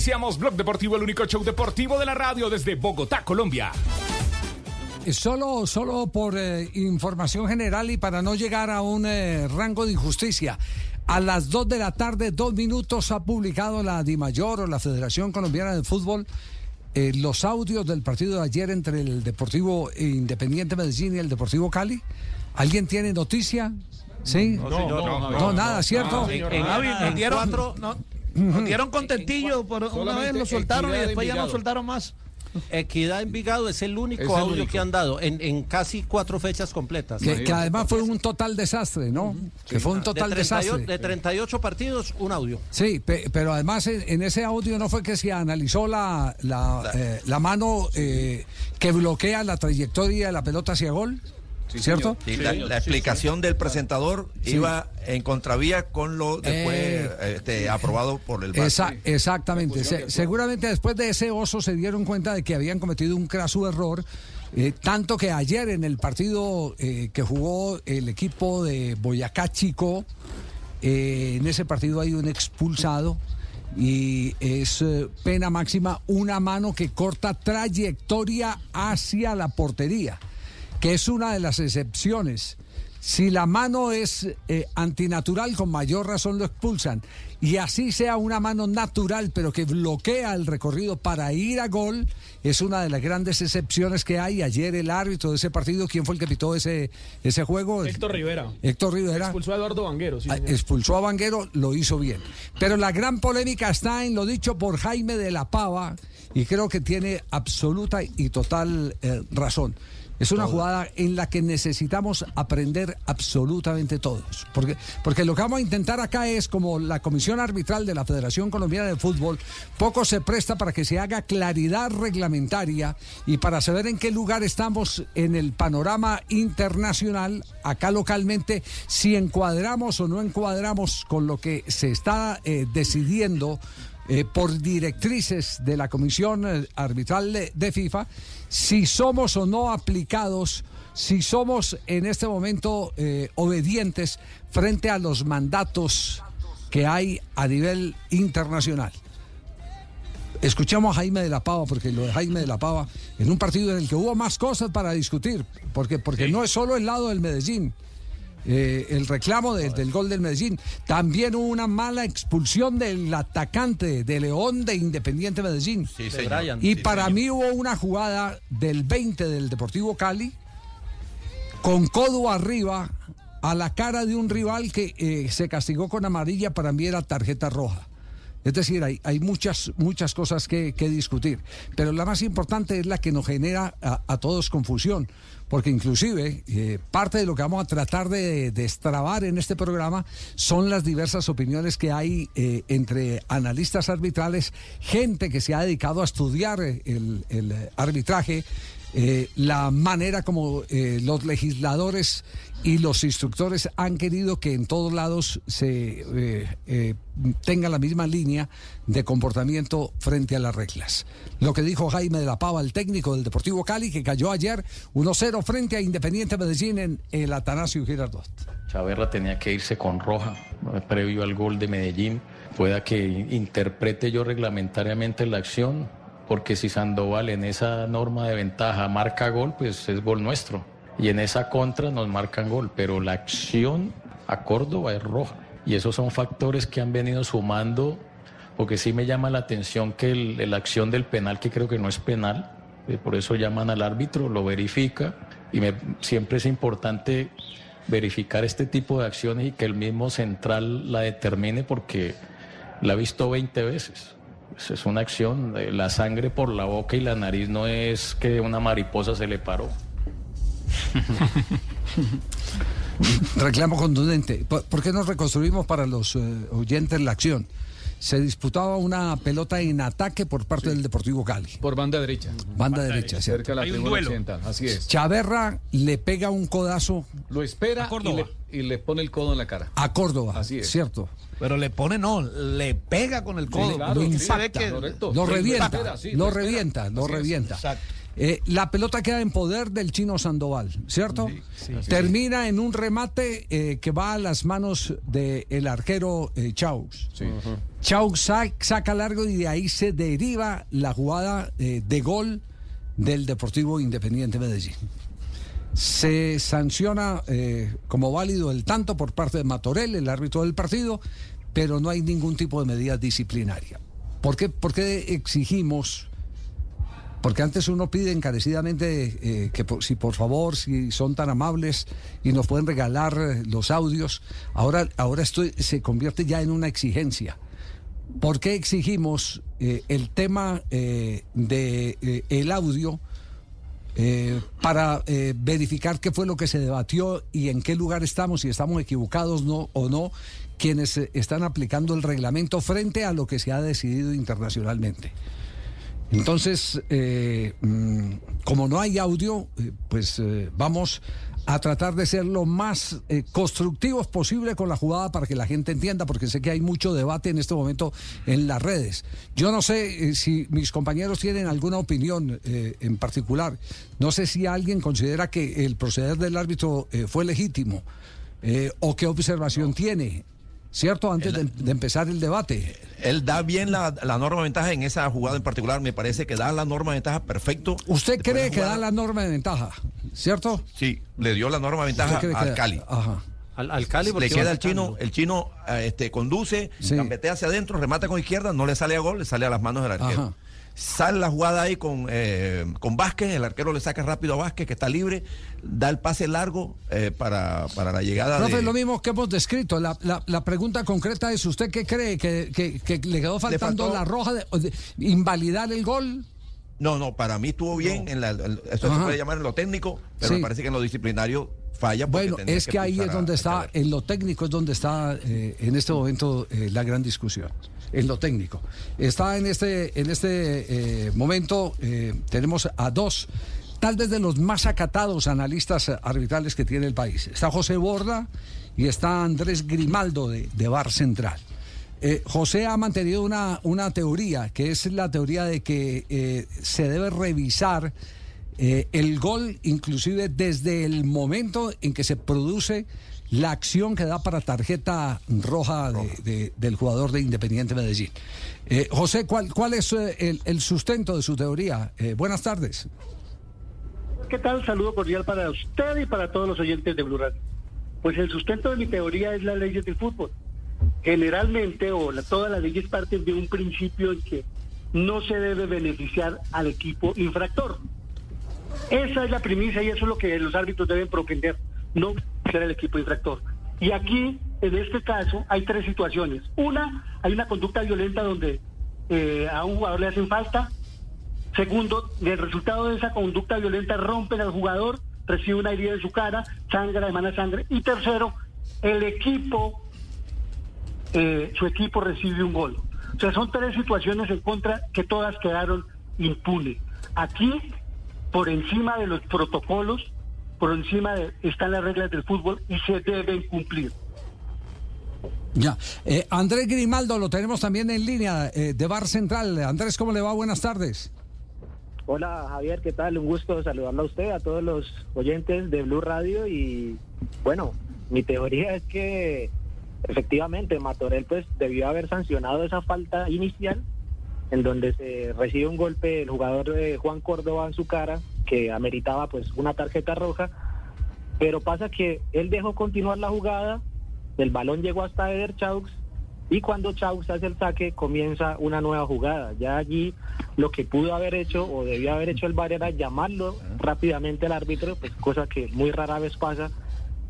Iniciamos Blog Deportivo, el único show deportivo de la radio desde Bogotá, Colombia. Solo, solo por eh, información general y para no llegar a un eh, rango de injusticia. A las 2 de la tarde, dos minutos, ha publicado la DIMAYOR o la Federación Colombiana de Fútbol eh, los audios del partido de ayer entre el Deportivo Independiente Medellín y el Deportivo Cali. ¿Alguien tiene noticia? ¿Sí? No, señor, no, No, nada, ¿cierto? En, en dieron, no, nos dieron contentillo, por una vez lo soltaron y después ya no soltaron más. Equidad Envigado es el único Es el audio único. que han dado en, en casi cuatro fechas completas. Que, que además fue un total desastre, ¿no? Que fue un total de, 38, desastre. de 38 partidos, un audio. Sí, pe- pero además en, en ese audio no fue que se analizó la, la, eh, la mano eh, que bloquea la trayectoria de la pelota hacia gol, ¿cierto? Sí, la, la explicación del presentador Sí. iba en contravía con lo después Eh, este, aprobado por el. Esa- exactamente. Se- seguramente después de ese oso se dieron cuenta de que habían cometido un craso error. eh, tanto que ayer en el partido eh, que jugó el equipo de Boyacá Chico, eh, en ese partido hay un expulsado y es eh, pena máxima una mano que corta trayectoria hacia la portería, que es una de las excepciones. Si la mano es eh, antinatural, con mayor razón lo expulsan. Y así sea una mano natural, pero que bloquea el recorrido para ir a gol, es una de las grandes excepciones que hay. Ayer el árbitro de ese partido, ¿quién fue el que pitó ese, ese juego? Héctor Rivera. Héctor Rivera. Expulsó a Eduardo Vanguero. sí, Ah, expulsó a Vanguero, lo hizo bien. Pero la gran polémica está en lo dicho por Jaime de la Pava y creo que tiene absoluta y total eh, razón. Es una jugada en la que necesitamos aprender absolutamente todos. Porque, porque lo que vamos a intentar acá es, como la Comisión Arbitral de la Federación Colombiana de Fútbol, poco se presta para que se haga claridad reglamentaria y para saber en qué lugar estamos en el panorama internacional, acá localmente, si encuadramos o no encuadramos con lo que se está eh, decidiendo eh, por directrices de la Comisión eh, Arbitral de, FIFA, si somos o no aplicados, si somos en este momento eh, obedientes frente a los mandatos que hay a nivel internacional. Escuchamos a Jaime de la Pava, porque lo de Jaime de la Pava, en un partido en el que hubo más cosas para discutir, porque, porque no es solo el lado del Medellín, eh, el reclamo de- del gol del Medellín. También hubo una mala expulsión del atacante de León de Independiente Medellín. Sí, señor. Y Sí, para señor. mí hubo una jugada del 20 del Deportivo Cali con codo arriba a la cara de un rival que eh, se castigó con amarilla, para mí era tarjeta roja. Es decir, hay, hay muchas, muchas cosas que, que discutir, pero la más importante es la que nos genera a, a todos confusión, porque inclusive eh, parte de lo que vamos a tratar de destrabar en este programa son las diversas opiniones que hay eh, entre analistas arbitrales, gente que se ha dedicado a estudiar el, arbitraje, eh, la manera como eh, los legisladores y los instructores han querido que en todos lados se eh, tenga la misma línea de comportamiento frente a las reglas. Lo que dijo Jaime de la Pava, el técnico del Deportivo Cali, que cayó ayer 1-0 frente a Independiente Medellín en el Atanasio Girardot. Chaverra tenía que irse con roja previo al gol de Medellín. Pueda que interprete yo reglamentariamente la acción, porque si Sandoval en esa norma de ventaja marca gol, pues es gol nuestro. Y en esa contra nos marcan gol, pero la acción a Córdoba es roja. Y esos son factores que han venido sumando, porque sí me llama la atención que la acción del penal, que creo que no es penal, eh, por eso llaman al árbitro, lo verifica y me- siempre es importante verificar este tipo de acciones y que el mismo central la determine porque la ha visto 20 veces. Es- Es una acción, la sangre por la boca y la nariz no es que una mariposa se le paró. Reclamo contundente. ¿Por, qué nos reconstruimos para los eh, oyentes la acción? Se disputaba una pelota en ataque por parte del Deportivo Cali. Por banda derecha. Banda derecha, ¿cierto? Cerca de la Hay un tribuna duelo. occidental. Así es. Chaverra le pega un codazo Lo espera A y Córdoba. le, y le pone el codo en la cara. a Córdoba. Así es. ¿Cierto? Pero le pone, no, le pega con el codo. claro, lo sí, impacta, que-. Lo Lo revienta, espera, sí, lo lo revienta, lo Así es, revienta. exacto. Eh, la pelota queda en poder del chino Sandoval, ¿cierto? Termina en un remate eh, que va a las manos del arquero eh, Chaus. Sí. Chau sa- saca largo y de ahí se deriva la jugada eh, de gol del Deportivo Independiente Medellín. Se sanciona eh, como válido el tanto por parte de Matorel, el árbitro del partido, pero no hay ningún tipo de medida disciplinaria. ¿Por qué, por qué exigimos? Porque antes uno pide encarecidamente eh, que por- si por favor, si son tan amables y nos pueden regalar eh, los audios, ahora, ahora esto se convierte ya en una exigencia. ¿Por qué exigimos eh, el tema eh, de eh, el audio para verificar qué fue lo que se debatió y en qué lugar estamos, si estamos equivocados no, o no, quienes están aplicando el reglamento frente a lo que se ha decidido internacionalmente? Entonces, eh, mm, como no hay audio, eh, pues eh, vamos a tratar de ser lo más eh, constructivos posible con la jugada para que la gente entienda, porque sé que hay mucho debate en este momento en las redes. Yo no sé eh, si mis compañeros tienen alguna opinión en particular. No sé si alguien considera que el proceder del árbitro fue legítimo o qué observación tiene. ¿Cierto? Antes de, de empezar el debate. Él da bien la, la norma de ventaja en esa jugada en particular. Me parece que da la norma de ventaja perfecto. ¿Usted cree que da la norma de ventaja? ¿Cierto? Sí, le dio la norma de ¿Usted ventaja al da- Cali. Ajá. Al, al Cali Le porque queda el chino, el chino eh, este, conduce, Sí. gambetea hacia adentro, remata con izquierda, no le sale a gol, le sale a las manos del arquero. Ajá. Sale la jugada ahí con, eh, con Vázquez, el arquero le saca rápido a Vázquez, que está libre, da el pase largo eh, para, para la llegada Profe, de... lo mismo que hemos descrito. La, la- la pregunta concreta es, ¿usted qué cree? ¿Que, que- que le quedó faltando faltó- la roja de, de invalidar el gol? No, no, para mí estuvo bien, en la, eso se puede llamar en lo técnico, pero Sí. me parece que en lo disciplinario falla. Bueno, es que, ahí es donde a está, en lo técnico es donde está eh, en este momento eh, la gran discusión. En lo técnico. Está en este, en este eh, momento, tenemos a dos, tal vez de los más acatados analistas arbitrales que tiene el país. Está José Borda y está Andrés Grimaldo de, de Bar Central. Eh, José ha mantenido una, una teoría, que es la teoría de que eh, se debe revisar eh, el gol, inclusive desde el momento en que se produce la acción que da para tarjeta roja de- de- del jugador de Independiente Medellín. Eh, José, ¿cuál, cuál es eh, el, el sustento de su teoría? Eh, buenas tardes. ¿Qué tal? Saludo cordial para usted y para todos los oyentes de Blue Radio. Pues el sustento de mi teoría es las leyes del fútbol. Generalmente, o la- todas las leyes parten de un principio en que no se debe beneficiar al equipo infractor. Esa es la premisa y eso es lo que los árbitros deben propender, no ser el equipo infractor. Y aquí, en este caso, hay tres situaciones. Una, hay una conducta violenta donde eh, a un jugador le hacen falta, Segundo, el resultado de esa conducta violenta rompen al jugador, recibe una herida en su cara, sangra, emana sangre. Y tercero, el equipo, eh, su equipo recibe un gol. O sea, son tres situaciones en contra que todas quedaron impunes. Aquí, por encima de los protocolos, por encima de, están las reglas del fútbol y se deben cumplir. Ya. Eh, Andrés Grimaldo lo tenemos también en línea eh, de Bar Central. Andrés, ¿cómo le va? Buenas tardes. Hola Javier, ¿qué tal? Un gusto saludarlo a usted, a todos los oyentes de Blue Radio y bueno, mi teoría es que efectivamente Matorel pues debió haber sancionado esa falta inicial en donde se recibe un golpe el jugador de Juan Córdoba en su cara que ameritaba pues una tarjeta roja, pero pasa que él dejó continuar la jugada, el balón llegó hasta Eder Chaux y cuando Chaux hace el saque comienza una nueva jugada. Ya allí lo que pudo haber hecho o debió haber hecho el VAR era llamarlo rápidamente al árbitro, pues cosa que muy rara vez pasa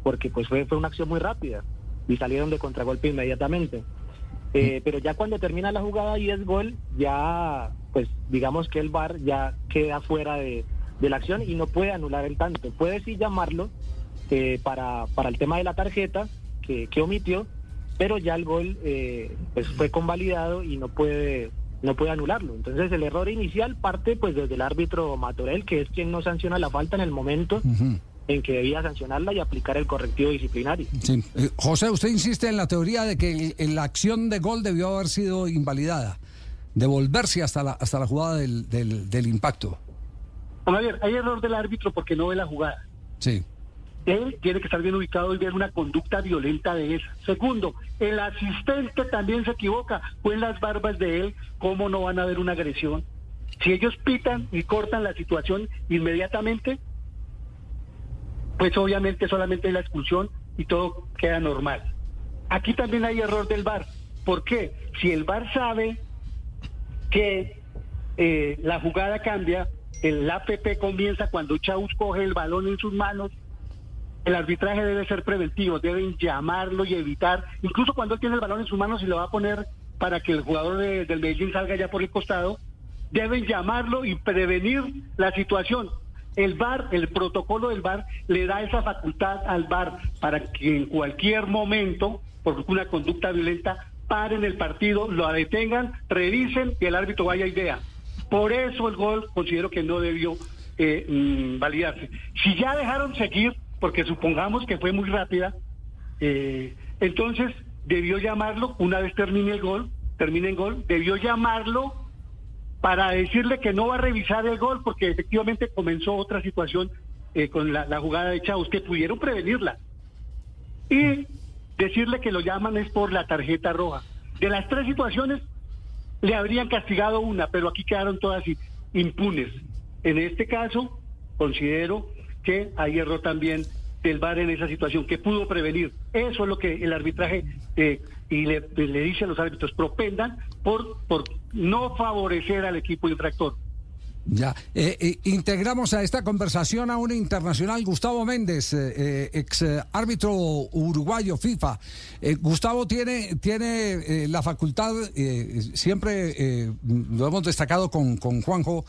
porque pues fue, fue una acción muy rápida y salieron de contragolpe inmediatamente. Eh, pero ya cuando termina la jugada y es gol, ya pues digamos que el VAR ya queda fuera de, de la acción y no puede anular el tanto. Puede sí llamarlo eh, para, para el tema de la tarjeta que, que omitió, pero ya el gol eh, pues fue convalidado y no puede no puede anularlo. Entonces el error inicial parte pues desde el árbitro Matorel, que es quien no sanciona la falta en el momento en que debía sancionarla y aplicar el correctivo disciplinario. Sí. Eh, José, usted insiste en la teoría de que la acción de gol debió haber sido invalidada, devolverse hasta la, hasta la jugada del, del, del impacto. Javier, hay error del árbitro porque no ve la jugada. Sí. él tiene que estar bien ubicado y ver una conducta violenta de esa. Segundo, el asistente también se equivoca, fue en las barbas de él, ¿cómo no van a ver una agresión? Si ellos pitan y cortan la situación inmediatamente, pues obviamente solamente la expulsión y todo queda normal. Aquí también hay error del VAR. ¿Por qué? Si el VAR sabe que eh, la jugada cambia, el APP comienza cuando Chaus coge el balón en sus manos, el arbitraje debe ser preventivo, deben llamarlo y evitar, incluso cuando él tiene el balón en sus manos y lo va a poner para que el jugador del Medellín salga ya por el costado, deben llamarlo y prevenir la situación. El VAR, el protocolo del VAR le da esa facultad al VAR para que en cualquier momento, por una conducta violenta, paren el partido, lo detengan, revisen y el árbitro vaya y vea. Por eso el gol considero que no debió eh, mm, validarse. Si ya dejaron seguir, porque supongamos que fue muy rápida, eh, entonces debió llamarlo, una vez termine el gol, termine el gol, debió llamarlo para decirle que no va a revisar el gol porque efectivamente comenzó otra situación eh, con la, jugada de Chavos, que pudieron prevenirla. Y decirle que lo llaman es por la tarjeta roja. De las tres situaciones, le habrían castigado una, pero aquí quedaron todas impunes. En este caso, considero que hay error también del VAR en esa situación, que pudo prevenir. Eso es lo que el arbitraje eh, y le, le, dice a los árbitros, propendan por, por no favorecer al equipo infractor. Ya, eh, eh, integramos a esta conversación a un internacional, Gustavo Méndez, eh, ex árbitro uruguayo FIFA. Gustavo tiene, tiene la facultad, siempre lo hemos destacado con, con Juanjo,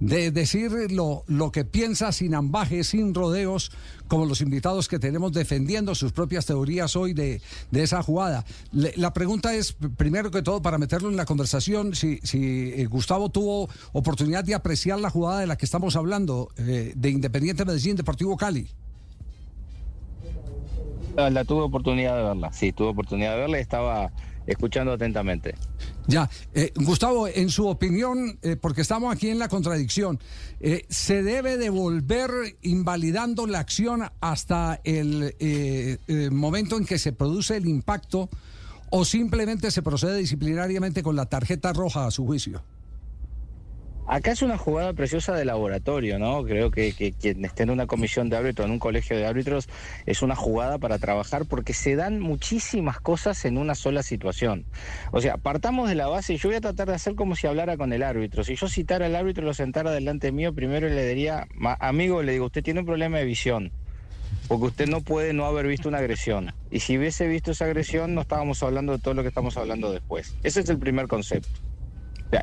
de decir lo, lo, que piensa sin ambajes, sin rodeos, como los invitados que tenemos defendiendo sus propias teorías hoy de, de esa jugada. la pregunta es, primero que todo, para meterlo en la conversación, si, si eh, Gustavo tuvo oportunidad de apreciar la jugada de la que estamos hablando, eh, de Independiente Medellín, Deportivo Cali. La tuve oportunidad de verla, sí, tuve oportunidad de verla y estaba escuchando atentamente. Ya, eh, Gustavo, en su opinión, eh, porque estamos aquí en la contradicción, eh, ¿se debe devolver invalidando la acción hasta el momento en que se produce el impacto o simplemente se procede disciplinariamente con la tarjeta roja a su juicio? Acá es una jugada preciosa de laboratorio, ¿no? Creo que, quien esté en una comisión de árbitros, en un colegio de árbitros, es una jugada para trabajar porque se dan muchísimas cosas en una sola situación. O sea, partamos de la base y yo voy a tratar de hacer como si hablara con el árbitro. Si yo citara al árbitro y lo sentara delante mío, primero le diría, amigo, le digo, usted tiene un problema de visión porque usted no puede no haber visto una agresión. Y si hubiese visto esa agresión, no estábamos hablando de todo lo que estamos hablando después. Ese es el primer concepto.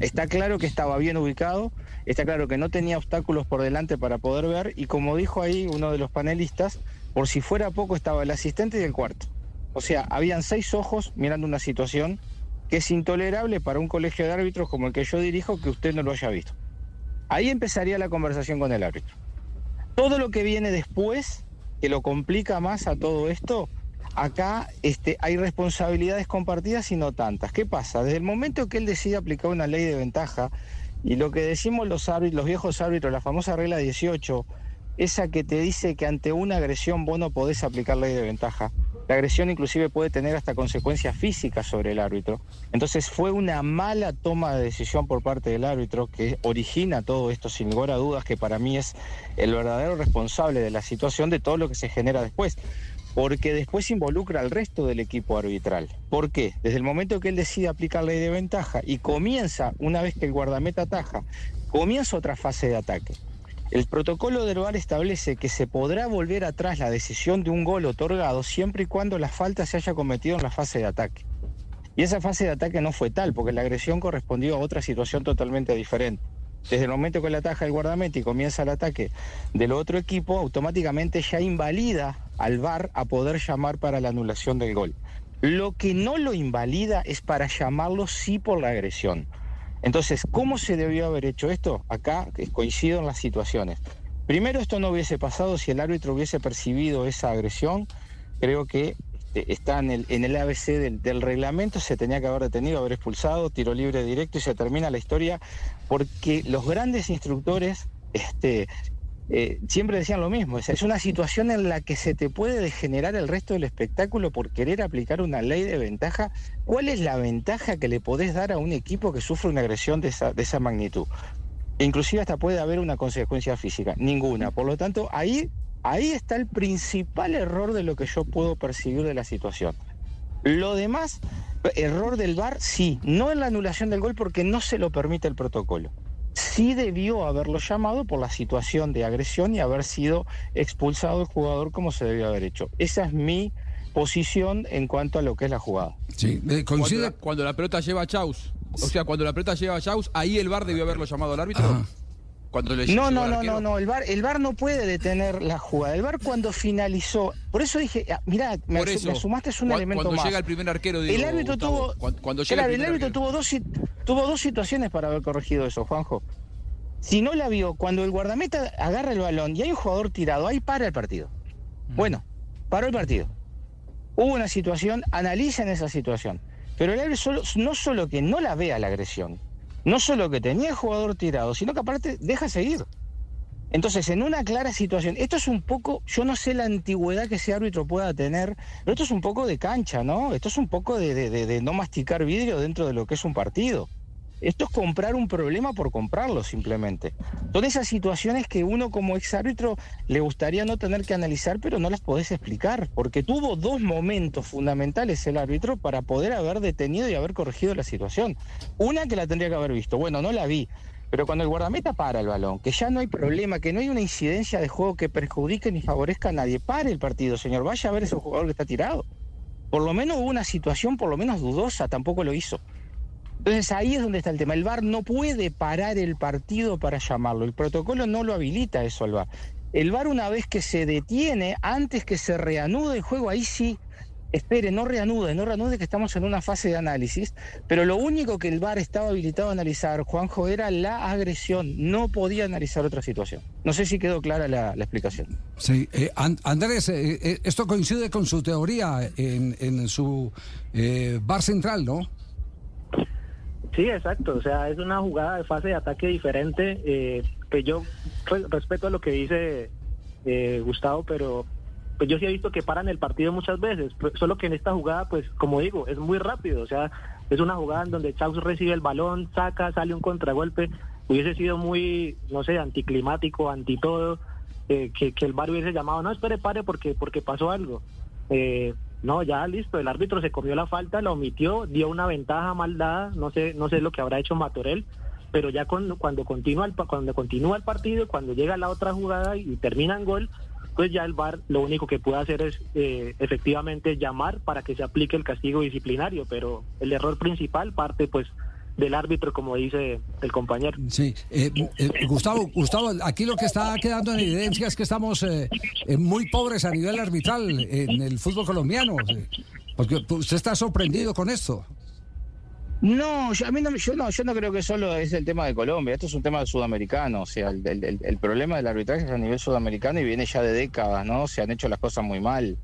Está claro que estaba bien ubicado, está claro que no tenía obstáculos por delante para poder ver y como dijo ahí uno de los panelistas, por si fuera poco estaba el asistente y el cuarto. O sea, habían seis ojos mirando una situación que es intolerable para un colegio de árbitros como el que yo dirijo que usted no lo haya visto. Ahí empezaría la conversación con el árbitro. Todo lo que viene después, que lo complica más a todo esto, acá este, hay responsabilidades compartidas y no tantas. ¿Qué pasa? Desde el momento que él decide aplicar una ley de ventaja, y lo que decimos los, árbitros, los viejos árbitros, la famosa regla 18, esa que te dice que ante una agresión vos no podés aplicar ley de ventaja. La agresión inclusive puede tener hasta consecuencias físicas sobre el árbitro. Entonces fue una mala toma de decisión por parte del árbitro que origina todo esto, sin lugar a dudas, que para mí es el verdadero responsable de la situación de todo lo que se genera después porque después involucra al resto del equipo arbitral. ¿Por qué? Desde el momento que él decide aplicar ley de ventaja y comienza, una vez que el guardameta ataja, comienza otra fase de ataque. El protocolo del VAR establece que se podrá volver atrás la decisión de un gol otorgado siempre y cuando la falta se haya cometido en la fase de ataque. Y esa fase de ataque no fue tal, porque la agresión correspondió a otra situación totalmente diferente. Desde el momento que le ataja el guardameta y comienza el ataque del otro equipo, automáticamente ya invalida al VAR a poder llamar para la anulación del gol. Lo que no lo invalida es para llamarlo sí por la agresión. Entonces, ¿cómo se debió haber hecho esto? Acá coincido en las situaciones. Primero, esto no hubiese pasado si el árbitro hubiese percibido esa agresión. Creo que este, está en el, ABC del, del, reglamento, se tenía que haber detenido, haber expulsado, tiro libre directo y se termina la historia porque los grandes instructores este, eh, siempre decían lo mismo, es, una situación en la que se te puede degenerar el resto del espectáculo por querer aplicar una ley de ventaja. ¿Cuál es la ventaja que le podés dar a un equipo que sufre una agresión de esa, de esa magnitud? Inclusive hasta puede haber una consecuencia física, ninguna. Por lo tanto, ahí, ahí está el principal error de lo que yo puedo percibir de la situación. Lo demás, error del VAR, sí, no en la anulación del gol porque no se lo permite el protocolo. Sí debió haberlo llamado por la situación de agresión y haber sido expulsado el jugador como se debió haber hecho. Esa es mi posición en cuanto a lo que es la jugada. Sí, eh, Cuando la, cuando la pelota lleva a Chaus. O sea, cuando la pelota lleva a Chaus, ahí el VAR debió haberlo llamado al árbitro. Cuando le No, no, no, no, no, el VAR, el VAR no puede detener la jugada. El VAR cuando finalizó, por eso dije, ah, mirá, me, eso, sumaste un cua- elemento cuando más. llega el primer arquero, digo, el árbitro Gustavo, tuvo, cuando- cuando llega claro, el árbitro tuvo dos, tuvo dos situaciones para haber corregido eso, Juanjo. Si no la vio, cuando el guardameta agarra el balón y hay un jugador tirado, ahí para el partido. Bueno, paró el partido. Hubo una situación, analicen esa situación. Pero el árbitro solo- no solo que no la vea la agresión, no solo que tenía el jugador tirado, sino que aparte deja seguir. Entonces, en una clara situación, esto es un poco, yo no sé la antigüedad que ese árbitro pueda tener, pero esto es un poco de cancha, ¿no? Esto es un poco de, no masticar vidrio dentro de lo que es un partido. Esto es comprar un problema por comprarlo simplemente. Son esas situaciones que uno como ex árbitro le gustaría no tener que analizar, pero no las podés explicar, porque tuvo dos momentos fundamentales el árbitro para poder haber detenido y haber corregido la situación. Una que la tendría que haber visto, bueno, no la vi, pero cuando el guardameta para el balón, que ya no hay problema, que no hay una incidencia de juego que perjudique ni favorezca a nadie, pare el partido, señor, vaya a ver ese jugador que está tirado. Por lo menos hubo una situación por lo menos dudosa, tampoco lo hizo. Entonces ahí es donde está el tema. El VAR no puede parar el partido para llamarlo. El protocolo no lo habilita eso al VAR. El VAR una vez que se detiene, antes que se reanude el juego, ahí sí, espere, no reanude, no reanude que estamos en una fase de análisis, pero lo único que el VAR estaba habilitado a analizar, Juanjo, era la agresión, no podía analizar otra situación. No sé si quedó clara la, explicación. Sí, eh, An- Andrés, eh, eh, esto coincide con su teoría en, en su bar central, ¿no? Sí, exacto. O sea, es una jugada de fase de ataque diferente. Eh, pues yo pues, respeto a lo que dice eh, Gustavo, pero pues yo sí he visto que paran el partido muchas veces. Pues, Solo que en esta jugada, pues como digo, es muy rápido. O sea, es una jugada en donde Chaus recibe el balón, saca, sale un contragolpe. Hubiese sido muy, no sé, anticlimático, anti todo, eh, que, que el VAR hubiese llamado, no, espere, pare porque, porque pasó algo. Eh, no, ya listo, el árbitro se comió la falta, la omitió, dio una ventaja mal dada, no sé, no sé lo que habrá hecho Matorel, pero ya cuando continúa el, cuando continúa el partido, cuando llega la otra jugada y termina en gol, pues ya el VAR lo único que puede hacer es eh, efectivamente llamar para que se aplique el castigo disciplinario, pero el error principal parte pues del árbitro, como dice el compañero. Sí, eh, eh, Gustavo, Gustavo, aquí lo que está quedando en evidencia es que estamos eh, eh, muy pobres a nivel arbitral en el fútbol colombiano. eh, Porque usted está sorprendido con esto. No, yo, a mí no, yo no, yo no creo que solo es el tema de Colombia, esto es un tema sudamericano, o sea, el, el- el- el problema del arbitraje es a nivel sudamericano y viene ya de décadas, ¿no? Se han hecho las cosas muy mal,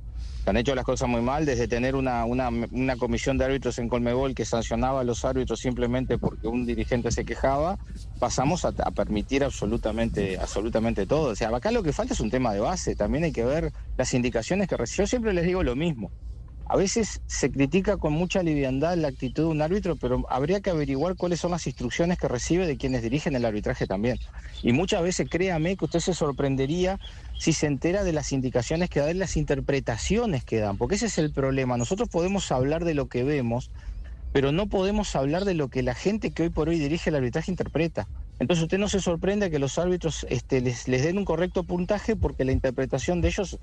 se han hecho las cosas muy mal desde tener una, una, comisión de árbitros en Colmebol que sancionaba a los árbitros simplemente porque un dirigente se quejaba, pasamos a, a permitir absolutamente, absolutamente todo. O sea, acá lo que falta es un tema de base, también hay que ver las indicaciones que recibe. Yo siempre les digo lo mismo. A veces se critica con mucha liviandad la actitud de un árbitro, pero habría que averiguar cuáles son las instrucciones que recibe de quienes dirigen el arbitraje también. Y muchas veces, créame, que usted se sorprendería si se entera de las indicaciones que dan, las interpretaciones que dan, porque ese es el problema. Nosotros podemos hablar de lo que vemos, pero no podemos hablar de lo que la gente que hoy por hoy dirige el arbitraje interpreta. Entonces usted no se sorprende que los árbitros este, les den un correcto puntaje porque la interpretación de ellos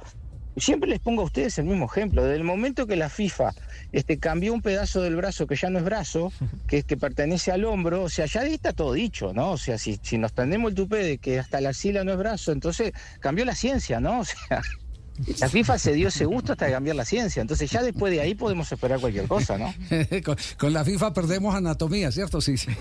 Siempre les pongo a ustedes el mismo ejemplo. Desde el momento que la FIFA este, cambió un pedazo del brazo que ya no es brazo, que, que pertenece al hombro, o sea, ya ahí está todo dicho, ¿no? O sea, si, si nos tendemos el tupé de que hasta la axila no es brazo, entonces cambió la ciencia, ¿no? O sea, La FIFA se dio ese gusto hasta cambiar la ciencia. Entonces ya después de ahí podemos esperar cualquier cosa, ¿no? con, con la FIFA perdemos anatomía, ¿cierto? Sí, sí.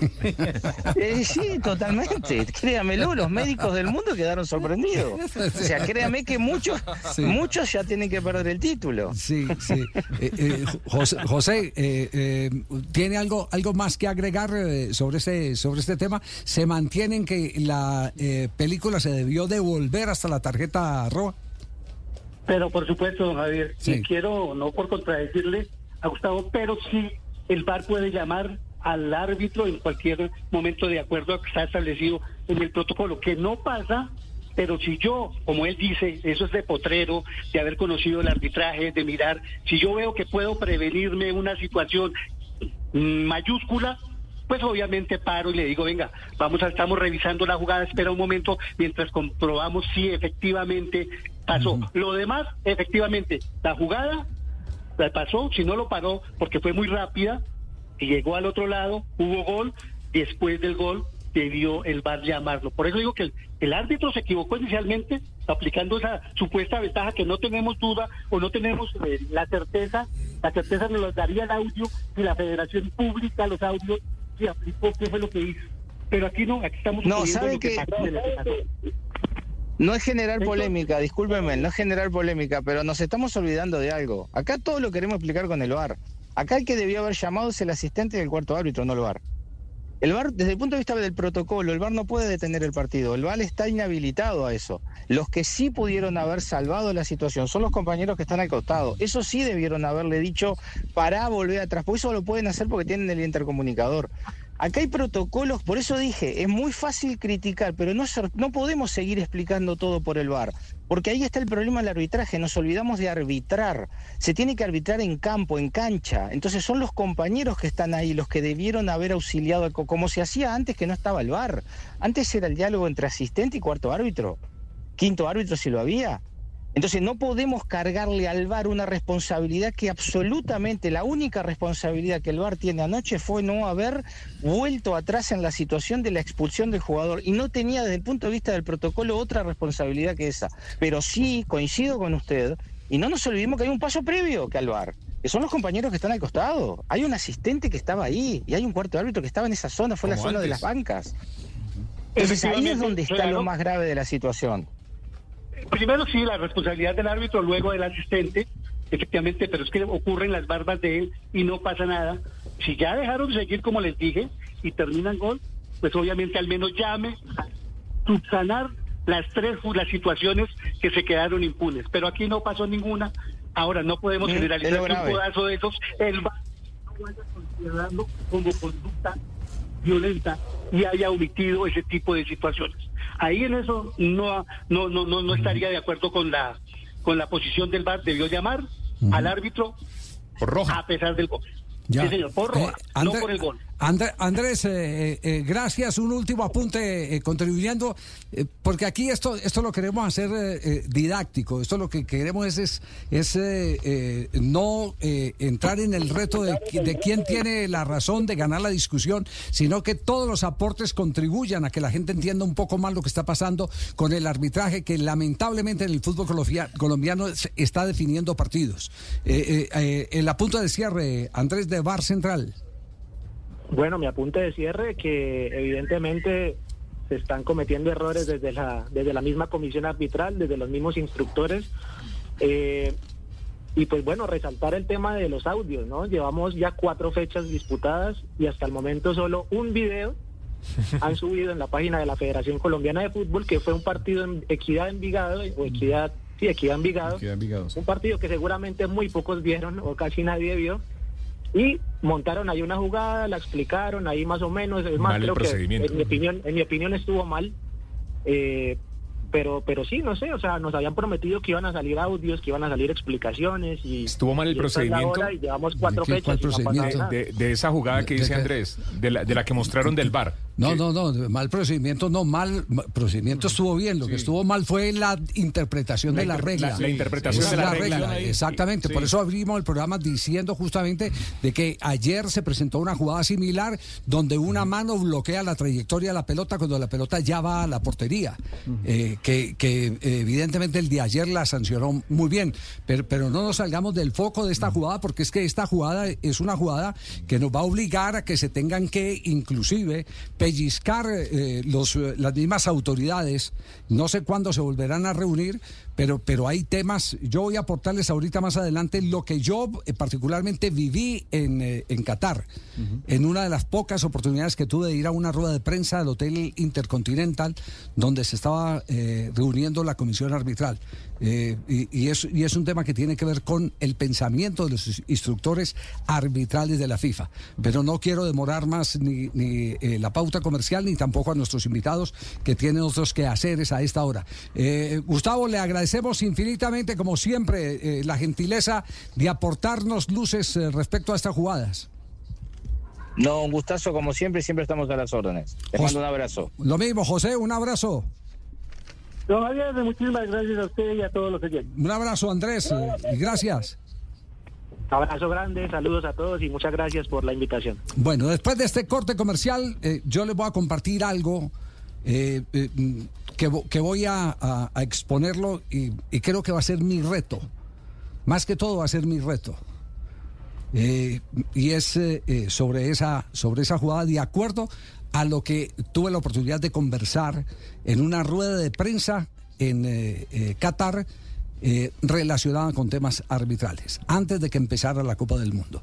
Eh, sí, totalmente. Créamelo, los médicos del mundo quedaron sorprendidos. O sea, créame que muchos, Sí. muchos ya tienen que perder el título. Sí, sí. Eh, eh, José, José, eh, ¿tiene algo, algo más que agregar sobre, este, sobre este tema? ¿Se mantienen que la película se debió devolver hasta la tarjeta roja? Pero por supuesto, don Javier, Sí. y quiero, no por contradecirle a Gustavo, pero sí el VAR puede llamar al árbitro en cualquier momento de acuerdo a lo que está establecido en el protocolo, que no pasa, pero si yo, como él dice, eso es de potrero, de haber conocido el arbitraje, de mirar, si yo veo que puedo prevenirme una situación mayúscula, pues obviamente paro y le digo, venga, vamos a, estamos revisando la jugada, espera un momento mientras comprobamos si efectivamente pasó. Lo demás, efectivamente, la jugada la pasó, si no lo paró, porque fue muy rápida, y llegó al otro lado, hubo gol, después del gol debió el VAR llamarlo. Por eso digo que el, el árbitro se equivocó inicialmente aplicando esa supuesta ventaja que no tenemos duda o no tenemos eh, la certeza, la certeza nos lo daría el audio si la federación publica los audios y aplicó qué fue lo que hizo. Pero aquí no, aquí estamos No, suponiendo ¿sabe lo que que. No es generar polémica, discúlpeme, no es generar polémica, pero nos estamos olvidando de algo. Acá todo lo queremos explicar con el VAR. Acá el que debió haber llamado es el asistente del cuarto árbitro, no el VAR. El VAR, desde el punto de vista del protocolo, el VAR no puede detener el partido. El VAR está inhabilitado a eso. Los que sí pudieron haber salvado la situación son los compañeros que están al costado. Eso sí debieron haberle dicho, pará, volver atrás. Por eso lo pueden hacer porque tienen el intercomunicador. Acá hay protocolos, por eso dije, es muy fácil criticar, pero no, no podemos seguir explicando todo por el VAR. Porque ahí está el problema del arbitraje, nos olvidamos de arbitrar. Se tiene que arbitrar en campo, en cancha. Entonces son los compañeros que están ahí los que debieron haber auxiliado, co- como se hacía antes que no estaba el VAR. Antes era el diálogo entre asistente y cuarto árbitro. Quinto árbitro si lo había. Entonces no podemos cargarle al VAR una responsabilidad que absolutamente la única responsabilidad que el VAR tiene anoche fue no haber vuelto atrás en la situación de la expulsión del jugador y no tenía desde el punto de vista del protocolo otra responsabilidad que esa. Pero sí coincido con usted y no nos olvidemos que hay un paso previo que al VAR. Que son los compañeros que están al costado. Hay un asistente que estaba ahí y hay un cuarto árbitro que estaba en esa zona, fue la zona de las bancas. Entonces ahí es donde está claro. lo más grave de la situación. Primero sí, la responsabilidad del árbitro, luego del asistente, efectivamente, pero es que ocurren las barbas de él y no pasa nada. Si ya dejaron de seguir, como les dije, y terminan gol, pues obviamente al menos llame a subsanar las tres las situaciones que se quedaron impunes. Pero aquí no pasó ninguna. Ahora no podemos generalizar que un codazo de esos. El VAR no vaya a considerarlo como conducta violenta y haya omitido ese tipo de situaciones. Ahí en eso no no no no, no estaría de acuerdo con la con la posición del VAR. Debió llamar al árbitro Por roja. a pesar del gol. Ya. Sí, señor, por roja, Eh, no por el gol. André- Andrés, eh, eh, gracias. Un último apunte eh, contribuyendo, eh, porque aquí esto esto lo queremos hacer eh, eh, didáctico. Esto lo que queremos es, es, es, eh, eh, no eh, entrar en el reto de, qui- de quién tiene la razón de ganar la discusión, sino que todos los aportes contribuyan a que la gente entienda un poco más lo que está pasando con el arbitraje que lamentablemente en el fútbol colombia- colombiano está definiendo partidos. Eh, eh, eh, el apunte de cierre, Andrés de Bar Central. Bueno, mi apunte de cierre que evidentemente se están cometiendo errores desde la desde la misma comisión arbitral, desde los mismos instructores. Eh, y pues bueno, resaltar el tema de los audios, ¿no? Llevamos ya cuatro fechas disputadas y hasta el momento solo un video han subido en la página de la Federación Colombiana de Fútbol, que fue un partido en Equidad Envigado, o Equidad, sí, Equidad Envigado, Queda Envigado, sí. un partido que seguramente muy pocos vieron o casi nadie vio. Y montaron ahí una jugada, la explicaron ahí más o menos. Es más, Mal el creo que procedimiento. en mi opinión, en mi opinión estuvo mal. Eh, pero, pero sí, no sé, o sea, nos habían prometido que iban a salir audios, que iban a salir explicaciones y Estuvo mal el y procedimiento. y llevamos cuatro ¿De qué? fechas ¿Cuál y no. De, de esa jugada que ¿De dice? Andrés, de la, de la que mostraron del bar. No, no, no, mal procedimiento, no, mal ma- procedimiento estuvo bien. Lo que estuvo mal fue la interpretación La de la regla. la- la interpretación de la regla. Exactamente, Sí. por eso abrimos el programa diciendo justamente de que ayer se presentó una jugada similar donde una mano bloquea la trayectoria de la pelota cuando la pelota ya va a la portería. Eh, que, que, evidentemente el de ayer la sancionó muy bien, pero, pero no nos salgamos del foco de esta jugada porque es que esta jugada es una jugada que nos va a obligar a que se tengan que inclusive pellizcar eh, los, eh, las mismas autoridades. No sé cuándo se volverán a reunir, pero, pero hay temas. Yo voy a aportarles ahorita más adelante lo que yo eh, particularmente viví en, eh, en Qatar, en una de las pocas oportunidades que tuve de ir a una rueda de prensa del Hotel Intercontinental, donde se estaba eh, reuniendo la comisión arbitral. Y, y es, y es un tema que tiene que ver con el pensamiento de los instructores arbitrales de la FIFA. Pero no quiero demorar más ni, ni, la pauta comercial ni tampoco a nuestros invitados que tienen otros quehaceres a esta hora. Gustavo, le agradecemos infinitamente, como siempre, eh, la gentileza de aportarnos luces eh, respecto a estas jugadas. No, un gustazo como siempre, siempre estamos a las órdenes. Les Jos- mando un abrazo. Lo mismo, José, un abrazo. Don Javier, muchísimas gracias a usted y a todos los oyentes. Un abrazo, Andrés, eh, y gracias. Abrazo grande, saludos a todos y muchas gracias por la invitación. Bueno, después de este corte comercial, eh, yo les voy a compartir algo eh, eh, que, vo- que voy a, exponerlo y, creo que va a ser mi reto. Más que todo va a ser mi reto. Eh, y es eh, eh, sobre, esa, sobre esa jugada de acuerdo a lo que tuve la oportunidad de conversar en una rueda de prensa en Qatar relacionada con temas arbitrales, antes de que empezara la Copa del Mundo.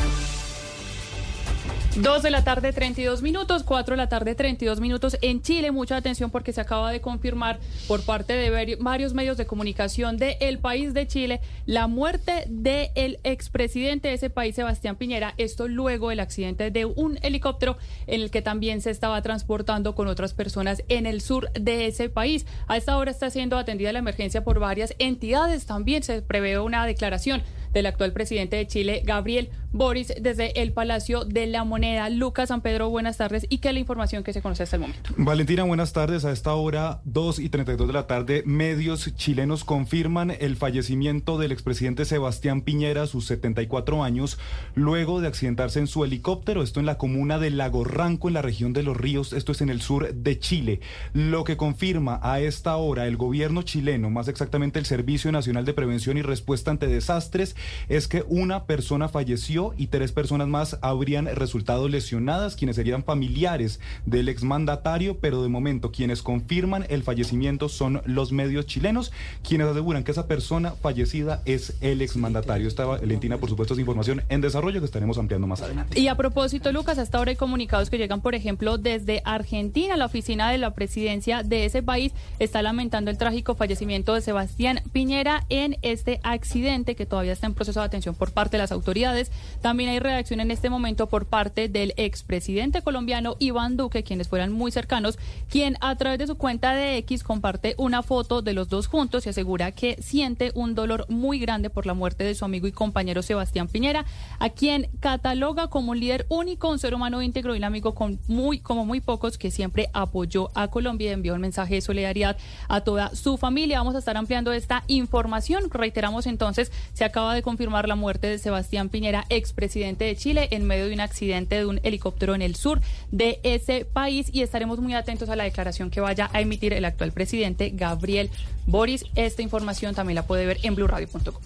2 de la tarde, 32 minutos, 4 de la tarde, 32 minutos en Chile. Mucha atención porque se acaba de confirmar por parte de vari- varios medios de comunicación del país de Chile la muerte del expresidente de ese país, Sebastián Piñera. Esto luego del accidente de un helicóptero en el que también se estaba transportando con otras personas en el sur de ese país. A esta hora está siendo atendida la emergencia por varias entidades. También se prevé una declaración del actual presidente de Chile, Gabriel Boris, desde el Palacio de la Moneda. Lucas San Pedro, buenas tardes. ¿Y qué es la información que se conoce hasta el momento? Valentina, buenas tardes. A esta hora, 2 y 32 de la tarde, medios chilenos confirman el fallecimiento del expresidente Sebastián Piñera sus 74 años, luego de accidentarse en su helicóptero, esto en la comuna de Lago Ranco, en la región de Los Ríos, esto es en el sur de Chile. Lo que confirma a esta hora el gobierno chileno, más exactamente el Servicio Nacional de Prevención y Respuesta ante Desastres, es que una persona falleció y tres personas más habrían resultado lesionadas, quienes serían familiares del exmandatario, pero de momento quienes confirman el fallecimiento son los medios chilenos, quienes aseguran que esa persona fallecida es el exmandatario. Esta Valentina, por supuesto, es información en desarrollo que estaremos ampliando más adelante. Y a propósito, Lucas, hasta ahora hay comunicados que llegan, por ejemplo, desde Argentina. La oficina de la presidencia de ese país está lamentando el trágico fallecimiento de Sebastián Piñera en este accidente que todavía está en proceso de atención por parte de las autoridades. También hay reacción en este momento por parte del expresidente colombiano Iván Duque, quienes fueran muy cercanos, quien a través de su cuenta de X comparte una foto de los dos juntos y asegura que siente un dolor muy grande por la muerte de su amigo y compañero Sebastián Piñera, a quien cataloga como un líder único, un ser humano íntegro y un amigo con muy, como muy pocos que siempre apoyó a Colombia y envió un mensaje de solidaridad a toda su familia. Vamos a estar ampliando esta información. Reiteramos entonces, se acaba de confirmar la muerte de Sebastián Piñera, expresidente de Chile, en medio de un accidente de un helicóptero en el sur de ese país y estaremos muy atentos a la declaración que vaya a emitir el actual presidente Gabriel Boris. Esta información también la puede ver en blurradio.com.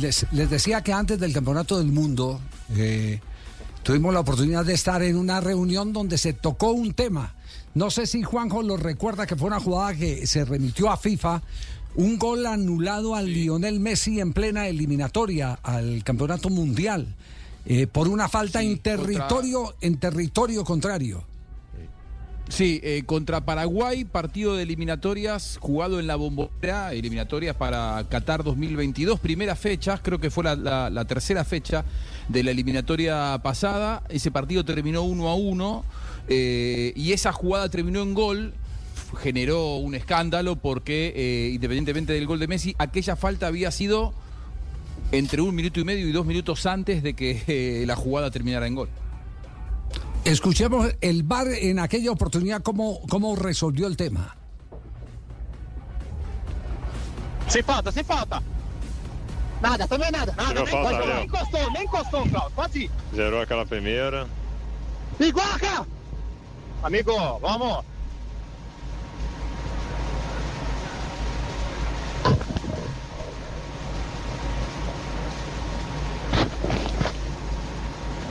Les, decía que antes del Campeonato del Mundo eh, tuvimos la oportunidad de estar en una reunión donde se tocó un tema. No sé si Juanjo lo recuerda que fue una jugada que se remitió a FIFA, un gol anulado a Lionel Messi en plena eliminatoria al Campeonato Mundial eh, por una falta en territorio en territorio contrario. Sí, eh, contra Paraguay, partido de eliminatorias jugado en la bombonera, eliminatorias para Qatar 2022, primera fecha, creo que fue la, la- la tercera fecha de la eliminatoria pasada. Ese partido terminó 1 a 1 eh, y esa jugada terminó en gol. Generó un escándalo porque, eh, independientemente del gol de Messi, aquella falta había sido entre un minuto y medio y dos minutos antes de que eh, la jugada terminara en gol. Escuchemos el VAR en aquella oportunidad cómo, cómo resolvió el tema. Sem falta, sem falta. Nada, também nada. Nada, nem, falta, nem encostou, nem encostou, Claudio. Pode ir. Zerou aquela primeira. Iguaca! Amigo, vamos.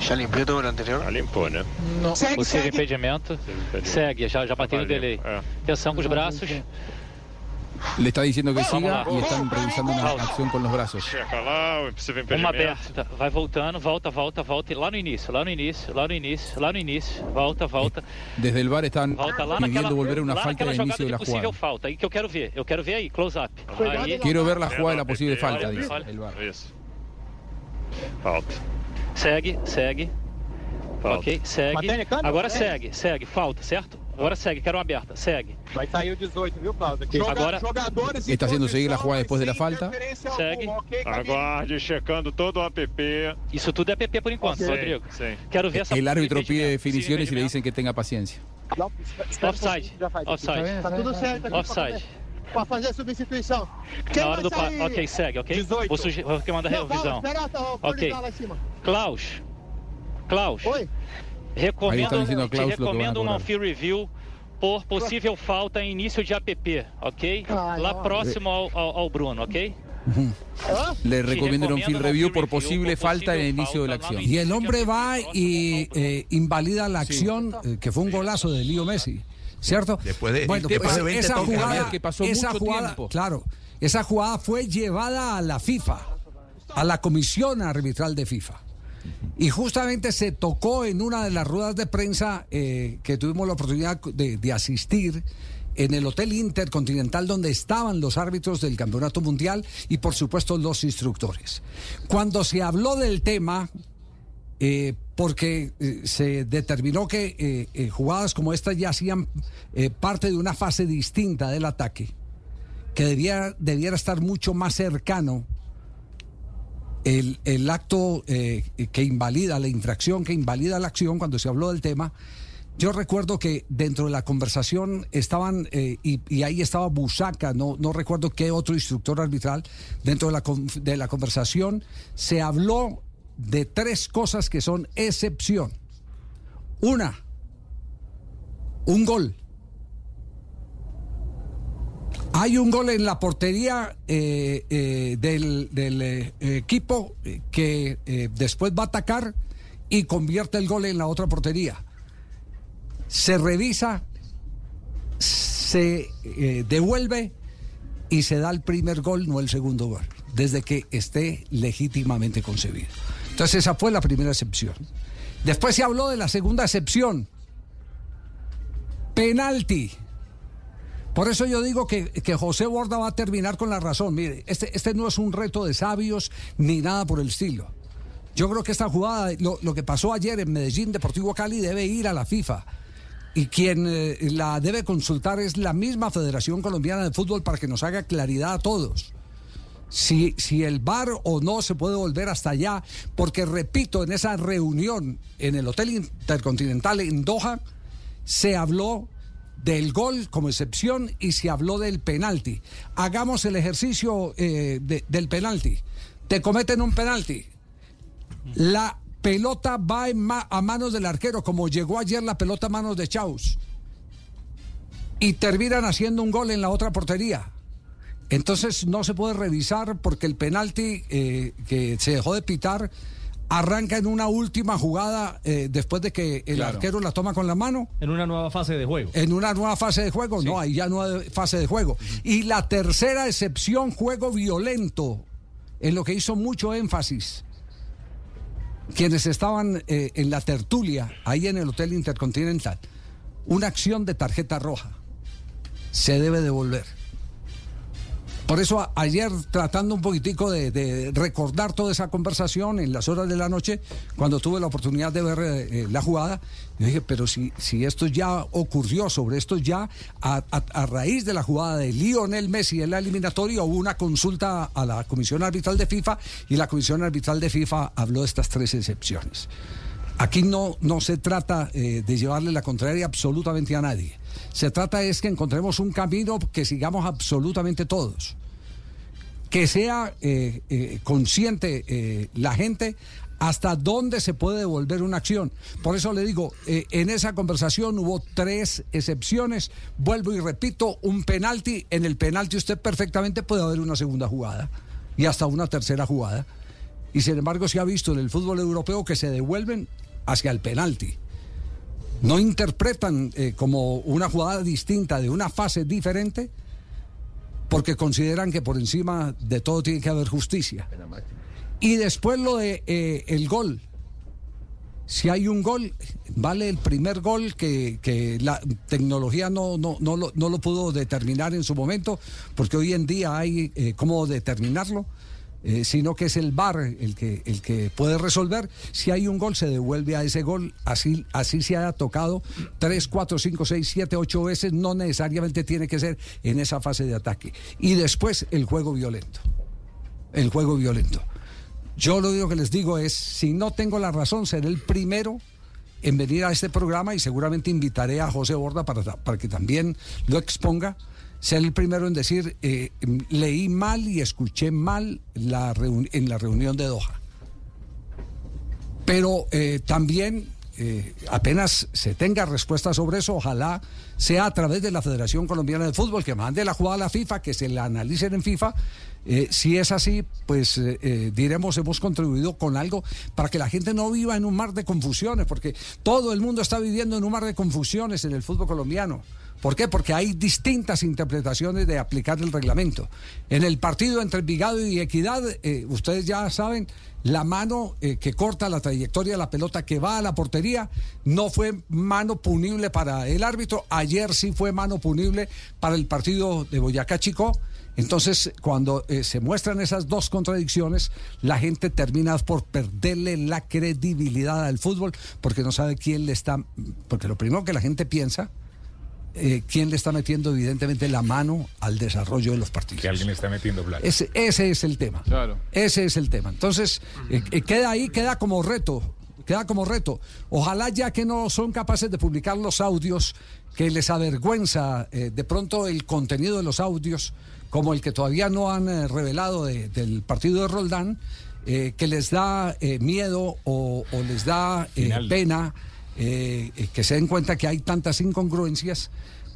Já limpou o do anterior? Já limpou, né? Não. Segue, Possível segue. impedimento. Segue, já, já bateu no Valeu, delay. é. Atenção com os braços. Le está diciendo que Vamos siga lá. y están revisando una acción con los brazos. Checa lá, o possível Uma aberta. Vai voltando, volta, volta, volta. E lá no início, lá no início, lá no início, lá no início. Volta, volta. Desde el VAR están Volta lá naquela, volver a lá falta de jogada inicio de possível falta. Aí que eu quero ver. Eu quero ver aí, close up. Aí, Quiero ver de la posible Olha, falta, olha. el VAR. Isso. Falta. Segue, segue. Falta. Ok, segue. A? Agora É. segue, segue. Falta, certo? Agora segue, quero uma aberta. Segue. Vai sair o 18, viu, Claudio? Ok. Agora- jogadores Está haciendo seguir la posição jugada e después de la sem falta. interferência Segue. alguma, ok, Camille? Aguarde, checando todo o app. Isso tudo é PP por enquanto, Sim, Rodrigo. sim. Quero ver essa El árbitro pide y le Impedimento. dicen que tenga paciencia. Não, espera um Offside. Offside. Tá tudo certo aqui Offside. Para fazer a substituição. Quem Na hora do sair? Ok, segue, ok? 18. Vou, suge... Vou a Não, fala, revisão. Espera, tá, Ok. lá em cima. Klaus. Klaus. Oi. Recomendo, Aí está dizendo a te a recomendo um on-field review por possível falta em início de app, ok? Ah, Lá não. próximo ao, ao, ao Bruno, ok? Le recomiendan un field review por posible falta en el inicio de la acción. Y el hombre va y eh, invalida la acción, eh, que fue un golazo de Lío Messi, ¿cierto? Después de- bueno, después pues de 20 esa jugada, que pasó esa mucho jugada, tiempo. claro, esa jugada fue llevada a la FIFA, a la comisión arbitral de FIFA. Y justamente se tocó en una de las ruedas de prensa eh, que tuvimos la oportunidad de, de asistir en el Hotel Intercontinental donde estaban los árbitros del Campeonato Mundial y por supuesto los instructores. Cuando se habló del tema, eh, porque eh, se determinó que eh, eh, jugadas como estas ya hacían parte de una fase distinta del ataque, que debía, debiera estar mucho más cercano el, el acto que invalida la infracción, que invalida la acción cuando se habló del tema. Yo recuerdo que dentro de la conversación estaban, y, y ahí estaba Busaca, no, no recuerdo qué otro instructor arbitral, dentro de la, de la conversación se habló de tres cosas que son excepción. Una, un gol. Hay un gol en la portería eh, eh, del, eh, equipo que después va a atacar y convierte el gol en la otra portería. Se revisa, se devuelve y se da el primer gol, no el segundo gol, desde que esté legítimamente concebido. Entonces esa fue la primera excepción. Después se habló de la segunda excepción. Penalti. Por eso yo digo que, que José Borda va a terminar con la razón. Mire, este, este no es un reto de sabios ni nada por el estilo. Yo creo que esta jugada, lo, lo que pasó ayer en Medellín, Deportivo Cali, debe ir a la FIFA. Y quien eh, la debe consultar es la misma Federación Colombiana de Fútbol para que nos haga claridad a todos. Si, si el VAR o no se puede volver hasta allá, porque repito, en esa reunión en el Hotel Intercontinental en Doha, se habló del gol como excepción y se habló del penalti. Hagamos el ejercicio eh, de- del penalti. Te cometen un penalti. La pelota va a manos del arquero, como llegó ayer la pelota a manos de Chaus. Y terminan haciendo un gol en la otra portería. Entonces no se puede revisar porque el penalti eh, que se dejó de pitar arranca en una última jugada eh, después de que el Claro. arquero la toma con la mano. En una nueva fase de juego. En una nueva fase de juego, no, hay ya nueva fase de juego. Y la tercera excepción, juego violento, en lo que hizo mucho énfasis quienes estaban eh, en la tertulia, ahí en el Hotel Intercontinental. una acción de tarjeta roja. Se debe devolver. Por eso ayer tratando un poquitico de, recordar toda esa conversación en las horas de la noche, cuando tuve la oportunidad de ver eh, la jugada, yo dije, pero si, si esto ya ocurrió, sobre esto ya, a raíz de la jugada de Lionel Messi en la eliminatoria, hubo una consulta a la Comisión Arbitral de FIFA y la Comisión Arbitral de FIFA habló de estas tres excepciones. Aquí no, no se trata eh, de llevarle la contraria absolutamente a nadie. Se trata es que encontremos un camino que sigamos absolutamente todos. Que sea eh, eh, consciente eh, la gente hasta dónde se puede devolver una acción. Por eso le digo, en esa conversación hubo tres excepciones. Vuelvo y repito, un penalti. En el penalti usted perfectamente puede haber una segunda jugada y hasta una tercera jugada. Y sin embargo se ha visto en el fútbol europeo que se devuelven hacia el penalti. No interpretan eh, como una jugada distinta de una fase diferente porque consideran que por encima de todo tiene que haber justicia. Y después lo de eh, el gol. Si hay un gol, vale el primer gol que, la tecnología no, no, no, lo, no lo pudo determinar en su momento, porque hoy en día hay eh, cómo determinarlo, eh, sino que es el VAR el que, el que puede resolver. Si hay un gol, se devuelve a ese gol, así, así se haya tocado 3, 4, 5, 6, 7, 8 veces, no necesariamente tiene que ser en esa fase de ataque. Y después el juego violento. El juego violento. Yo lo único que les digo es, si no tengo la razón, seré el primero en venir a este programa y seguramente invitaré a José Borda para, para que también lo exponga. Ser el primero en decir, eh, leí mal y escuché mal la en la reunión de Doha. Pero eh, también, eh, apenas se tenga respuesta sobre eso, ojalá sea a través de la Federación Colombiana de Fútbol, que mande la jugada a la FIFA, que se la analicen en FIFA. Si es así, pues diremos, hemos contribuido con algo para que la gente no viva en un mar de confusiones, porque todo el mundo está viviendo en un mar de confusiones en el fútbol colombiano. ¿Por qué? Porque hay distintas interpretaciones de aplicar el reglamento. En el partido entre Envigado y Equidad, eh, ustedes ya saben, la mano eh, que corta la trayectoria de la pelota que va a la portería no fue mano punible para el árbitro. Ayer sí fue mano punible para el partido de Boyacá Chico. Entonces, cuando eh, se muestran esas dos contradicciones, la gente termina por perderle la credibilidad al fútbol porque no sabe quién le está. Porque lo primero que la gente piensa eh, quién le está metiendo evidentemente la mano al desarrollo de los partidos. Que alguien le está metiendo plata. Ese, ese es el tema. Claro. Ese es el tema. Entonces, eh, eh, queda ahí, queda como reto. Queda como reto. Ojalá ya que no son capaces de publicar los audios, que les avergüenza eh, de pronto el contenido de los audios, como el que todavía no han eh, revelado de- del partido de Roldán, eh, que les da eh, miedo o, o les da eh, pena eh, eh, que se den cuenta que hay tantas incongruencias,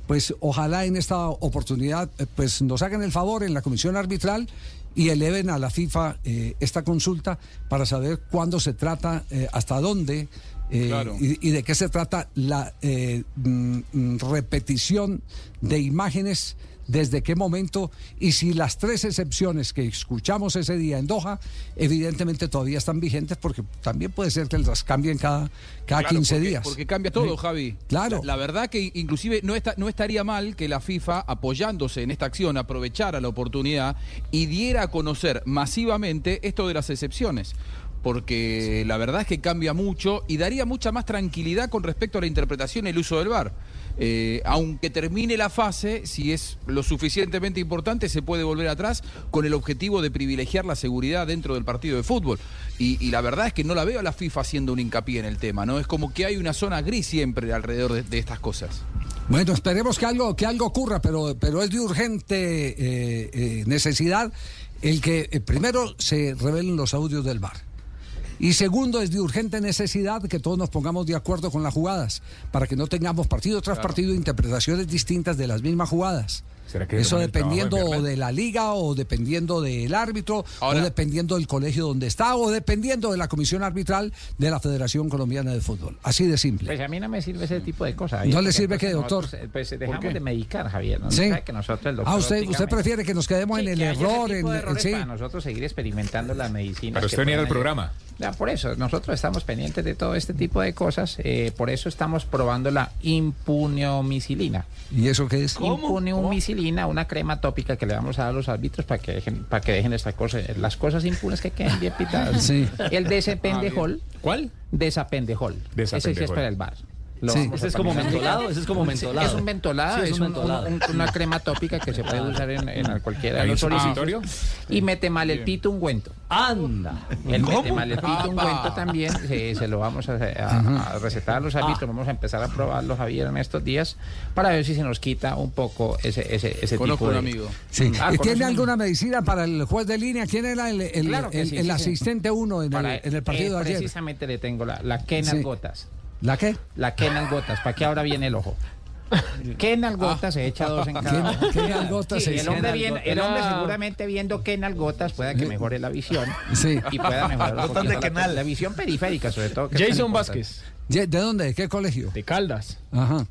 pues ojalá en esta oportunidad eh, pues nos hagan el favor en la comisión arbitral y eleven a la FIFA eh, esta consulta para saber cuándo se trata, eh, hasta dónde eh, Claro. y, y de qué se trata la mm, mm, repetición de imágenes, desde qué momento y si las tres excepciones que escuchamos ese día en Doha evidentemente todavía están vigentes porque también puede ser que las cambien cada, cada Claro, 15 porque- días. Porque cambia todo. Javi. Claro. La, la verdad que inclusive no, está, no estaría mal que la FIFA, apoyándose en esta acción, aprovechara la oportunidad y diera a conocer masivamente esto de las excepciones. Porque la verdad es que cambia mucho y daría mucha más tranquilidad con respecto a la interpretación y el uso del VAR. Eh, aunque termine la fase, si es lo suficientemente importante, se puede volver atrás con el objetivo de privilegiar la seguridad dentro del partido de fútbol. Y, la verdad es que no la veo a la FIFA haciendo un hincapié en el tema, ¿no? Es como que hay una zona gris siempre alrededor de, estas cosas. Bueno, esperemos que algo, que algo ocurra, pero, pero es de urgente eh, eh, necesidad el que primero se revelen los audios del bar. Y segundo, es de urgente necesidad que todos nos pongamos de acuerdo con las jugadas, para que no tengamos partido tras partido interpretaciones distintas de las mismas jugadas. ¿Será que Eso dependiendo de o Berman? de la liga o dependiendo del árbitro Ahora- o dependiendo del colegio donde está o dependiendo de la comisión arbitral de la Federación Colombiana de Fútbol. Así de simple. Pues a mí no me sirve ese tipo de cosas. ¿No le sirve qué, doctor? nosotros, eh, Pues dejamos qué? de medicar, Javier. ¿no? Sí. Sabe que nosotros, el doctor, Ah, usted, usted prefiere que nos quedemos en el que error, en, sí. para nosotros seguir experimentando la medicina. Pero usted ni era el programa. Ya, por eso, nosotros estamos pendientes de todo este tipo de cosas. eh, por eso estamos probando la impuneomicilina. ¿Y eso qué es? Impuneomicilina, una crema tópica que le vamos a dar a los árbitros para que dejen, para que dejen estas cosas, las cosas impunes que queden bien pitadas. Sí. El desapendejol. ¿Cuál? Desapendejol. Ese sí es para el bar. Lo Sí. Ese es como mentolado, ese es como mentolado. Es un mentolado, Sí, es, es un un- mentolado. un- una crema tópica que se puede usar en, en cualquiera de ¿Hay los un supositorio? Y mete mal el pito ungüento. Anda. El ¿Cómo? mete mal el pito ungüento también se, se lo vamos a, a- a recetar a los árbitros. Vamos a empezar a probarlo, Javier, en estos días para ver si se nos quita un poco ese, ese, ese Conozco tipo un de... amigo. Sí. Ah, ¿Y ¿conoce ¿Tiene un- alguna medicina para el juez de línea? ¿Quién era el, el- Claro el- sí, el sí, sí. asistente uno en, Para- en el partido eh, de ayer? Precisamente le tengo la, la Kenal Sí. Gotas. ¿La qué? La Kenal Gotas, para que ahora viene el ojo. Kenal Gotas se echa dos en cada. Kenal Gotas Sí, se el echa. hombre, viene- el hombre seguramente viendo Kenal Gotas pueda que mejore la visión Sí. y pueda mejorar la, Kenal. la visión periférica sobre todo. que Jason. Vázquez, ¿De dónde? ¿De qué colegio? de Caldas. Ajá.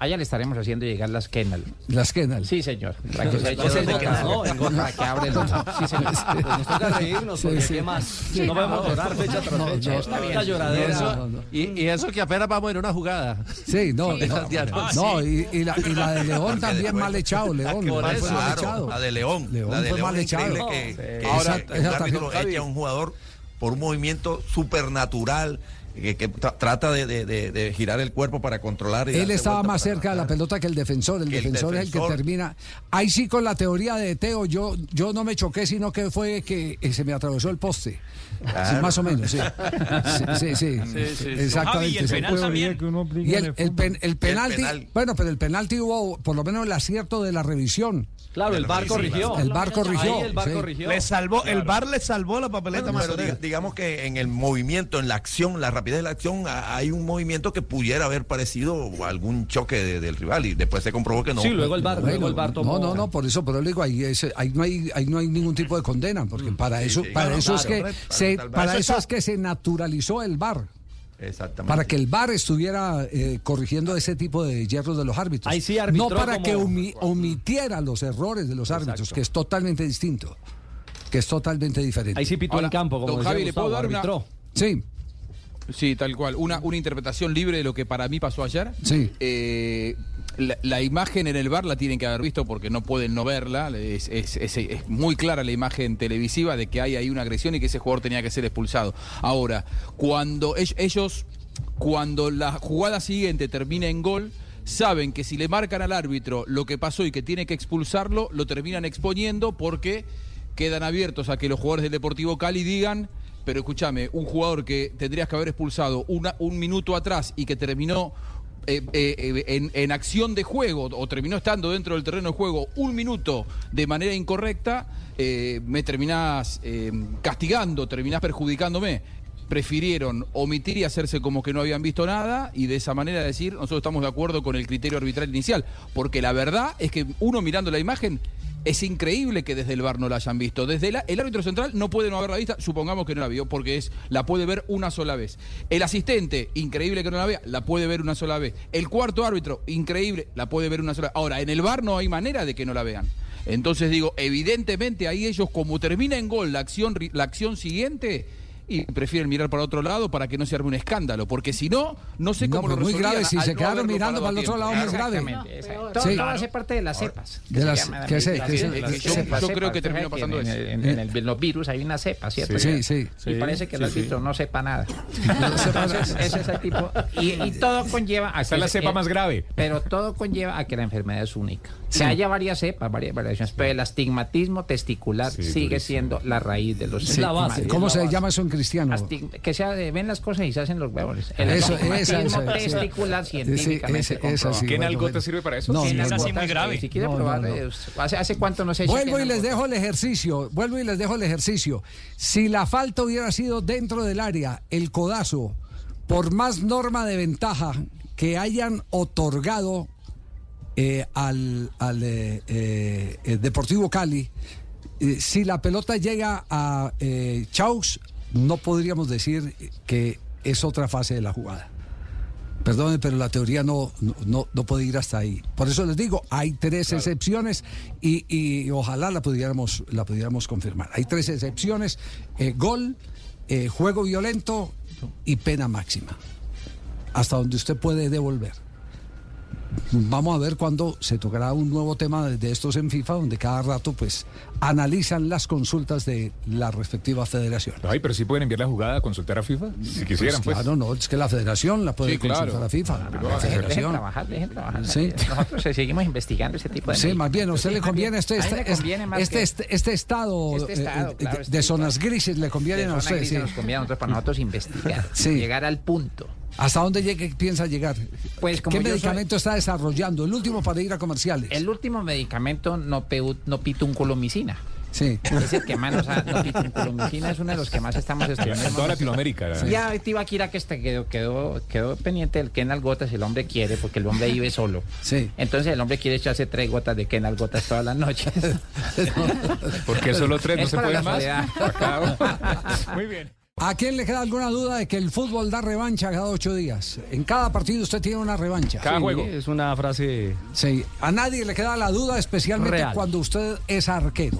Allá le estaremos haciendo llegar las Kenal. Las Kenal. Sí, señor. Para que se eche dos. Kenal, no. Para que abra el ojo. Sí, señor. Pues nos toca reírnos, porque ¿qué más? Sí, no podemos no, llorar fecha tras fecha. está bien. lloradera. Eso- no, no. Y, y eso que apenas vamos en una jugada. Sí, no, no, Santiago. no, y, y la, y la de León también mal echado, León. Por León eso, fue mal claro, echado. la de León. León la de fue León mal echado. que, Ahora, un árbitro eche a un jugador por un movimiento supernatural que, que tra- trata de, de- de- de girar el cuerpo para controlar. y Él estaba más cerca de la pelota que el defensor. El defensor es el que termina. Ahí sí con la teoría de Teo, yo, yo no me choqué, sino que fue que eh, se me atravesó el poste. Sí, más o menos, sí. Sí, sí, sí. Exactamente. Javi, ¿y el penal también? Y el, el, pen- el penalti, penal. bueno, pero el penalti hubo por lo menos el acierto de la revisión. Claro, el bar corrigió. El VAR corrigió, Ahí el bar sí. corrigió. Le salvó, el bar le salvó la papeleta Bueno, pero Mazorera. diga- digamos que en el movimiento, en la acción, la rapidez de la acción, a- hay un movimiento que pudiera haber parecido algún choque de- del rival y después se comprobó que no. Sí, luego el bar, luego el bar tomó. No, no, no, por eso, pero le digo, ahí, no hay, ahí no hay ningún tipo de condena, porque para eso, sí, para claro, eso es que se, para- para eso es que se naturalizó el VAR, Exactamente. para que el VAR estuviera eh, corrigiendo ese tipo de hierros de los árbitros. Ahí sí no para como- que omi- omitiera los errores de los árbitros, que es totalmente distinto, que es totalmente diferente. Ahí sí pitó en campo, como don decía Javi, ¿le puedo dar una-. Sí, Sí, tal cual. Una, una interpretación libre de lo que para mí pasó ayer. Sí. Eh, la, la imagen en el bar la tienen que haber visto porque no pueden no verla. Es, es- es- es muy clara la imagen televisiva de que hay ahí una agresión y que ese jugador tenía que ser expulsado. Ahora, cuando ell- ellos, cuando la jugada siguiente termina en gol, saben que si le marcan al árbitro lo que pasó y que tiene que expulsarlo, lo terminan exponiendo porque quedan abiertos a que los jugadores del Deportivo Cali digan, pero escúchame, un jugador que tendrías que haber expulsado un minuto atrás y que terminó eh, eh, eh, en, acción de juego o terminó estando dentro del terreno de juego un minuto de manera incorrecta, me terminás castigando, terminás perjudicándome. Prefirieron omitir y hacerse como que no habían visto nada y de esa manera decir, nosotros estamos de acuerdo con el criterio arbitral inicial. Porque la verdad es que uno mirando la imagen es increíble que desde el bar no la hayan visto. Desde el árbitro central no puede no haberla vista, supongamos que no la vio, porque es la puede ver una sola vez. El asistente, increíble que no la vea, la puede ver una sola vez. El cuarto árbitro, increíble, la puede ver una sola vez. Ahora, en el bar no hay manera de que no la vean. Entonces digo, evidentemente ahí ellos, como termina en gol la acción, la acción siguiente, y prefieren mirar para otro lado para que no se arme un escándalo, porque si no, no sé No, cómo pues lo muy grave, si se no quedaron mirando para el a otro lado, muy grave. Todo, Sí. todo hace parte de las cepas. que De se las- ¿qué Yo creo que terminó pasando eso. En, en- en el- en los virus hay una cepa, ¿cierto? Sí, sí. Y parece que el árbitro sí. no sepa nada. Entonces, ese es el tipo. Y, y todo conlleva a Esa es que la cepa eh, más grave. Pero todo conlleva a que la enfermedad es única. Sí. Que haya varias cepas, varias variaciones, pero el astigmatismo testicular Sí, sigue durísimo. siendo la raíz de los Sí. la base. ¿Cómo la se base. llama eso en cristiano? Astig- que sea de- ven las cosas y se hacen los huevos. El Eso, astigmatismo esa, esa, testicular Sí, científicamente ¿Qué en bueno, algo te bueno. sirve para eso? No, Sí, no. así muy grave. Si quiere No, probar, no. eh, ¿hace, ¿hace cuánto no se echa Vuelvo y les dejo el ejercicio, vuelvo y les dejo el ejercicio. Si la falta hubiera sido dentro del área, el codazo, por más norma de ventaja que hayan otorgado eh, al, al, eh, eh, Deportivo Cali, si la pelota llega a eh, Chaux, no podríamos decir que es otra fase de la jugada. Perdón, pero la teoría no, no, no, puede ir hasta ahí. Por eso les digo, hay tres excepciones y, y ojalá la pudiéramos, la pudiéramos confirmar. Hay tres excepciones, gol, juego violento y pena máxima. Hasta donde usted puede devolver. Vamos a ver cuándo se tocará un nuevo tema de, estos en FIFA, donde cada rato pues analizan las consultas de la respectiva federación. Ay, pero sí pueden enviar la jugada a consultar a FIFA, si quisieran, pues. Claro, no, es que la federación la puede Sí, claro. consultar a FIFA. la Dejen, dejen federación. trabajar, trabajar. Sí. Nosotros eh, seguimos investigando ese tipo de Sí, más bien, a usted Sí, le conviene este, este, me conviene este, este, este estado, Este estado, eh, claro, de, este de tipo zonas grises le conviene a usted. gris sí. nos conviene a nosotros para nosotros investigar, llegar al punto. ¿Hasta dónde llegue, piensa llegar? Pues como ¿Qué medicamento está desarrollando? El último para ir a comerciales. El último medicamento no, no pitunculomicina. Sí. Es el que más nos ha, no, pitunculomicina es uno de los que más estamos estudiando. En toda Latinoamérica. Sí. Ya Tibaquira que este quedó, quedó, quedó pendiente del Kenal Gotas, el hombre quiere, porque el hombre vive solo. Sí. Entonces el hombre quiere echarse tres gotas de Kenal Gotas todas las noches. Porque solo tres no Es se la más. Muy bien. ¿A quién le queda alguna duda de que el fútbol da revancha cada ocho días? En cada partido usted tiene una revancha. Sí, Es una frase. Sí, a nadie le queda la duda, especialmente Real. cuando usted es arquero.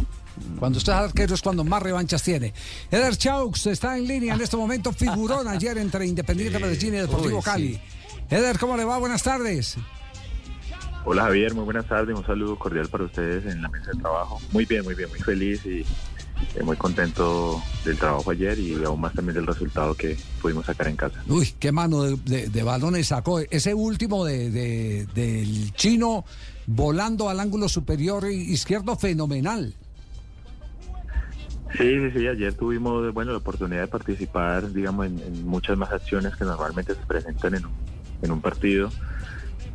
Cuando usted es arquero es cuando más revanchas tiene. Eder Chaux está en línea en este momento, figurón ayer entre Independiente Medellín y Deportivo Uy, sí. Cali. Eder, ¿cómo le va? Buenas tardes. Hola Javier, muy buenas tardes, un saludo cordial para ustedes en la mesa de trabajo. Muy bien, muy bien, muy feliz y muy contento del trabajo ayer y aún más también del resultado que pudimos sacar en casa. Uy, qué mano de, de- de balones sacó. Ese último de, de- del chino volando al ángulo superior izquierdo, fenomenal. Sí, sí, sí, ayer tuvimos bueno, la oportunidad de participar, digamos, en, en muchas más acciones que normalmente se presentan en un, en un partido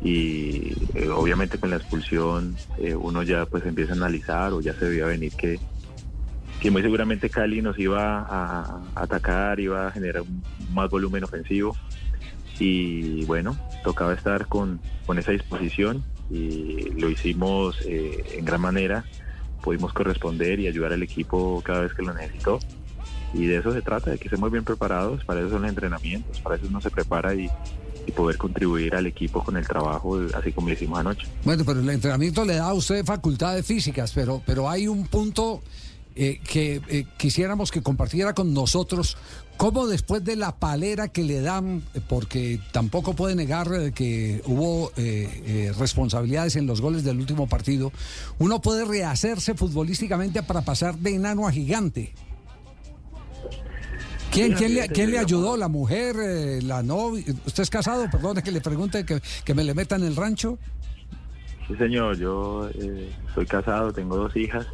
y eh, obviamente con la expulsión eh, uno ya pues empieza a analizar o ya se veía venir que, que muy seguramente Cali nos iba a, atacar, iba a generar más volumen ofensivo. Y bueno, tocaba estar con, con esa disposición y lo hicimos eh, en gran manera, pudimos corresponder y ayudar al equipo cada vez que lo necesitó. Y de eso se trata, de que estemos bien preparados, para eso son los entrenamientos, para eso uno se prepara y, y poder contribuir al equipo con el trabajo, así como lo hicimos anoche. Bueno, pero el entrenamiento le da a usted facultades físicas, pero, pero hay un punto eh, que eh, quisiéramos que compartiera con nosotros. ¿Cómo después de la palera que le dan, eh, porque tampoco puede negar que hubo eh, responsabilidades en los goles del último partido, uno puede rehacerse futbolísticamente para pasar de enano a gigante? ¿Quién, quién, le, quién le ayudó? ¿La mujer? ¿La novia? ¿Usted es casado? Perdone que le pregunte que, que me le meta en el rancho. Sí, señor, yo soy casado, tengo dos hijas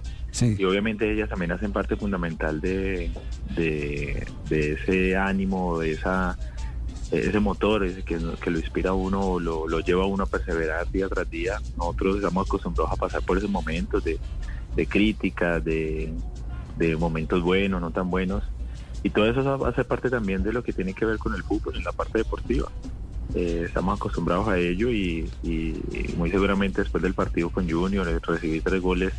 y obviamente ellas también hacen parte fundamental de, de, ese ánimo, de esa ese motor ese que, que lo inspira a uno, lo, lo lleva a uno a perseverar día tras día. Nosotros estamos acostumbrados a pasar por esos momentos de, de críticas, de, de momentos buenos, no tan buenos. Y todo eso ser parte también de lo que tiene que ver con el fútbol, en la parte deportiva. Eh, estamos acostumbrados a ello y, y- y muy seguramente después del partido con Junior, eh, recibir tres goles,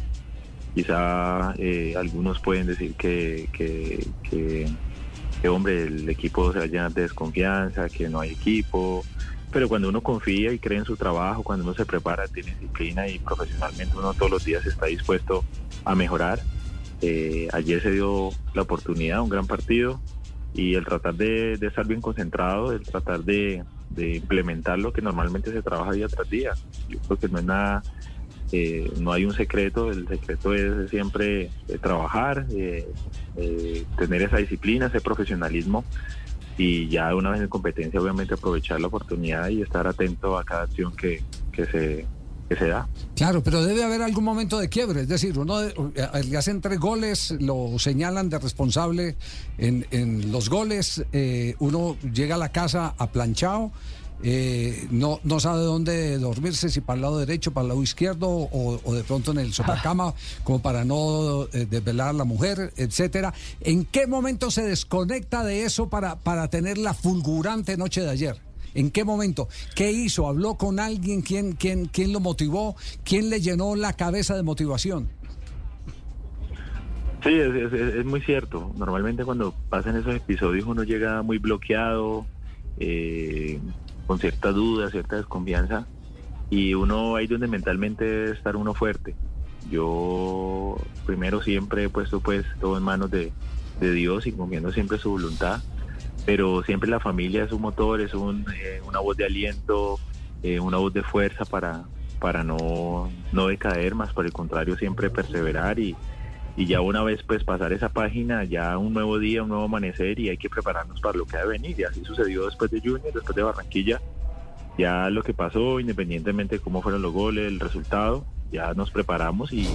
quizá eh, algunos pueden decir que, que, que, que, hombre, el equipo se va a llenar de desconfianza, que no hay equipo, pero cuando uno confía y cree en su trabajo, cuando uno se prepara, tiene disciplina y profesionalmente uno todos los días está dispuesto a mejorar. Eh, ayer se dio la oportunidad, un gran partido, y el tratar de, de estar bien concentrado, el tratar de, de implementar lo que normalmente se trabaja día tras día. Yo creo que no es nada, eh, no hay un secreto, el secreto es siempre eh, trabajar, eh, eh, tener esa disciplina, ese profesionalismo y ya una vez en competencia obviamente aprovechar la oportunidad y estar atento a cada acción que, que se, que se da. Claro, pero debe haber algún momento de quiebre. Es decir, uno le hacen tres goles, lo señalan de responsable en, en los goles, uno llega a la casa aplanchado, eh, no, no sabe dónde dormirse, si para el lado derecho, para el lado izquierdo o, o de pronto en el sofacama, como para no eh, desvelar a la mujer, etcétera. ¿En qué momento se desconecta de eso para, para tener la fulgurante noche de ayer? ¿En qué momento? ¿Qué hizo? ¿Habló con alguien? ¿Quién, quién, quién lo motivó? ¿Quién le llenó la cabeza de motivación? Sí, es, es- es muy cierto. Normalmente cuando pasan esos episodios uno llega muy bloqueado, eh, con cierta duda, cierta desconfianza, y uno ahí donde mentalmente debe estar uno fuerte. Yo primero siempre he puesto pues todo en manos de, de Dios y confiando siempre su voluntad, pero siempre la familia es un motor, es un, eh, una voz de aliento, eh, una voz de fuerza para, para no, no decaer, más por el contrario siempre perseverar y, y ya una vez pues pasar esa página, ya un nuevo día, un nuevo amanecer y hay que prepararnos para lo que ha de venir. Y así sucedió después de Junior, después de Barranquilla. Ya lo que pasó, independientemente de cómo fueron los goles, el resultado, ya nos preparamos y,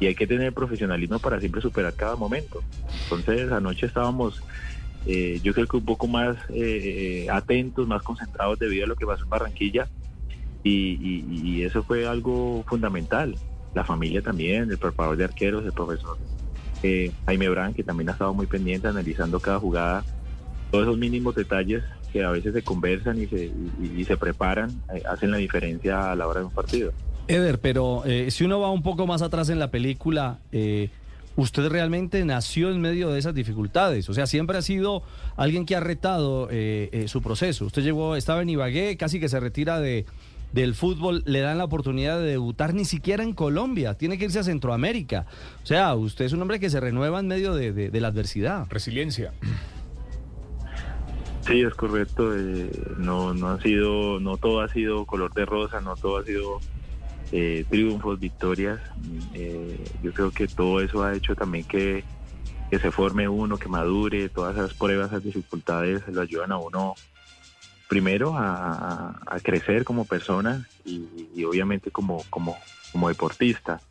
y hay que tener profesionalismo para siempre superar cada momento. Entonces anoche estábamos, eh, yo creo que un poco más eh, eh, atentos, más concentrados debido a lo que pasó en Barranquilla y, eso fue algo fundamental. La familia también, el preparador de arqueros, el profesor eh, Jaime Brand, que también ha estado muy pendiente analizando cada jugada, todos esos mínimos detalles que a veces se conversan y se, y- y se preparan, eh, hacen la diferencia a la hora de un partido. Eder, pero eh, si uno va un poco más atrás en la película, eh, usted realmente nació en medio de esas dificultades. O sea, siempre ha sido alguien que ha retado eh, eh, su proceso. Usted llegó, estaba en Ibagué, casi que se retira de, del fútbol, le dan la oportunidad de debutar ni siquiera en Colombia, tiene que irse a Centroamérica. O sea, usted es un hombre que se renueva en medio de, de- de la adversidad. Resiliencia. Sí, es correcto. eh, no, no ha sido, no todo ha sido color de rosa, no todo ha sido eh, triunfos, victorias. Eh, yo creo que todo eso ha hecho también que, que se forme uno, que madure. Todas esas pruebas, esas dificultades lo ayudan a uno primero a, a- crecer como persona y, y obviamente como, como, como deportista.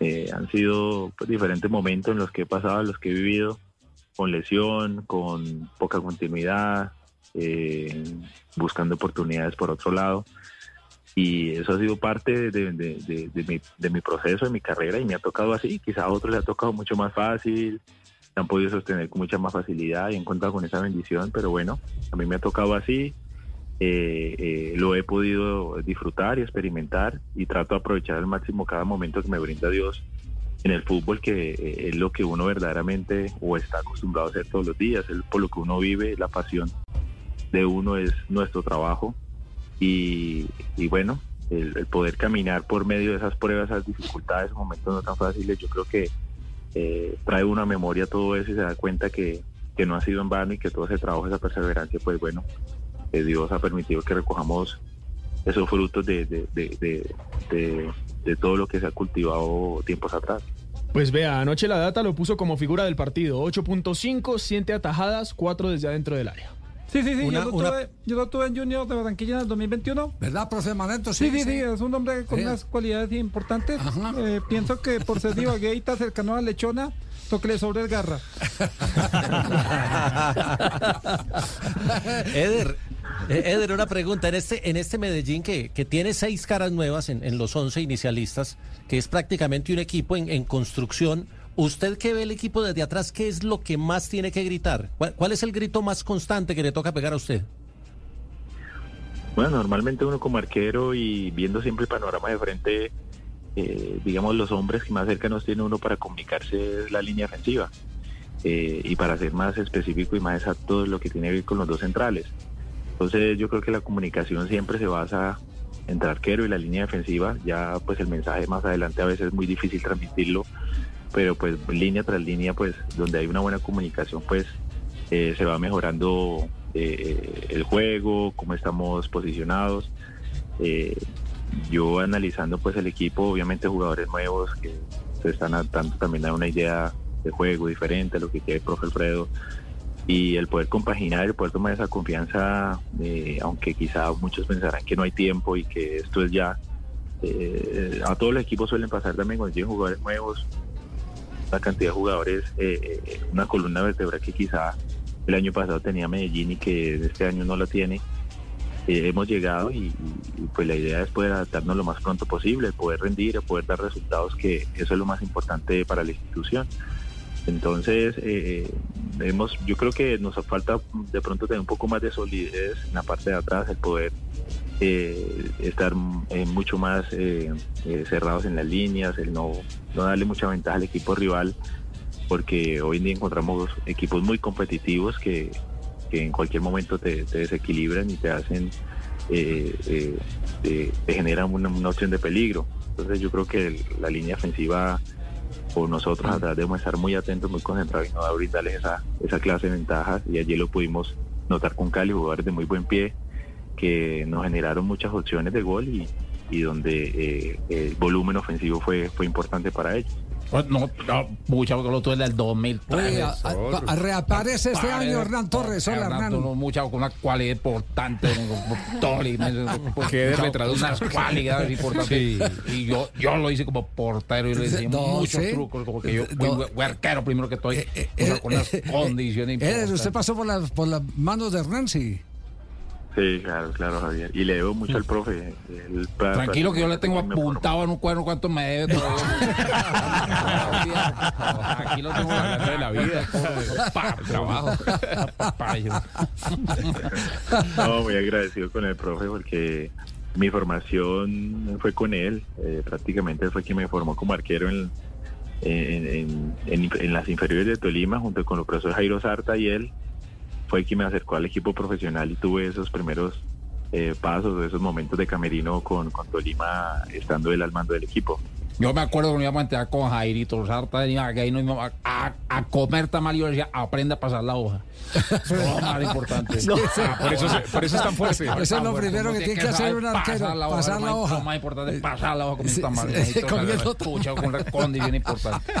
Eh, han sido pues, diferentes momentos en los que he pasado, los que he vivido con lesión, con poca continuidad, eh, buscando oportunidades por otro lado. Y eso ha sido parte de, de- de- de mi, de mi proceso, de mi carrera, y me ha tocado así. Quizá a otros le ha tocado mucho más fácil, se han podido sostener con mucha más facilidad y han contado con esa bendición, pero bueno, a mí me ha tocado así. Eh, eh, lo he podido disfrutar y experimentar y trato de aprovechar al máximo cada momento que me brinda Dios en el fútbol que eh, es lo que uno verdaderamente o está acostumbrado a hacer todos los días, es por lo que uno vive, la pasión de uno es nuestro trabajo. Y, y bueno, el, el poder caminar por medio de esas pruebas, esas dificultades, momentos no tan fáciles, yo creo que eh, trae una memoria todo eso y se da cuenta que, que no ha sido en vano y que todo ese trabajo, esa perseverancia, pues bueno, eh, Dios ha permitido que recojamos esos frutos de, de, de, de- de- de todo lo que se ha cultivado tiempos atrás. Pues vea, anoche la data lo puso como figura del partido. 8.5, 7 atajadas, 4 desde adentro del área. Sí, sí, sí, Una- yo, lo una- tuve, yo lo tuve en Junior de Barranquilla en el 2021. ¿Verdad, profe Maneto? Sí, sí, sí, sí. es un hombre con Sí. unas cualidades importantes. Eh, pienso que por ser divagueita cercano a Lechona, lo que le sobra es garra. Eder, eh, Eder, una pregunta. En este, en este Medellín que, que tiene seis caras nuevas en, en los 11 inicialistas, que es prácticamente un equipo en, en construcción, ¿usted que ve el equipo desde atrás, qué es lo que más tiene que gritar? ¿Cuál, es el grito más constante que le toca pegar a usted? Bueno, normalmente uno como arquero y viendo siempre el panorama de frente, eh, digamos los hombres que más cercanos tiene uno para comunicarse es la línea ofensiva. Eh, y para ser más específico y más exacto lo que tiene que ver con los dos centrales. Entonces yo creo que la comunicación siempre se basa entre arquero y la línea defensiva. Ya pues el mensaje más adelante a veces es muy difícil transmitirlo, pero pues línea tras línea pues donde hay una buena comunicación pues eh, se va mejorando eh, el juego, cómo estamos posicionados. Eh, yo analizando pues el equipo, obviamente jugadores nuevos que se están adaptando también a una idea de juego diferente a lo que quiere el profe Alfredo y el poder compaginar, el poder tomar esa confianza, eh, aunque quizá muchos pensarán que no hay tiempo y que esto es ya, eh, a todos los equipos suelen pasar también cuando tienen jugadores nuevos, una cantidad de jugadores, eh, eh, una columna vertebral que quizá el año pasado tenía Medellín y que este año no la tiene. Eh, hemos llegado y, y, pues la idea es poder adaptarnos lo más pronto posible, poder rendir, poder dar resultados, que eso es lo más importante para la institución. Entonces, eh, hemos, yo creo que nos falta de pronto tener un poco más de solidez en la parte de atrás, el poder eh, estar eh, mucho más eh, eh, cerrados en las líneas, el no, no darle mucha ventaja al equipo rival, porque hoy en día encontramos equipos muy competitivos que, que en cualquier momento te, te desequilibran y te hacen, eh, eh, te, te generan una, opción de peligro. Entonces yo creo que la línea ofensiva por nosotros atrás debemos estar muy atentos, muy concentrados y no brindarles esa, esa clase de ventajas. Y allí lo pudimos notar con Cali, jugadores de muy buen pie que nos generaron muchas opciones de gol y, y donde eh, el volumen ofensivo fue, fue importante para ellos. No, no, mucha porque lo tuve del 2000. Oye, a- a- a- reaparece este año Hernán Torres. Hola, Hernán. mucha con una cualidad importante. Me traduzca. unas cualidades importantes. Sí. Y yo, yo lo hice como portero y le hice No, muchos sí. trucos. Como que yo fui huerquero primero que estoy. eh, o sea, con unas condiciones importantes. usted pasó por las, por las manos de Hernán, sí. Sí, claro, claro, Javier. Y le debo mucho al profe. Pra- Tranquilo que yo le tengo apuntado en un cuaderno cuánto me debe. todavía. Aquí lo tengo hablando de la vida. Pa, trabajo. No, muy agradecido con el profe porque mi formación fue con él. Eh, prácticamente fue quien me formó como arquero en, en, en- en- las inferiores de Tolima, junto con el profesor Jairo Sarta y él fue quien me acercó al equipo profesional y tuve esos primeros eh, pasos, esos momentos de camerino con, Tolima, estando él al mando del equipo. Yo me acuerdo que nos íbamos a entrar con Jairito Sarta y nos a, a- a comer tamal y yo decía, aprenda a pasar la hoja. Eso es lo más importante. No. Ah, por eso por eso es tan fuerte. Eso es lo primero que tiene que hacer un arquero, pasar la hoja. Lo más importante es pasar la hoja con un Sí, tamal. sí, comiendo Pucha, con una condición importante.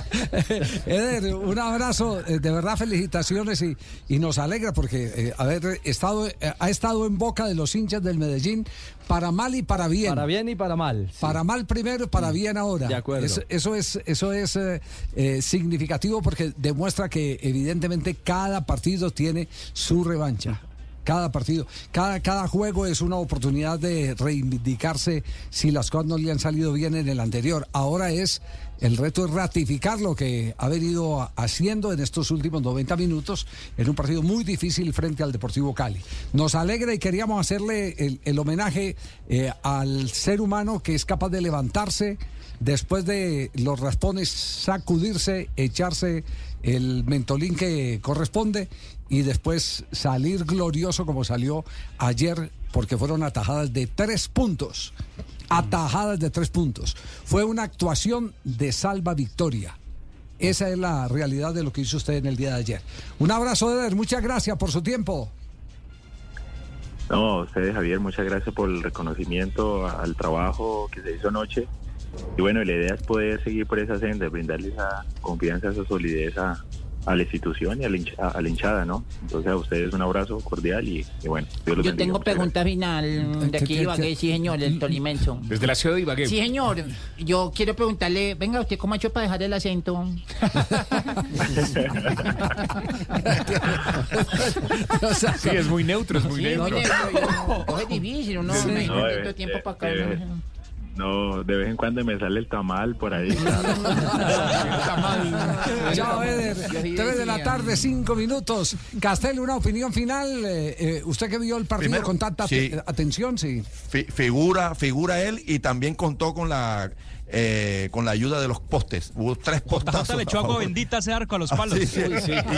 Eder, un abrazo, eh, de verdad felicitaciones y, y nos alegra porque eh, haber estado, eh, ha estado en boca de los hinchas del Medellín para mal y para bien. Para bien y para mal. sí. Para mal primero y para bien ahora. De acuerdo. Eso, eso es, eso es eh, eh, significativo porque demuestra que evidentemente cada partido tiene su revancha. Cada partido, cada, cada juego es una oportunidad de reivindicarse si las cosas no le han salido bien en el anterior. Ahora es el reto es ratificar lo que ha venido haciendo en estos últimos 90 minutos en un partido muy difícil frente al Deportivo Cali. Nos alegra y queríamos hacerle el, el homenaje eh, al ser humano que es capaz de levantarse después de los raspones, sacudirse, echarse el mentolín que corresponde y después salir glorioso como salió ayer porque fueron atajadas de tres puntos. Atajadas de tres puntos. Fue una actuación de salva victoria. Esa es la realidad de lo que hizo usted en el día de ayer. Un abrazo, Eder. Muchas gracias por su tiempo. No, ustedes, Javier, muchas gracias por el reconocimiento al trabajo que se hizo anoche. Y bueno, la idea es poder seguir por esa senda, brindarle esa confianza, esa solidez a, a la institución y a la, hincha- a la hinchada, ¿no? Entonces a ustedes un abrazo cordial y, y bueno, Dios los Yo bendiga. tengo pregunta final de aquí de Ibagué, sí señor, el tolimenso. Desde la ciudad de Ibagué. Sí señor, yo quiero preguntarle, venga, ¿usted cómo ha hecho para dejar el acento? Sí, es muy neutro, es muy Sí, neutro. oye, yo- yo- es difícil, uno Sí, me no, tanto tiempo para acá. No, de vez en cuando me sale el tamal por ahí. Chao, Eder. Tres de la tarde, cinco minutos. Castel, una opinión final. Eh, eh, usted que vio el partido Primero, con tanta sí. atención, sí. Fi- figura, figura él y también contó con la eh, con la ayuda de los postes. Hubo tres postazos. JJ le echó agua bendita ese arco a los Ah, palos. sí, sí.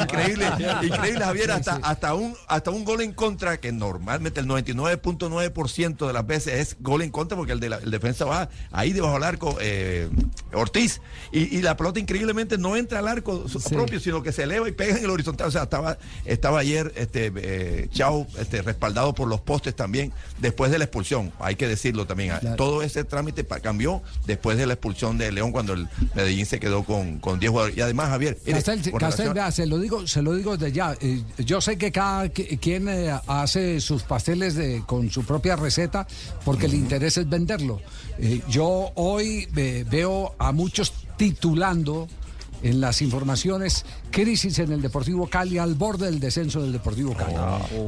Increíble, increíble, Javier. Hasta, hasta, un, hasta un gol en contra, que normalmente el 99.9% de las veces es gol en contra, porque el, de la, el defensa va ahí debajo del arco, eh, Ortiz, y, y la pelota increíblemente no entra al arco propio, sino que se eleva y pega en el horizontal. O sea, estaba, estaba ayer este, eh, Chao este, respaldado por los postes también, después de la expulsión, hay que decirlo también. Todo ese trámite cambió después de la expulsión de León, cuando el Medellín se quedó con, con 10 jugadores. Y además, Javier, Castel, Castel, relación- vea, se lo digo, se lo digo desde ya. Eh, yo sé que cada qui- quien eh, hace sus pasteles de, con su propia receta porque el interés es venderlo. Eh, yo hoy veo a muchos titulando en las informaciones, crisis en el Deportivo Cali al borde del descenso del Deportivo Cali.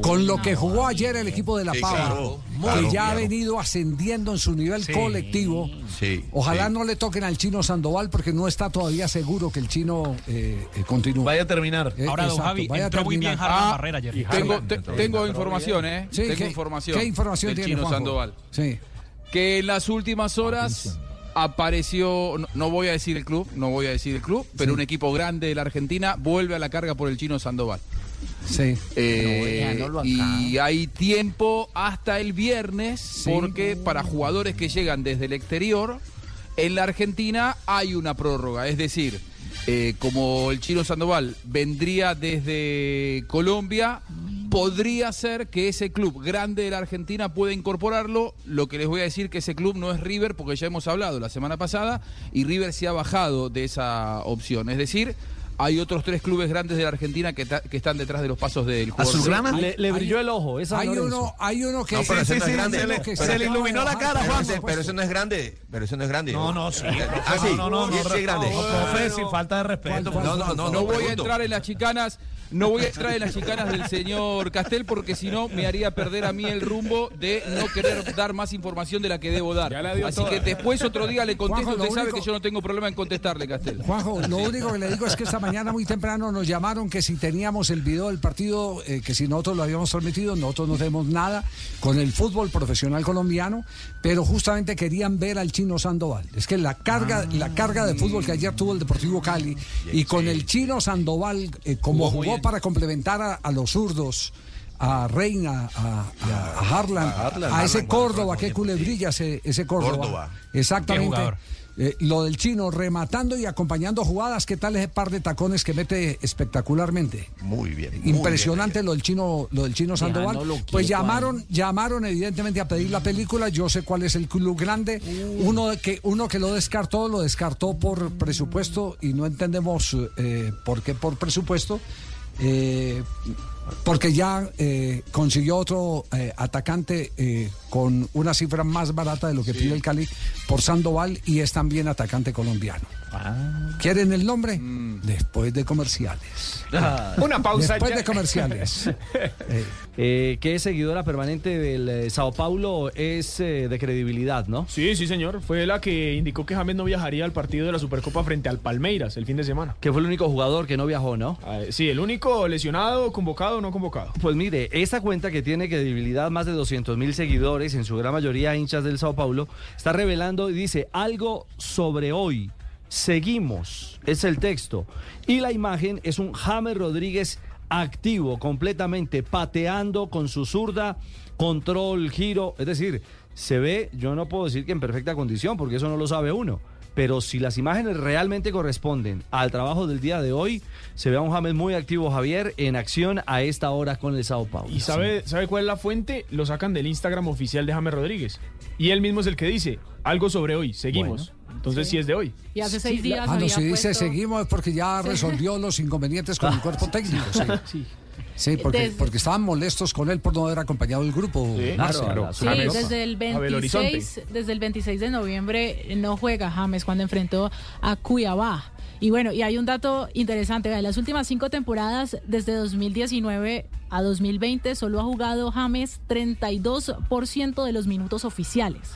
Con lo que jugó ayer el equipo de La Sí, Pava, claro, que claro, ya ha venido ascendiendo en su nivel colectivo. Sí, Ojalá sí. no le toquen al chino Sandoval porque no está todavía seguro que el chino eh, eh, continúe. Vaya a terminar. Eh, Ahora, don exacto, Javi, vaya a entró muy bien terminar. Harlan Ah, Barrera ayer. Tengo, te- tengo información, ¿eh? Sí, tengo ¿qué- información. qué información del tiene, Chino Juanjo? Sandoval. Sí. Que en las últimas horas apareció, no, no voy a decir el club, no voy a decir el club, pero un equipo grande de la Argentina vuelve a la carga por el Chino Sandoval. Sí. Eh, No, y hay tiempo hasta el viernes porque para jugadores que llegan desde el exterior, en la Argentina hay una prórroga. Es decir, eh, como el Chino Sandoval vendría desde Colombia, podría ser que ese club grande de la Argentina pueda incorporarlo. Lo que les voy a decir que ese club no es River porque ya hemos hablado la semana pasada y River se ha bajado de esa opción. Es decir, hay otros tres clubes grandes de la Argentina que, ta- que están detrás de los pasos del jugador. ¿Azulgrana? Le, le brilló el ojo, esa Hay uno, hay uno que No, pero ese no es sí, grande. sí, Pero- que pero- se Se le iluminó la cara, Pero Juan. pero ese no es grande. Pero ese no es grande. No, no, sí. Ah, sí. No, no, no, es grande. No, profe, sin falta de respeto. ¿Cuál, No, no, no. No voy a entrar en las chicanas, no voy a entrar en las chicanas del señor Castel porque si no me haría perder a mí el rumbo de no querer dar más información de la que debo dar. Así toda. que después otro día le contesto. Juanjo, Usted sabe único- que yo no tengo problema en contestarle, Castel. Juanjo, lo único que le digo es que esta mañana muy temprano nos llamaron que si teníamos el video del partido, eh, que si nosotros lo habíamos transmitido, nosotros no tenemos nada con el fútbol profesional colombiano, pero justamente querían ver al chino Sandoval. Es que la carga, la carga de fútbol que ayer tuvo el Deportivo Cali y con el chino Sandoval, eh, como Jugó. Para complementar a, a los zurdos. A Reina, a, a- a Harlan, a Harlan, a ese Harlan, Córdoba, qué culebrilla ese, ese Córdoba. Córdoba. Exactamente. Eh, lo del chino rematando y acompañando jugadas, ¿qué tal ese par de tacones que mete espectacularmente? Muy bien. muy Impresionante bien. lo del chino, lo del chino Sandoval. Pues llamaron, llamaron evidentemente a pedir la película. Yo sé cuál es el club grande. Uno que, uno que lo descartó, lo descartó por presupuesto y no entendemos eh, por qué por presupuesto. Eh, porque ya eh, consiguió otro eh, atacante con una cifra más barata de lo que pide el Cali por Sandoval y es también atacante colombiano. ¿Quieren el nombre? Después de comerciales. Una pausa Después ya. de comerciales. Eh, Eh, que es seguidora permanente del eh, Sao Paulo es eh, de credibilidad, ¿no? Sí, sí, señor. Fue la que indicó que James no viajaría al partido de la Supercopa frente al Palmeiras el fin de semana. Que fue el único jugador que no viajó, ¿no? Ah, sí, el único lesionado, convocado o no convocado. Pues mire, esta cuenta que tiene credibilidad, más de 200 mil seguidores, en su gran mayoría hinchas del Sao Paulo, está revelando y dice algo sobre hoy. Seguimos, es el texto. Y la imagen es un James Rodríguez activo, completamente pateando con su zurda, control, giro. Es decir, se ve, yo no puedo decir que en perfecta condición, porque eso no lo sabe uno. Pero si las imágenes realmente corresponden al trabajo del día de hoy, se ve a un James muy activo, Javier, en acción a esta hora con el Sao Paulo. ¿Y sabe, sabe cuál es la fuente? Lo sacan del Instagram oficial de James Rodríguez. Y él mismo es el que dice algo sobre hoy. Seguimos. Entonces sí. es de hoy. Y hace seis días Ah, no, había si dice puesto- seguimos es porque ya resolvió los inconvenientes con el cuerpo técnico. Sí, Sí, porque, Desde- porque estaban molestos con él por no haber acompañado el grupo. Sí, desde el 26, desde el 26 de noviembre no juega James cuando enfrentó a Cuiabá. Y bueno, y hay un dato interesante, vea, las últimas cinco temporadas, desde 2019 a 2020, solo ha jugado James 32% de los minutos oficiales.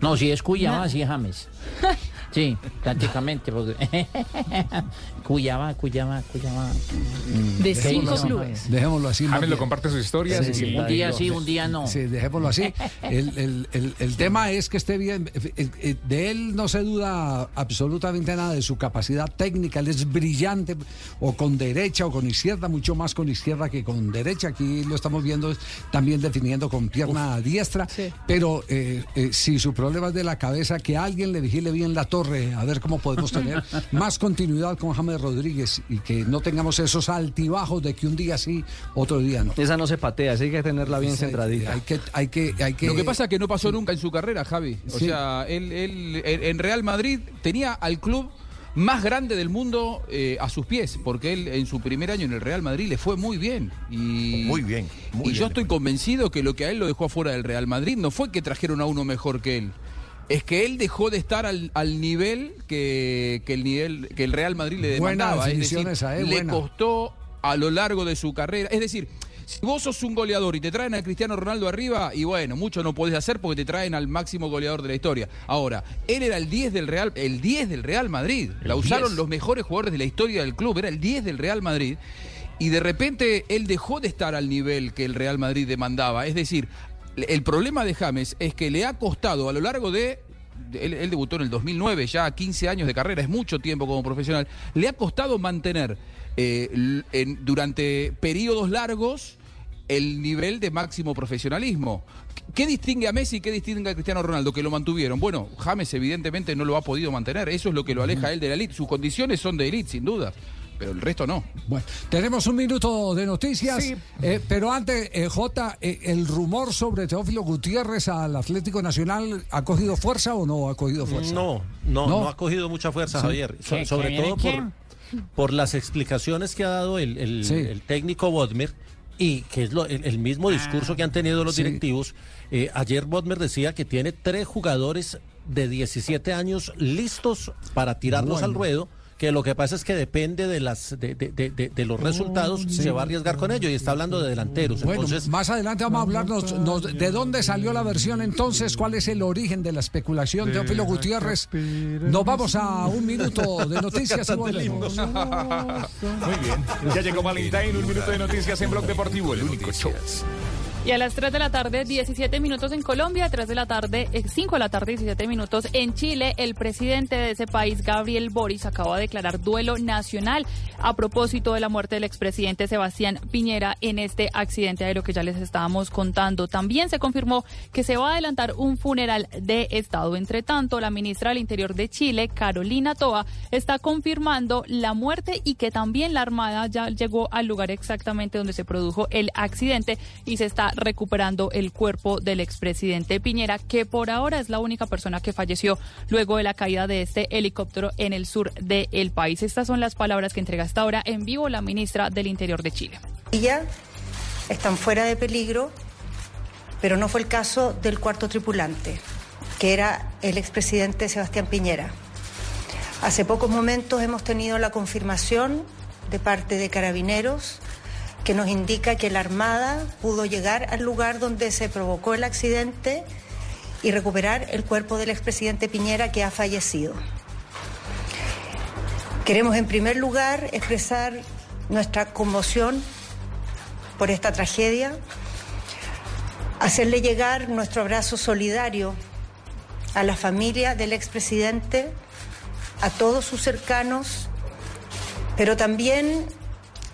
No, si es Cuyaba, sí es James. Sí, prácticamente. Porque... Cuyaba, Cuyaba, Cuyaba. De Sí, cinco clubes. Dejémoslo así. James lo comparte sus historias. Sí, sí, Un día sí, un día no. Sí, dejémoslo así. El, el- el- el tema es que esté bien. eh, eh, De él no se duda absolutamente nada de su capacidad técnica. Él es brillante, o con derecha o con izquierda, mucho más con izquierda que con derecha. Aquí lo estamos viendo también definiendo con pierna diestra. Pero eh, eh, si su problema es de la cabeza, que alguien le vigile bien la torre, a ver cómo podemos tener más continuidad con James Rodríguez y que no tengamos esos altibajos de que un día sí, otro día no. Esa no se patea, esa hay que tenerla bien Sí, centradita. Hay que, hay que, hay que. Lo que pasa es que no pasó nunca en su carrera, Javi. O Sí. sea, él, él en en Real Madrid tenía al club más grande del mundo eh, a sus pies, porque él en su primer año en el Real Madrid le fue muy bien. Y, Muy bien, muy y yo estoy convencido que lo que a él lo dejó afuera del Real Madrid no fue que trajeron a uno mejor que él. Es que él dejó de estar al, al nivel que, que el nivel que el Real Madrid le demandaba. Es decir, esa, eh, le buena. costó a lo largo de su carrera. Es decir, si vos sos un goleador y te traen a Cristiano Ronaldo arriba, y bueno, mucho no podés hacer porque te traen al máximo goleador de la historia. Ahora, él era el 10 del Real, el 10 del Real Madrid. La usaron 10. los mejores jugadores de la historia del club, era el 10 del Real Madrid. Y de repente él dejó de estar al nivel que el Real Madrid demandaba. Es decir, el problema de James es que le ha costado a lo largo de él, él debutó en el 2009, ya 15 años de carrera, es mucho tiempo como profesional. Le ha costado mantener eh, en- durante periodos largos el nivel de máximo profesionalismo. ¿Qué distingue a Messi y qué distingue a Cristiano Ronaldo? Que lo mantuvieron. Bueno, James evidentemente no lo ha podido mantener. Eso es lo que lo aleja a él de la elite. Sus condiciones son de elite, sin duda. Pero el resto no. Bueno, tenemos un minuto de noticias, eh, pero antes, eh, J, eh, ¿el rumor sobre Teófilo Gutiérrez al Atlético Nacional ha cogido fuerza o no ha cogido fuerza? No, no, ¿No? no, ha cogido mucha fuerza, Sí. Javier. So- ¿Que- sobre todo por, por las explicaciones que ha dado el, el- Sí. el técnico Bodmer y que es lo- el, el mismo discurso que han tenido los sí. directivos. Eh, ayer Bodmer decía que tiene tres jugadores de 17 años listos para tirarlos Bueno. al ruedo. Que lo que pasa es que depende de las de, de- de- de- de los resultados, sí. se va a arriesgar con ello y está hablando de delanteros. Bueno, Entonces, más adelante vamos a hablarnos nos- de dónde salió la versión entonces, cuál es el origen de la especulación de Teófilo Gutiérrez. Nos vamos a un minuto de noticias. Muy bien. Ya llegó Valentín, un minuto de noticias en Blog Deportivo, el único show. Y a las 3 de la tarde, 17 minutos en Colombia, 3 de la tarde, eh, 5 de la tarde, 17 minutos en Chile, el presidente de ese país, Gabriel Boris, acaba de declarar duelo nacional a propósito de la muerte del expresidente Sebastián Piñera en este accidente aéreo que ya les estábamos contando. También se confirmó que se va a adelantar un funeral de Estado. Entre tanto, la ministra del Interior de Chile, Carolina Toa, está confirmando la muerte y que también la Armada ya llegó al lugar exactamente donde se produjo el accidente y se está recuperando el cuerpo del expresidente Piñera, que por ahora es la única persona que falleció luego de la caída de este helicóptero en el sur del país. Estas son las palabras que entrega hasta ahora en vivo la ministra del Interior de Chile. Ya están fuera de peligro, pero no fue el caso del cuarto tripulante, que era el expresidente Sebastián Piñera. Hace pocos momentos hemos tenido la confirmación de parte de carabineros que nos indica que la Armada pudo llegar al lugar donde se provocó el accidente y recuperar el cuerpo del expresidente Piñera que ha fallecido. Queremos en primer lugar expresar nuestra conmoción por esta tragedia, hacerle llegar nuestro abrazo solidario a la familia del expresidente, a todos sus cercanos, pero también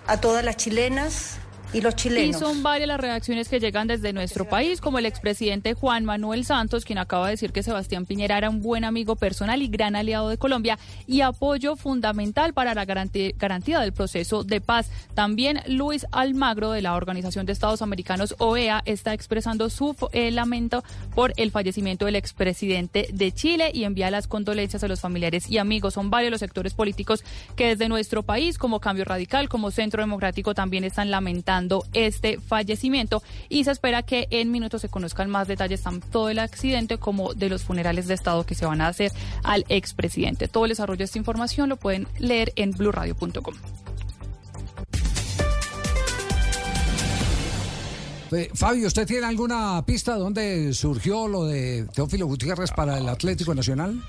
a todas las chilenas y son varias las reacciones que llegan desde nuestro país, como el expresidente Juan Manuel Santos, quien acaba de decir que Sebastián Piñera era un buen amigo personal y gran aliado de Colombia y apoyo fundamental para la garantía del proceso de paz. También Luis Almagro, de la Organización de Estados Americanos, OEA, está expresando su eh, lamento por el fallecimiento del expresidente de Chile y envía las condolencias a los familiares y amigos. Son varios los sectores políticos que desde nuestro país, como Cambio Radical, como Centro Democrático, también están lamentando este fallecimiento y se espera que en minutos se conozcan más detalles tanto del accidente como de los funerales de Estado que se van a hacer al expresidente. Todo el desarrollo de esta información lo pueden leer en blurradio.com. Eh, Fabio, ¿usted tiene alguna pista de dónde surgió lo de Teófilo Gutiérrez para el Atlético Nacional?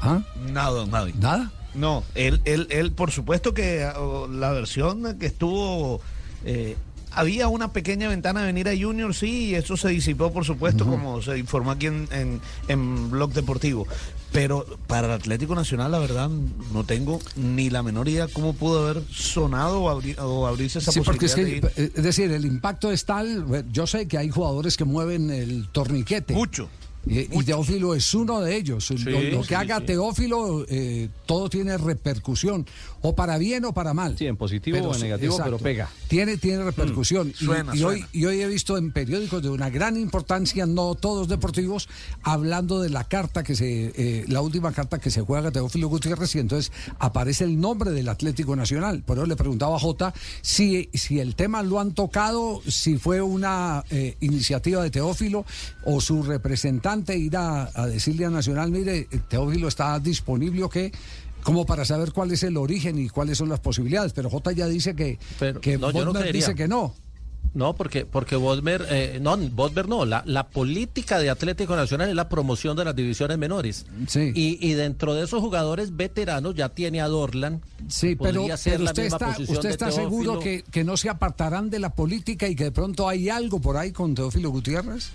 ¿Ah? Nada, nadie. ¿Nada? No, él, él, él, por supuesto que oh, la versión que estuvo. Eh, había una pequeña ventana de venir a Junior, sí, y eso se disipó, por supuesto, como se informó aquí en, en, en Blog Deportivo. Pero para el Atlético Nacional, la verdad, no tengo ni la menor idea cómo pudo haber sonado o, abri- o abrirse esa Sí, porque es, posibilidad. que, de ir. eh, es decir, el impacto es tal. Yo sé que hay jugadores que mueven el torniquete. Mucho. Y, y Teófilo es uno de ellos. lo, lo que sí, haga. Teófilo, eh, todo tiene repercusión, o para bien o para mal. Sí, en positivo o en negativo, exacto. pero pega. Tiene, tiene repercusión. Y- Suena, y, hoy, suena. y hoy he visto en periódicos de una gran importancia, no todos deportivos, hablando de la carta que se, eh, la última carta que se juega Teófilo Gutiérrez, y entonces aparece el nombre del Atlético Nacional. Por eso le preguntaba a Jota si, si el tema lo han tocado, si fue una eh, iniciativa de Teófilo o su representante ir a, a decirle a Nacional, mire, Teófilo está disponible o qué, como para saber cuál es el origen y cuáles son las posibilidades. Pero J ya dice que, Pero, que no, dice que no. No, porque porque Bodmer, eh, no, Bodmer no, la, la política de Atlético Nacional es la promoción de las divisiones menores. Sí. Y, y dentro de esos jugadores veteranos ya tiene a Dorlan. Sí, pero, pero usted está, usted está seguro que, que no se apartarán de la política y que de pronto hay algo por ahí con Teófilo Gutiérrez.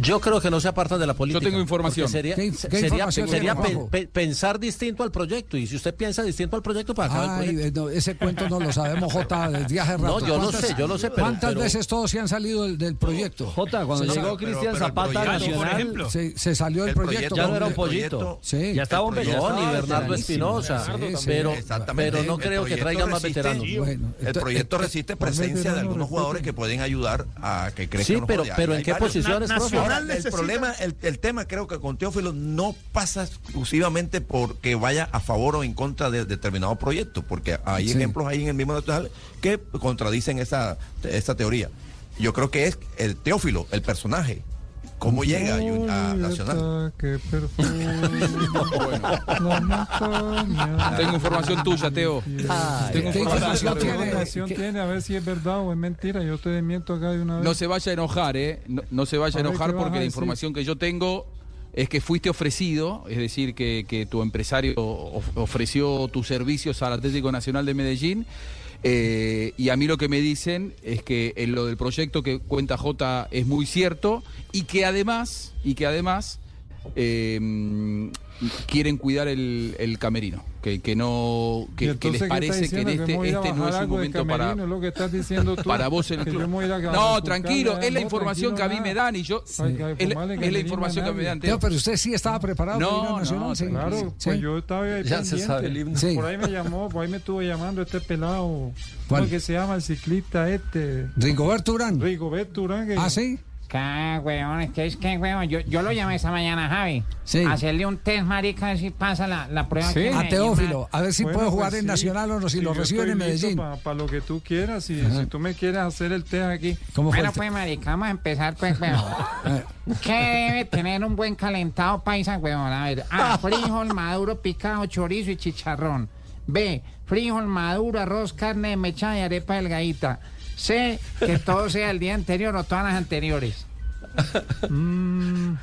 Yo creo que no se apartan de la política. tengo información. Sería, ¿Qué- qué sería, información sería pe- pe- pensar distinto al proyecto. Y si usted piensa distinto al proyecto, para acabar el proyecto. no, ese cuento no lo sabemos, Jota, desde hace No, rato. yo lo ¿Cuántas- sé, yo lo sé, pero- ¿Cuántas pero- veces todos se han salido del, del proyecto? Jota, cuando llegó Cristian Zapata proyecto, por Nacional, ejemplo, se, se salió del el proyecto. ya no era un pollito. Sí. Ya estaba un No, estaba ni Bernardo. Espinosa. Sí, sí. pero, pero no creo que traigan más veteranos. Bueno, El proyecto resiste presencia de algunos jugadores que pueden ayudar a que crezcan Sí, pero, ¿en qué posiciones, profe? Ahora, el problema, el, el tema creo que con Teófilo no pasa exclusivamente porque vaya a favor o en contra de determinado proyecto, porque hay Sí. ejemplos ahí en el mismo Nacional que contradicen esa, esa teoría. Yo creo que es el Teófilo, el personaje, cómo llega a, Nacional. Qué Tengo información tuya, Teo. Tengo ¿Qué información ¿Qué tiene? información ¿Qué- tiene? A ver si es verdad o es mentira. Yo te desmiento acá de una vez. No se vaya a enojar, ¿eh? No, no se vaya a enojar ¿qué vas porque la información que yo tengo es que fuiste ofrecido, es decir, que, que tu empresario of- ofreció tus servicios al Atlético Nacional de Medellín. Eh, y a mí lo que me dicen es que en lo del proyecto que cuenta J es muy cierto y que además, y que además eh, quieren cuidar el, el camerino, que, que no, ¿Y que, les parece que en este, este no es un momento para, lo que estás diciendo tú. para vos en el club. No, tranquilo, es la no, información que a mí me dan y yo es, la- es información que me dan. Teo. pero usted sí estaba preparado No, para ir a no, sí. Claro, Sí. pues yo estaba ahí Ya se pendiente. sabe el himno. Sí. Por ahí me llamó, por ahí me estuvo llamando este pelado. ¿Cuál? ¿Cómo que se llama el ciclista este? Rigoberto Urán. Rigoberto Urán. que- Ah, sí. ¿Qué, weón? Es que es que, weón, yo, yo lo llamé esta mañana, Javi. Sí. Hacerle un test, marica, a ver si pasa la, la prueba. Sí. que A Teófilo, a ver si Bueno, puede pues jugar en sí. Nacional o no, si lo reciben en Medellín. Para lo que tú quieras, si, si tú me quieres hacer el test aquí. ¿Cómo fue Bueno, pues, marica, vamos a empezar, pues, weón. ¿Qué debe tener un buen calentado paisa, weón? A ver, A, frijol maduro, picado, chorizo y chicharrón. B, frijol maduro, arroz, carne de mechada y arepa delgadita. C, que todo sea el día anterior o todas las anteriores. Mm,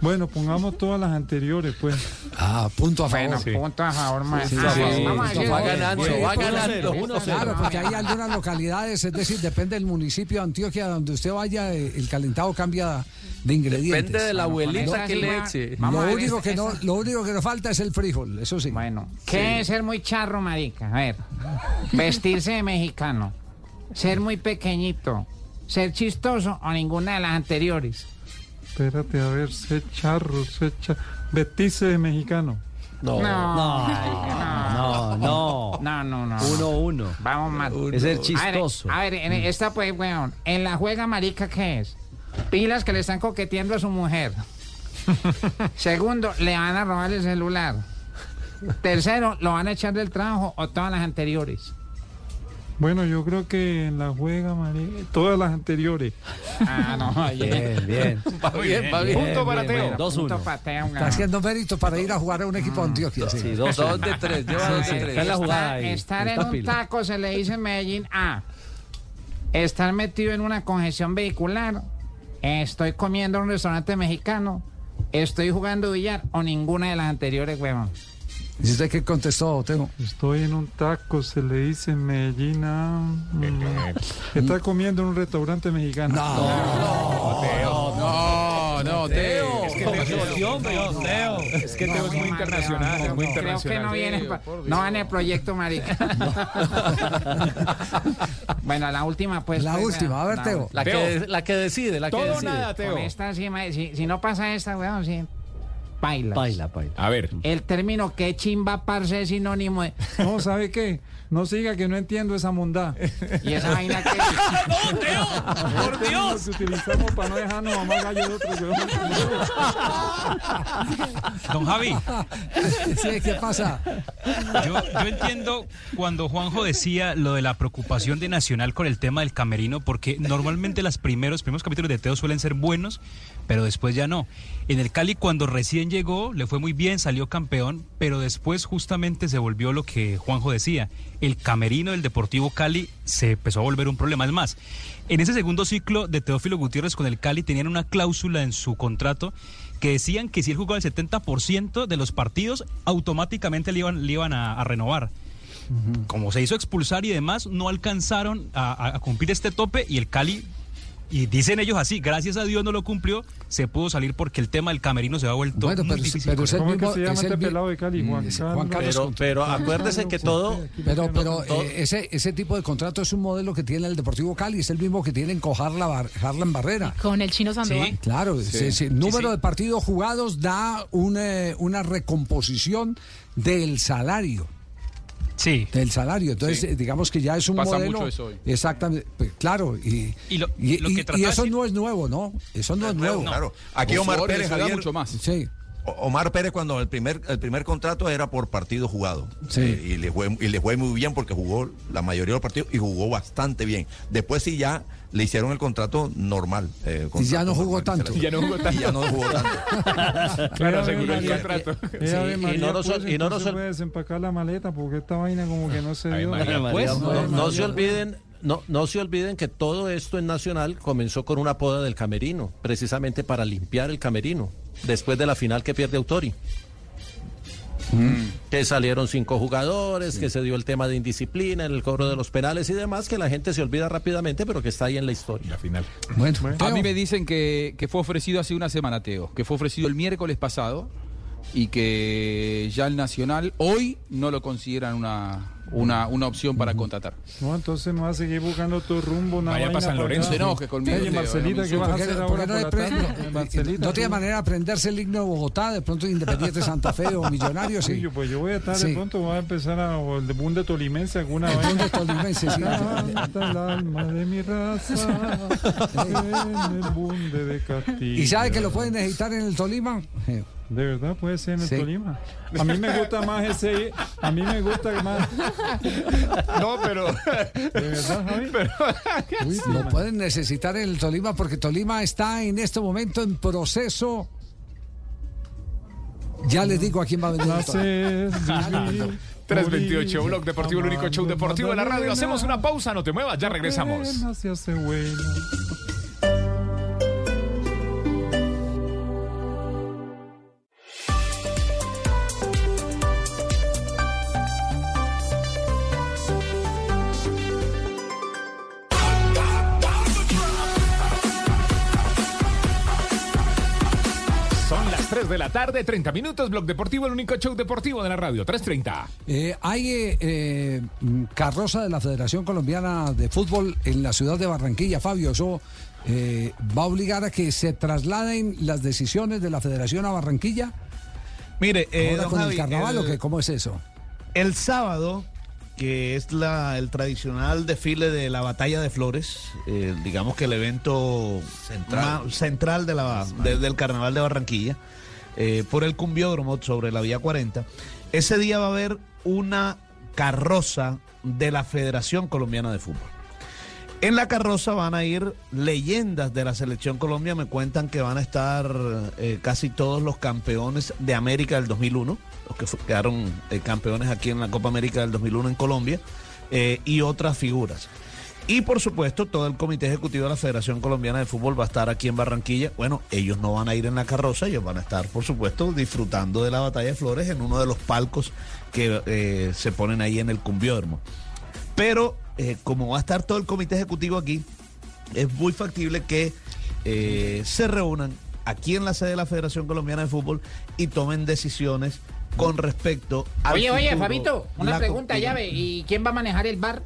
bueno, pongamos todas las anteriores, pues. Ah, punto a favor. Bueno, punto a favor, ma- Sí, Ah, sí, bueno, sí, vamos a sí, decir- Va ganando, Sí, va ganando. sí, 1-0. Claro, porque hay algunas localidades, es decir, depende del municipio de Antioquia donde usted vaya, eh, el calentado cambia de ingredientes. Depende de la abuelita que sí le eche. Lo único, que no, lo único que nos falta es el frijol, eso sí. Bueno, ¿qué es ser muy charro, marica? A ver, vestirse de mexicano, ser muy pequeñito, ser chistoso o ninguna de las anteriores. Espérate, a ver, sé charro, sé charro. Vestirse de mexicano. No. No, No, no, no. no, no, no. Uno, uno. Vamos mal. Es ser A ver, chistoso. A ver, en esta pues, weón, en la juega marica, ¿qué es? Pilas que le están coqueteando a su mujer. Segundo, le van a robar el celular. Tercero, lo van a echar del trabajo o todas las anteriores. Bueno, yo creo que en la juega, María, todas las anteriores. Ah, no, Bien, bien. Va bien, va bien. Punto para Teo. Bueno, Dos, uno. Está haciendo mérito para ir a jugar a un equipo de Antioquia. sí. Sí, dos, Dos de tres, lleva dos Sí, de sí. tres. Está en la jugada Estar, ahí. estar en un pila. taco se le dice en Medellín A. Estar metido en una congestión vehicular. Estoy comiendo en un restaurante mexicano. Estoy jugando billar o ninguna de las anteriores, huevón. ¿Y usted qué contestó, Teo? Estoy en un taco, se le dice en Medellín. ah, mm, está comiendo en un restaurante mexicano. No, no, Teo. Es que Teo, Teo, es que Teo es muy internacional, es muy Creo que internacional. no viene, no en el proyecto, marica. bueno, la última, pues. La pues, última, a ver, Teo. La que, la que decide, la que Todo o decide. nada, Teo. Si no pasa esta, weón, sí. Baila. Baila, baila. A ver. El término que chimba parce es sinónimo de. No, ¿sabe qué? No siga que no entiendo esa mondad. Y esa vaina que. ¡Por Dios! que utilizamos para no dejarnos mamar gallo de otro. Don Javi, Sí, ¿qué pasa? yo, yo entiendo cuando Juanjo decía lo de la preocupación de Nacional con el tema del camerino, porque normalmente los primeros, primeros capítulos de Teo suelen ser buenos, pero después ya no. En el Cali cuando recién llegó le fue muy bien, salió campeón, pero después justamente se volvió lo que Juanjo decía, el camerino del Deportivo Cali se empezó a volver un problema. Es más, en ese segundo ciclo de Teófilo Gutiérrez con el Cali tenían una cláusula en su contrato que decían que si él jugaba el 70% de los partidos, automáticamente le iban, le iban a, a renovar. Como se hizo expulsar y demás, no alcanzaron a, a cumplir este tope y el Cali y dicen ellos así, gracias a Dios no lo cumplió, se pudo salir porque el tema del camerino se ha vuelto Bueno, muy pero- difícil. pero es el ¿Cómo es que mismo- se llama es el este pelado de Cali? Juan Mm, Carlos. Juan Carlos Pero, acuérdese que todo... Pero, pero eh, ese, ese tipo de contrato es un modelo que tiene el Deportivo Cali, es el mismo que tienen con Harlan, Harlan Barrera. Con el chino Sandoval. Claro, Sí. sí, sí. Sí, número sí. de partidos jugados da una, una recomposición del salario. Sí. Del salario. Entonces, Sí. digamos que ya es un Pasa modelo. mucho eso hoy. Exactamente. pues, claro. Y, Y lo- y- lo que y- trata y de eso decir- no es nuevo, ¿no? Eso no es nuevo. Claro. Aquí Omar Pérez, Javier, Sí. Omar Pérez cuando el primer el primer contrato era por partido jugado Sí. Eh, y le fue y le fue muy bien porque jugó la mayoría de los partidos y jugó bastante bien. Después sí ya le hicieron el contrato normal. eh, Y ya no jugó normal, tanto. se Y ya no jugó tanto. Y ya no jugó tanto. Claro, aseguró el contrato. eh, y no nos- pues, y no ol- puede desempacar la maleta porque esta vaina como que no se dio. Pues, no, no se olviden, no, no se olviden que todo esto en Nacional comenzó con una poda del camerino, precisamente para limpiar el camerino, después de la final que pierde Autori. Que salieron cinco jugadores, que se dio el tema de indisciplina, el cobro de los penales y demás, que la gente se olvida rápidamente, pero que está ahí en la historia. La final. Bueno, A mí me dicen que, que fue ofrecido hace una semana, Teo, que fue ofrecido el miércoles pasado y que ya el Nacional hoy no lo consideran una, una, una opción para contratar. No, entonces me va a seguir buscando tu rumbo. Una Vaya vaina pa' San para Lorenzo. No enojes conmigo, Oye, Marcelita, ¿qué vas a ¿Por qué- hacer por ahora no por la tarde? Marcelita, no tiene manera de aprenderse el himno de Bogotá, de pronto Independiente Santa Fe o Millonarios, sí. Yo, pues yo voy a estar Sí. de pronto, voy a empezar a, o el de Bunde Tolimense, alguna El vaina. Bunde Tolimense, sí. Canta el alma de mi raza en el Bunde de Castilla. ¿Y sabe que lo pueden necesitar en el Tolima? De verdad puede ser en el Sí. Tolima. A mí me gusta más ese, a mí me gusta más. No, pero. De verdad, Javi. Uy, Lo pueden necesitar en el Tolima porque Tolima está en este momento en proceso. Ya les digo a quién va a venir. el Nacer, Tolima. vivir, 328, morir, Blog Deportivo, el único show deportivo de la radio. Hacemos una pausa, no te muevas, ya regresamos. 3 de la tarde, 30 minutos. Blog Deportivo, el único show deportivo de la radio. 3.30. Eh, hay eh, mm, carroza de la Federación Colombiana de Fútbol en la ciudad de Barranquilla, Fabio. Eso eh, va a obligar a que se trasladen las decisiones de la Federación a Barranquilla. Mire, eh, Ahora don con Javi, el carnaval, ¿o qué? ¿cómo es eso? El sábado, que es la, el tradicional desfile de la Batalla de Flores, eh, digamos que el evento Central. central de la, de- del Carnaval de Barranquilla, eh, por el cumbiódromo sobre la Vía 40, ese día va a haber una carroza de la Federación Colombiana de Fútbol. En la carroza van a ir leyendas de la selección Colombia. Me cuentan que van a estar eh, casi todos los campeones de América del 2001, los que quedaron eh, campeones aquí en la Copa América del 2001 en Colombia, y otras figuras. Y por supuesto, todo el comité ejecutivo de la Federación Colombiana de Fútbol va a estar aquí en Barranquilla. Bueno, ellos no van a ir en la carroza, ellos van a estar, por supuesto, disfrutando de la batalla de flores en uno de los palcos que eh, se ponen ahí en el cumbiódromo. Pero eh, como va a estar todo el comité ejecutivo aquí, es muy factible que eh, se reúnan aquí en la sede de la Federación Colombiana de Fútbol y tomen decisiones con respecto a. Oye, oye, Fabito, una pregunta, llave. ¿Y quién va a manejar el bar?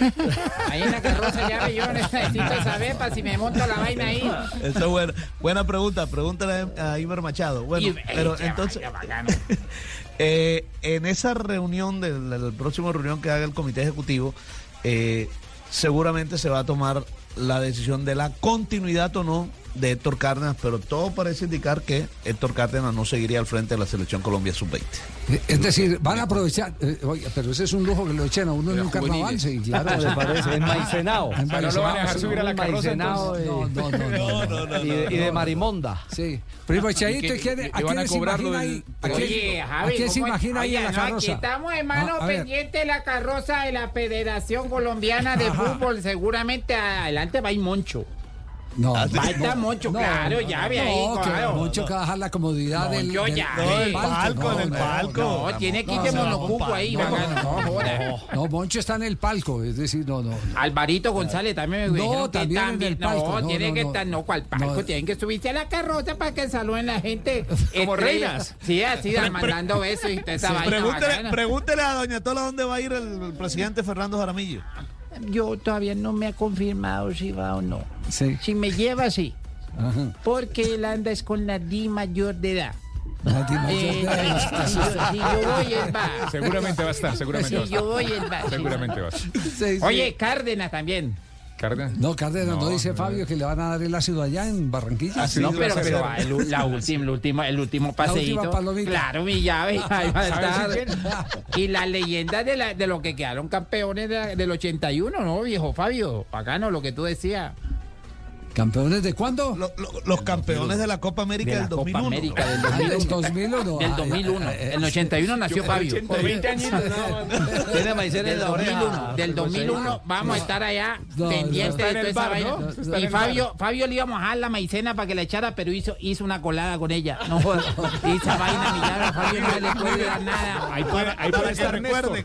Ahí en la carroza, llave, yo necesito saber para si me monto la vaina ahí. Esa es buena, buena pregunta, pregúntale a Iber Machado. Bueno, Y- pero ya entonces, vaya, bacano. eh, en esa reunión, del, del próximo reunión que haga el comité ejecutivo, eh, seguramente se va a tomar la decisión de la continuidad o no de Héctor Cárdenas, pero todo parece indicar que Héctor Cárdenas no seguiría al frente de la selección Colombia sub-20. Es decir, van a aprovechar, eh, oiga, pero ese es un lujo que lo echen a uno en un carnaval, sí, claro. Me parece, en Maicenao. En no lo van a dejar Maicenao, subir a la en carroza, eh, No, no, no. y, de, y Marimonda. Sí. Primo ¿Y ¿quién- le- ¿a quién a se imagina ahí? ¿A Oye, quién- ¿A Javi, quién se imagina ahí en la carroza? estamos, hermano, Ah, a ver. pendiente de la carroza de la Federación Colombiana de Ajá. Fútbol. Seguramente adelante va ir Moncho. No, Va a estar Moncho, claro, ya ve ahí, No, claro. Moncho que va a dejar la comodidad del, ya, del palco, en el no, palco. no, No, tiene que no, irse no, monocupo ahí, no, no. No, Moncho está en el palco, es decir, no, no. no. Alvarito González también me No, dijeron que también en el palco, No, no, tiene no, que no. estar, no, cual palco, No. tienen que subirse a la carroza para que saluden la gente. Como reinas. Sí, así, mandando besos y toda esa vaina Pregúntele, a Doña Tola dónde va a ir el, el presidente Fernando Jaramillo. Yo todavía no me ha confirmado si va o no. Sí. Si me lleva, sí. Ajá. Porque él anda es con la Di mayor de edad. La Di mayor Eh, de edad. si, yo, si yo voy, él va. Seguramente va a estar, seguramente va a Si yo estar. voy, él va. sí. Seguramente va a estar. Sí, sí. Oye, Cárdenas también. Cárdenas. No, Cárdenas, no, dice Fabio que le van a dar el ácido allá en Barranquilla. Ah, sí, No, pero, pero el, la última, el último, el último paseíto. Claro, mi llave. Ahí va a ¿Sabes estar. Y la leyenda de, la, de lo que quedaron campeones de la- del 81, ¿no, viejo Fabio? Bacano, lo que tú decías. ¿Campeones de cuándo? Lo- lo- los campeones de la Copa América De la del 2001. Copa América del Ah, del 2001. 2001. Del Ah, 2001. eh, En el 81 nació Fabio. Por 20 añitos, no. Tiene maicena en Del la oreja. 2001, del 2001 vamos a estar allá No, pendientes no. De toda esa bar, vaina. ¿no? Y Fabio, Fabio le íbamos a dejar la maicena para que la echara, pero hizo, hizo una colada con ella. No jodas. Esa vaina, mi Fabio no le puede dar nada. Ahí puede, ahí Para que estar recuerden.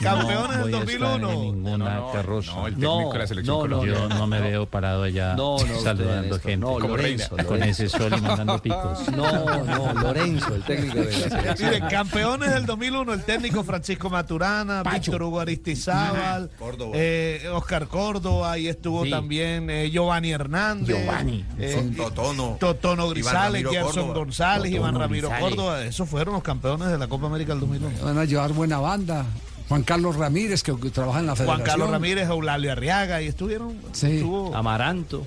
Campeones del voy a estar en 2001. ninguna No, carroza. no, el No, técnico de la selección no, no, colombiana. Yo no me veo parado allá No, no, saludando gente. No, Como Lorenzo, reina. con ese sol y mandando picos. No, no, Lorenzo, el técnico de la selección. Miren, campeones del 2001, el técnico Francisco Maturana, Víctor Hugo Aristizábal, eh, Oscar Córdoba, ahí estuvo Sí. también eh, Giovanni Hernández, Giovanni. eh, Totono. Totono Grisales, Gerson. González, Totono Iván Ramiro Grisales. Córdoba, esos fueron los campeones de la Copa América del 2001. Van a llevar buena banda. Juan Carlos Ramírez, que, que trabaja en la Juan federación. Carlos Ramírez, Eulalio Arriaga, y estuvieron, Sí. estuvo Amaranto.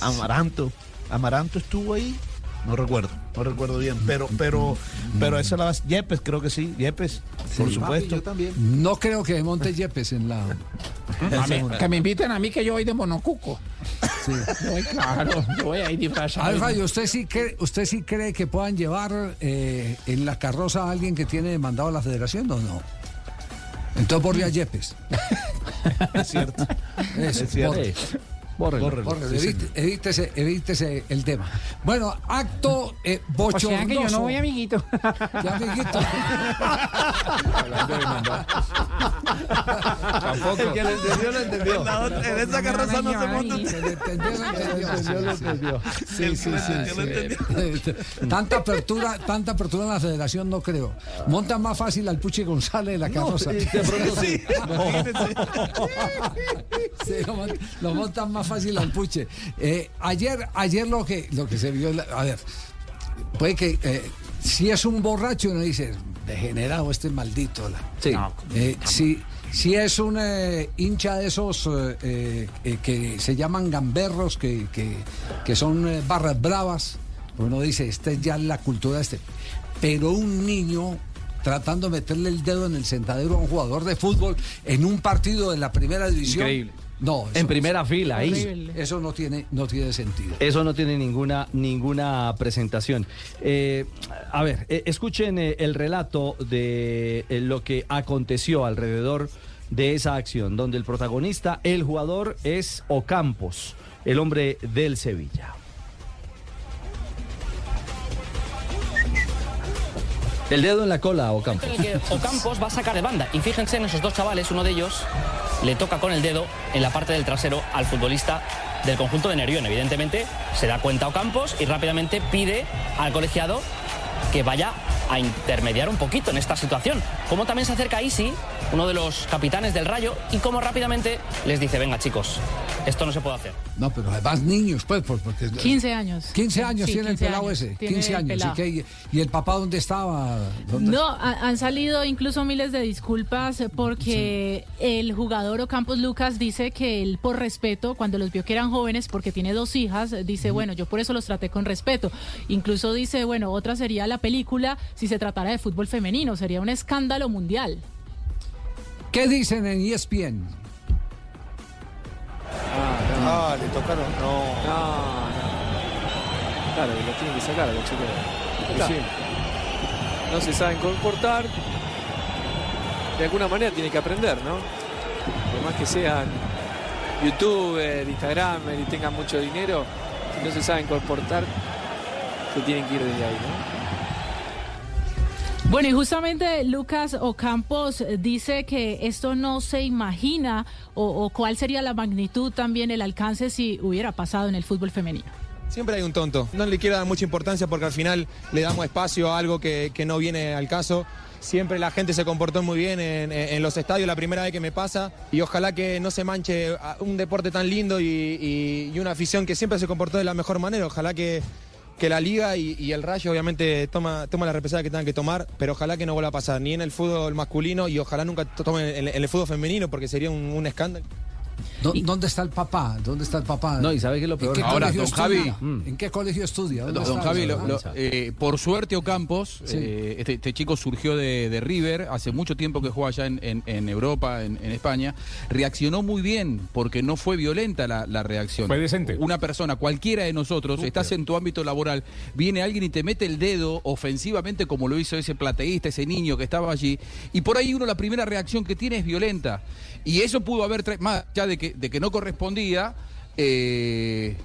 Amaranto. Amaranto estuvo ahí. No recuerdo, no recuerdo bien, pero, pero, pero esa la base. Yepes, creo que sí, Yepes, por supuesto. No creo que monte Yepes en la. Mí- que me inviten a mí que yo voy de monocuco. Sí. Voy, claro, yo voy ahí disfrazado. ver, Fabio, ¿usted sí, cree, ¿usted sí cree que puedan llevar eh, en la carroza a alguien que tiene demandado a la federación o no? Entonces borre a Yepes. Es cierto. Eso, Es cierto. Borre. Bórrelo. Bórrelo. Bórrelo, Sí, evite- evítese, evítese el tema. Bueno, acto eh, O bochornoso. sea que yo no voy, amiguito. Ya, amiguito. Hablando de mandar. Tampoco. El que lo entendió, lo entendió. En, la otra- en esa carroza no se monta un- Se le entendió, lo entendió. Sí, El sí, que lo sí, sí. Tanta apertura, tanta apertura en la federación no creo. Monta más fácil al Puche González de la carroza. de pronto sí. Sí, mon- lo montan más fácil al Puche. Eh, ayer, ayer lo que, lo que se vio, a ver, puede que eh, si es un borracho uno dice, degenerado este maldito. la- Sí. Eh, si, si es un eh, hincha de esos eh, eh, eh, que se llaman gamberros, que, que, que son eh, barras bravas, uno dice, esta es ya la cultura de este. Pero un niño tratando de meterle el dedo en el sentadero a un jugador de fútbol en un partido de la primera división. Increíble. No, En primera fila, ahí. Eso no tiene, no tiene sentido. Eso no tiene ninguna, ninguna presentación. Eh, a ver, eh, escuchen eh, el relato de lo que aconteció alrededor de esa acción, donde el protagonista, el jugador, es Ocampos, el hombre del Sevilla. El dedo en la cola, Ocampos. que Ocampos va a sacar de banda. Y fíjense en esos dos chavales, uno de ellos le toca con el dedo en la parte del trasero al futbolista del conjunto de Nerión. Evidentemente se da cuenta Ocampos y rápidamente pide al colegiado que vaya a intermediar un poquito en esta situación. Como también se acerca Isi, uno de los capitanes del Rayo, y como rápidamente les dice, venga chicos, Esto no se puede hacer. No, pero además niños, pues, pues porque... 15 años. 15 años Sí, tiene 15 el pelado años ese. tiene 15 el años. pelado. ¿Y, qué- y el papá dónde estaba? ¿Dónde- No, ha- han salido incluso miles de disculpas porque el jugador Ocampos Lucas dice que él por respeto, cuando los vio que eran jóvenes, porque tiene dos hijas, dice, bueno, yo por eso los traté con respeto. Incluso dice, bueno, otra sería la película si se tratara de fútbol femenino, sería un escándalo mundial. ¿Qué dicen en ESPN? Ah, le tocaron. No. No, Claro, lo tienen que sacar a los chicos. Sí. No se saben comportar. De alguna manera tienen que aprender, ¿no? Por más que sean youtuber, instagramer y tengan mucho dinero, si no se saben comportar, se tienen que ir desde ahí, ¿no? Bueno, y justamente Lucas Ocampos dice que esto no se imagina o, cuál sería la magnitud también, el alcance si hubiera pasado en el fútbol femenino. Siempre hay un tonto. No le quiero dar mucha importancia porque al final le damos espacio a algo que, no viene al caso. Siempre la gente se comportó muy bien en, los estadios, la primera vez que me pasa. Y ojalá que no se manche un deporte tan lindo y, y- y una afición que siempre se comportó de la mejor manera. Ojalá que, que la liga y, el Rayo obviamente toma, toma la represalia que tengan que tomar, pero ojalá que no vuelva a pasar ni en el fútbol masculino y ojalá nunca tome en, el fútbol femenino porque sería un escándalo. ¿Dó- ¿Dónde está el papá? ¿Dónde está el papá? No, y ¿sabe qué es lo ¿En peor? qué Ahora, don Javi. estudia? ¿En qué colegio estudia? ¿Dónde Don, don Javi, eso? lo- lo- eh, por suerte Ocampos, Sí. eh, este, este chico surgió de, de River, hace mucho tiempo que juega allá en, en- en Europa, en, en España, reaccionó muy bien porque no fue violenta la, la reacción. Fue decente. Una persona, cualquiera de nosotros, estás en tu ámbito laboral, viene alguien y te mete el dedo ofensivamente como lo hizo ese plateísta, ese niño que estaba allí, y por ahí uno la primera reacción que tiene es violenta. Y eso pudo haber, más allá de que, de que no correspondía, eh,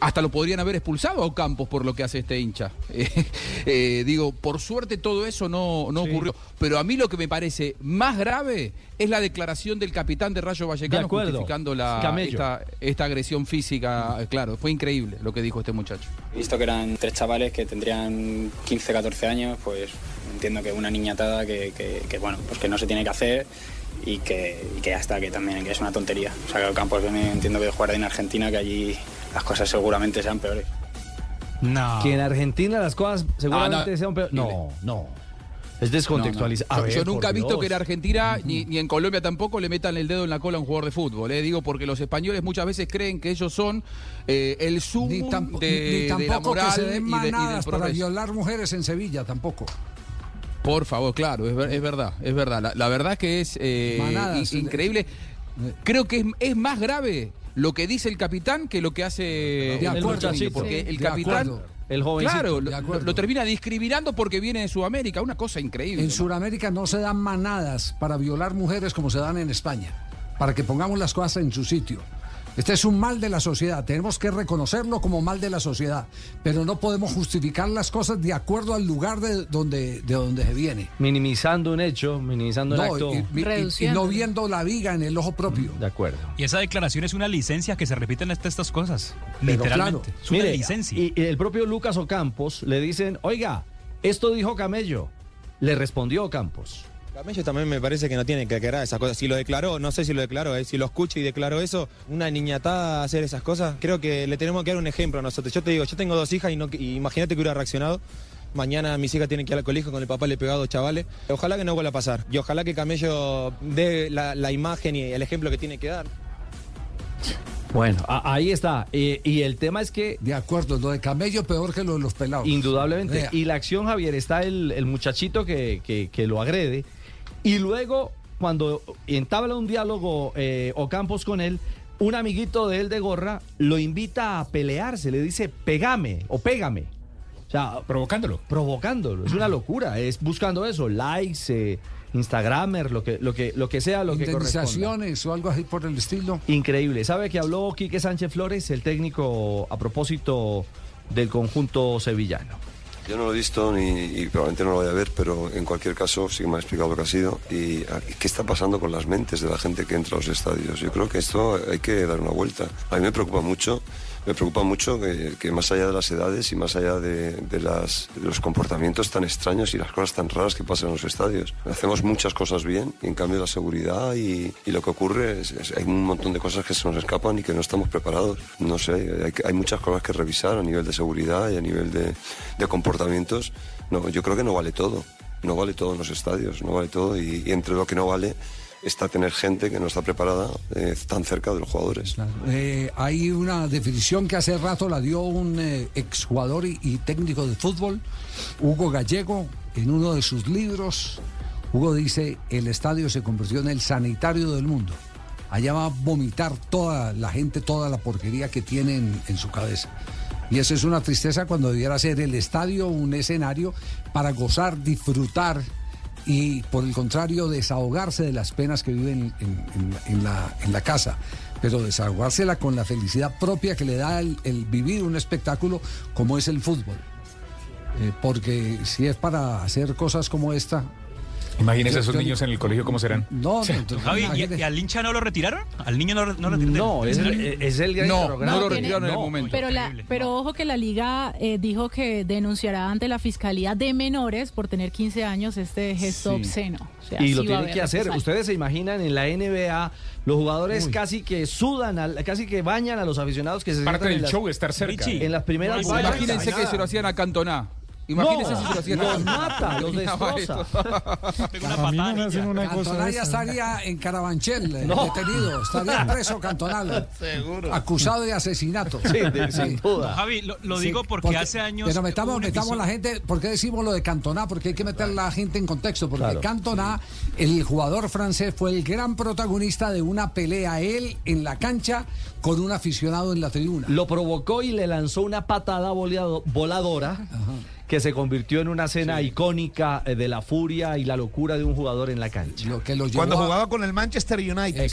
hasta lo podrían haber expulsado a Ocampos por lo que hace este hincha. Eh, eh, digo, por suerte todo eso no, no ocurrió. Pero a mí lo que me parece más grave es la declaración del capitán de Rayo Vallecano De justificando la, esta, esta agresión física. Claro, fue increíble lo que dijo este muchacho. Visto que eran tres chavales que tendrían 15, 14 años, pues entiendo que una niñatada que, que, que, bueno, pues que no se tiene que hacer y que, y que ya está, que también que es una tontería. O sea, que el campo viene, entiendo que de jugar en Argentina, que allí las cosas seguramente sean peores. No. Que en Argentina las cosas seguramente Ah, no. sean peor. No, no. Es descontextualizar. No, no. Yo, nunca he visto Dios. que en Argentina ni, ni en Colombia tampoco le metan el dedo en la cola a un jugador de fútbol. Eh. Digo, porque los españoles muchas veces creen que ellos son eh, el sumo de, de la moral que se y, den de- y del para violar mujeres en Sevilla, tampoco. Por favor, claro, es, ver- es verdad, es verdad. La, la verdad es que es eh, Manadas. increíble. Creo que es, es más grave lo que dice el capitán que lo que hace De el acuerdo, porque sí. el De capitán, acuerdo. El jovencito. claro, lo, termina discriminando porque viene de Sudamérica, una cosa increíble. En ¿no? Sudamérica no se dan manadas para violar mujeres como se dan en España, para que pongamos las cosas en su sitio. Este es un mal de la sociedad, tenemos que reconocerlo como mal de la sociedad, pero no podemos justificar las cosas de acuerdo al lugar de donde, de donde se viene. Minimizando un hecho, minimizando un No, acto. y, y- y- y no viendo la viga en el ojo propio. De acuerdo. Y esa declaración es una licencia que se repiten hasta estas cosas. Pero literalmente. claro, Es una mire, licencia. Y, y el propio Lucas Ocampos le dicen, oiga, esto dijo Camello. Le respondió Ocampos. Camello también me parece que no tiene que aclarar esas cosas. Si lo declaró, no sé si lo declaró, eh, si lo escucha y declaró eso, una niñatada hacer esas cosas, creo que le tenemos que dar un ejemplo a nosotros. Yo te digo, yo tengo dos hijas y, no, y imagínate que hubiera reaccionado. Mañana mis hijas tienen que ir al colegio con el papá le pegado chavales. Ojalá que no vuelva a pasar. Y ojalá que Camello dé la, la imagen y el ejemplo que tiene que dar. Bueno, a- ahí está. Eh, y el tema es que... De acuerdo, lo de Camello peor que lo de los pelados. Indudablemente. Vea. Y la acción, Javier, está el, el muchachito que, que- que lo agrede. Y luego, cuando entabla un diálogo eh, Ocampos con él, un amiguito de él de gorra lo invita a pelearse, le dice, pegame o pégame. O sea, provocándolo. Provocándolo. Es una locura. Es buscando eso, likes, eh, Instagramer, lo que, lo que, lo que sea, lo que o algo así por el estilo. Increíble. ¿Sabe que habló Quique Sánchez Flores, el técnico, a propósito del conjunto sevillano? Yo no lo he visto ni, y probablemente no lo voy a ver, pero en cualquier caso sí me ha explicado lo que ha sido y ah, qué está pasando con las mentes de la gente que entra a los estadios. Yo creo que esto hay que dar una vuelta. A mí me preocupa mucho me preocupa mucho que, más allá de las edades y más allá de, los comportamientos tan extraños y las cosas tan raras que pasan en los estadios. Hacemos muchas cosas bien y en cambio la seguridad y, lo que ocurre es, es- hay un montón de cosas que se nos escapan y que no estamos preparados. No sé, hay, muchas cosas que revisar a nivel de seguridad y a nivel de, de comportamientos. No, yo creo que no vale todo. No vale todo en los estadios, no vale todo y, y entre lo que no vale está tener gente que no está preparada eh, tan cerca de los jugadores. Eh, hay una definición que hace rato la dio un eh, exjugador y, y técnico de fútbol, Hugo Gallego, en uno de sus libros. Hugo dice, el estadio se convirtió en el sanitario del mundo. Allá va a vomitar toda la gente, toda la porquería que tiene en, en su cabeza. Y eso es una tristeza cuando debiera ser el estadio un escenario para gozar, disfrutar y por el contrario desahogarse de las penas que viven en, la, casa, pero desahogársela con la felicidad propia que le da el, el vivir un espectáculo como es el fútbol. Eh, porque si es para hacer cosas como esta... Imagínese yo- esos yo niños en el colegio cómo serán. No, no, no, Javi, ¿y, al hincha no lo retiraron? ¿Al niño no, lo- no lo retiraron? No, es el- es el gran No, no lo tiene- retiraron en el momento. Pero, la, pero ojo que la liga eh, dijo que denunciará ante la Fiscalía de Menores por tener 15 años este gesto Sí. obsceno. O sea, y lo tienen que hacer. Ustedes se imaginan en la NBA, los jugadores casi que sudan, al- casi que bañan a los aficionados que se Parte en del las- show estar cerca. Richie, En las primeras. Imagínense que se lo hacían a Cantona. Imagínense No, si lo hacían los a mata, los destroza. Pegó una no hacen una cosa Cantona ya esa. estaría en Carabanchel, eh, No. detenido, estaría preso cantonal, Seguro. acusado de asesinato. Sí, de- sin duda. Javi, lo, lo Sí, digo porque, hace años. Pero metamos, metamos la gente, ¿por qué decimos lo de Cantona? Porque hay que meter a la gente en contexto. Porque Claro. Cantona, el jugador francés, fue el gran protagonista de una pelea, él en la cancha con un aficionado en la tribuna. Lo provocó y le lanzó una patada voleado- voladora que se convirtió en una escena icónica eh, de la furia y la locura de un jugador en la cancha. Lo que lo llevó Cuando a- jugaba con el Manchester United. Exactamente,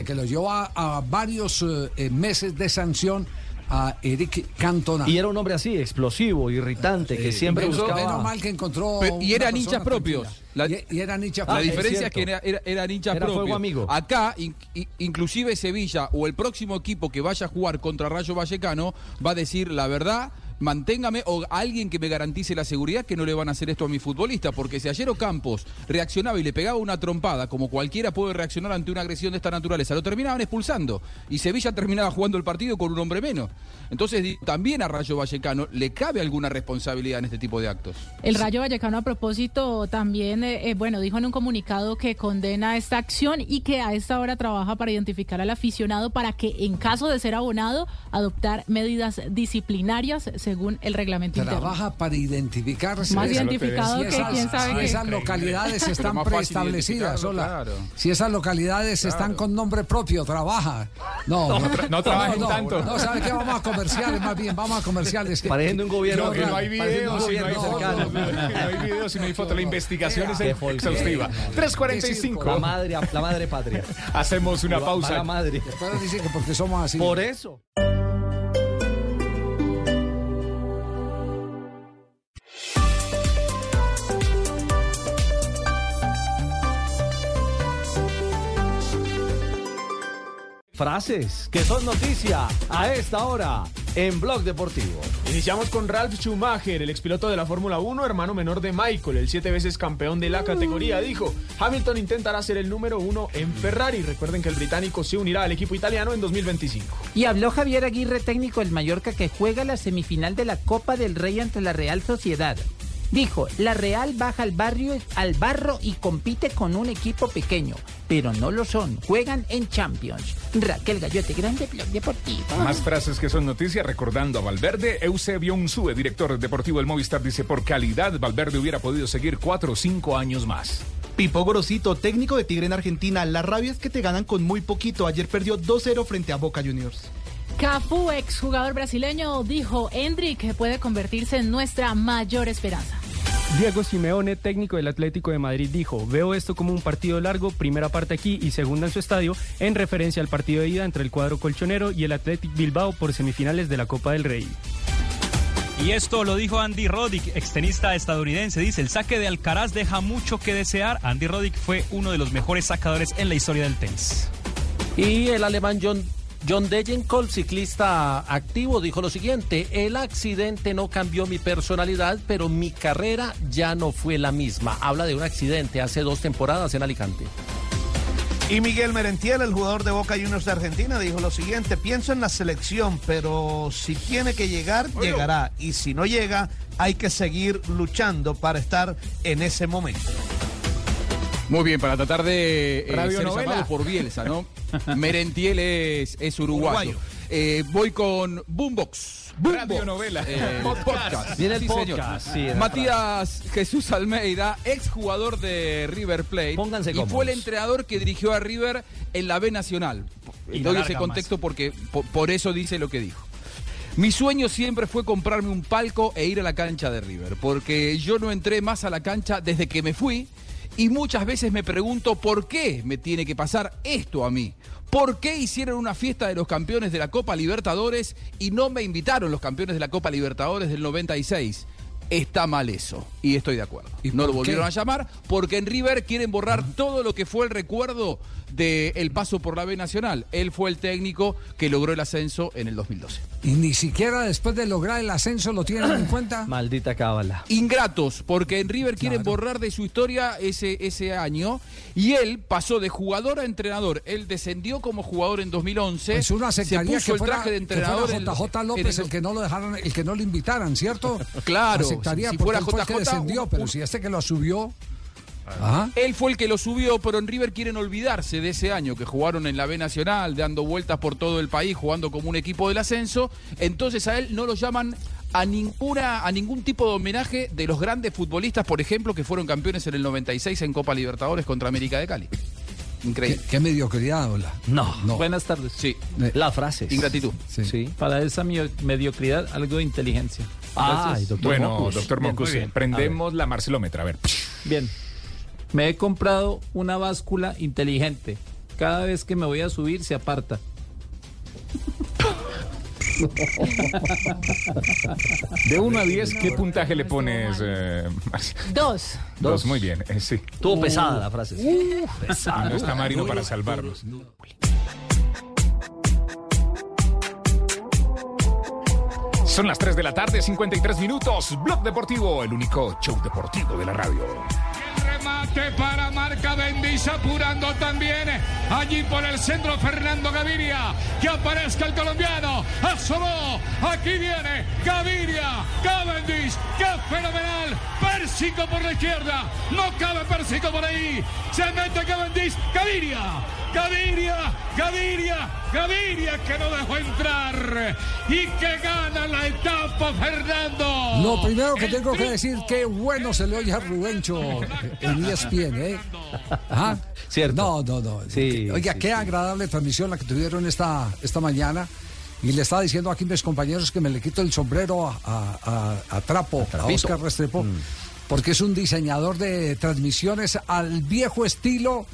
Exactamente. que lo llevó a, a varios eh, eh, meses de sanción a Eric Cantona. Y era un hombre así, explosivo, irritante, que siempre menos, buscaba... menos mal que encontró. Pero- y eran hinchas propios. La- y, y eran hinchas La Ah, es diferencia es, que era, era, eran hinchas Era fuego propios. amigo. Acá, in- inclusive Sevilla o el próximo equipo que vaya a jugar contra Rayo Vallecano va a decir la verdad. Manténgame o alguien que me garantice la seguridad que no le van a hacer esto a mi futbolista, porque si ayer Ocampos reaccionaba y le pegaba una trompada, como cualquiera puede reaccionar ante una agresión de esta naturaleza, lo terminaban expulsando y Sevilla terminaba jugando el partido con un hombre menos. Entonces, también a Rayo Vallecano le cabe alguna responsabilidad en este tipo de actos. El Rayo Vallecano a propósito también, eh, eh, bueno, dijo en un comunicado que condena esta acción y que a esta hora trabaja para identificar al aficionado para que en caso de ser abonado adoptar medidas disciplinarias según el reglamento interno. Trabaja para identificarse. Más identificado Si que esas- quién sabe si qué. esas localidades están preestablecidas. claro. Si esas localidades están con nombre propio, trabaja. No, No tra- no trabajen tanto. No, ¿sabe qué? Vamos a comerciales, más bien, vamos a comerciales. de un gobierno No, que no hay Parece un videos, y no hay gobierno fotos, cercano. no hay videos, y no hay fotos. La investigación es exhaustiva. folclore. 3.45. La madre, la madre patria. Hacemos una pausa. la madre. Después dicen que porque somos así. Por eso. Frases que son noticia a esta hora en Blog Deportivo. Iniciamos con Ralph Schumacher, el expiloto de la Fórmula 1, hermano menor de Michael, el siete veces campeón de la categoría. Dijo, Hamilton intentará ser el número uno en Ferrari. Recuerden que el británico se unirá al equipo italiano en 2025. Y habló Javier Aguirre, técnico del Mallorca, que juega la semifinal de la Copa del Rey ante la Real Sociedad. Dijo, la Real baja al barrio, al barro y compite con un equipo pequeño, pero no lo son, juegan en Champions. Raquel Gallote, grande blog deportivo. Más frases que son noticia, recordando a Valverde. Eusebio Unsue, director deportivo del Movistar, dice: Por calidad, Valverde hubiera podido seguir cuatro o cinco años más. Pipo Gorosito, técnico de Tigre en Argentina. La rabia es que te ganan con muy poquito. Ayer perdió 2-0 frente a Boca Juniors. Cafu, exjugador brasileño, dijo, Hendrik puede convertirse en nuestra mayor esperanza. Diego Simeone, técnico del Atlético de Madrid, dijo, veo esto como un partido largo, primera parte aquí y segunda en su estadio, en referencia al partido de ida entre el cuadro colchonero y el Athletic Bilbao por semifinales de la Copa del Rey. Y esto lo dijo Andy Roddick, extenista estadounidense. Dice, el saque de Alcaraz deja mucho que desear. Andy Roddick fue uno de los mejores sacadores en la historia del tenis. Y el alemán John John Degenkolb, ciclista activo, dijo lo siguiente, el accidente no cambió mi personalidad, pero mi carrera ya no fue la misma. Habla de un accidente hace dos temporadas en Alicante. Y Miguel Merentiel, el jugador de Boca Juniors de Argentina, dijo lo siguiente, pienso en la selección, pero si tiene que llegar, llegará. Y si no llega, hay que seguir luchando para estar en ese momento. Muy bien, para tratar de eh, Radio ser novela. llamado por Bielsa, ¿no? Merentiel es, es uruguayo. Uruguayo. Eh, voy con Boombox. Boombox. Radio novela. Eh, Podcast. podcast. Viene el Sí, podcast, señor. sí, Matías Jesús Almeida, exjugador de River Plate. Pónganse y cómodos. fue el entrenador que dirigió a River en la B Nacional. Y doy ese contexto porque por, por eso dice lo que dijo. Mi sueño siempre fue comprarme un palco e ir a la cancha de River, porque yo no entré más a la cancha desde que me fui y muchas veces me pregunto por qué me tiene que pasar esto a mí. ¿Por qué hicieron una fiesta de los campeones de la Copa Libertadores y no me invitaron los campeones de la Copa Libertadores del 96? Está mal eso, y estoy de acuerdo. no lo volvieron qué? a llamar porque en River quieren borrar todo lo que fue el recuerdo del paso por la B Nacional. Él fue el técnico que logró el ascenso en el 2012. Y ni siquiera después de lograr el ascenso lo tienen en cuenta. Maldita cábala. Ingratos, porque en River quieren borrar de su historia ese, ese año y él pasó de jugador a entrenador. Él descendió como jugador en 2011. Pues uno se aceptaría puso que el fuera, traje de que fuera entrenador. en- JJ López en el que no lo dejaron, el que no lo invitaran, ¿cierto? Claro, Aceptaría si porque fuera el que JJ, descendió, un- pero si este que lo subió. Ajá. Él fue el que lo subió, pero en River quieren olvidarse de ese año que jugaron en la B Nacional, dando vueltas por todo el país, jugando como un equipo del ascenso. Entonces a él no lo llaman a ninguna a ningún tipo de homenaje de los grandes futbolistas, por ejemplo, que fueron campeones en el 96 en Copa Libertadores contra América de Cali. Increíble. Qué, qué mediocridad, hola. No. Buenas tardes. Sí. La frase. Ingratitud. Sí. Para esa mediocridad, algo de inteligencia. Ay, Gracias. doctor Bueno, Mocus. doctor Mocus, prendemos la marcelómetra. A ver. Bien. Me he comprado una báscula inteligente. Cada vez que me voy a subir se aparta. De 1 a 10, ¿qué puntaje le pones, eh, Marce? Dos. Dos, muy bien, eh, sí. Estuvo pesada la frase. Pesada. no está Marino para salvarnos. Son las 3 de la tarde, 53 minutos. Blog Deportivo, el único show deportivo de la radio. Remate para Marca Apurando también allí por el centro Fernando Gaviria. Que aparezca el colombiano. Asomó. Aquí viene Gaviria. Cavendish. ¡Qué fenomenal! Pérsico por la izquierda. No cabe Pérsico por ahí. Se mete Cavendish. Gaviria. Gaviria. Gaviria. Gaviria que no dejó entrar. Y que gana la etapa Fernando. Lo primero que tengo que decir, qué bueno se le oye a Rubencho en E ESPN, ¿eh? Ajá. Cierto. No, no, no. Sí, Oiga, sí, qué sí. agradable transmisión la que tuvieron esta, esta mañana. Y le estaba diciendo aquí a mis compañeros que me le quito el sombrero a, a- a- a Trapo, a. Oscar Restrepo, porque es un diseñador de transmisiones al viejo estilo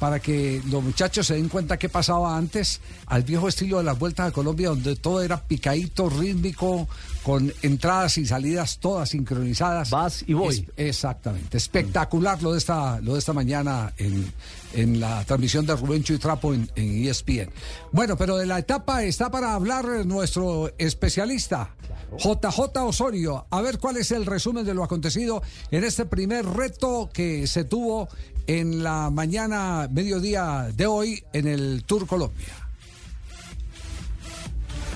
para que los muchachos se den cuenta qué pasaba antes, al viejo estilo de las vueltas a Colombia, donde todo era picadito, rítmico, con entradas y salidas todas sincronizadas. Vas y voy. Es- exactamente. Espectacular lo de esta, lo de esta mañana en, en la transmisión de Rubencho y Trapo en, en ESPN. Bueno, pero de la etapa está para hablar nuestro especialista. JJ Osorio, a ver cuál es el resumen de lo acontecido en este primer reto que se tuvo en la mañana, mediodía de hoy en el Tour Colombia.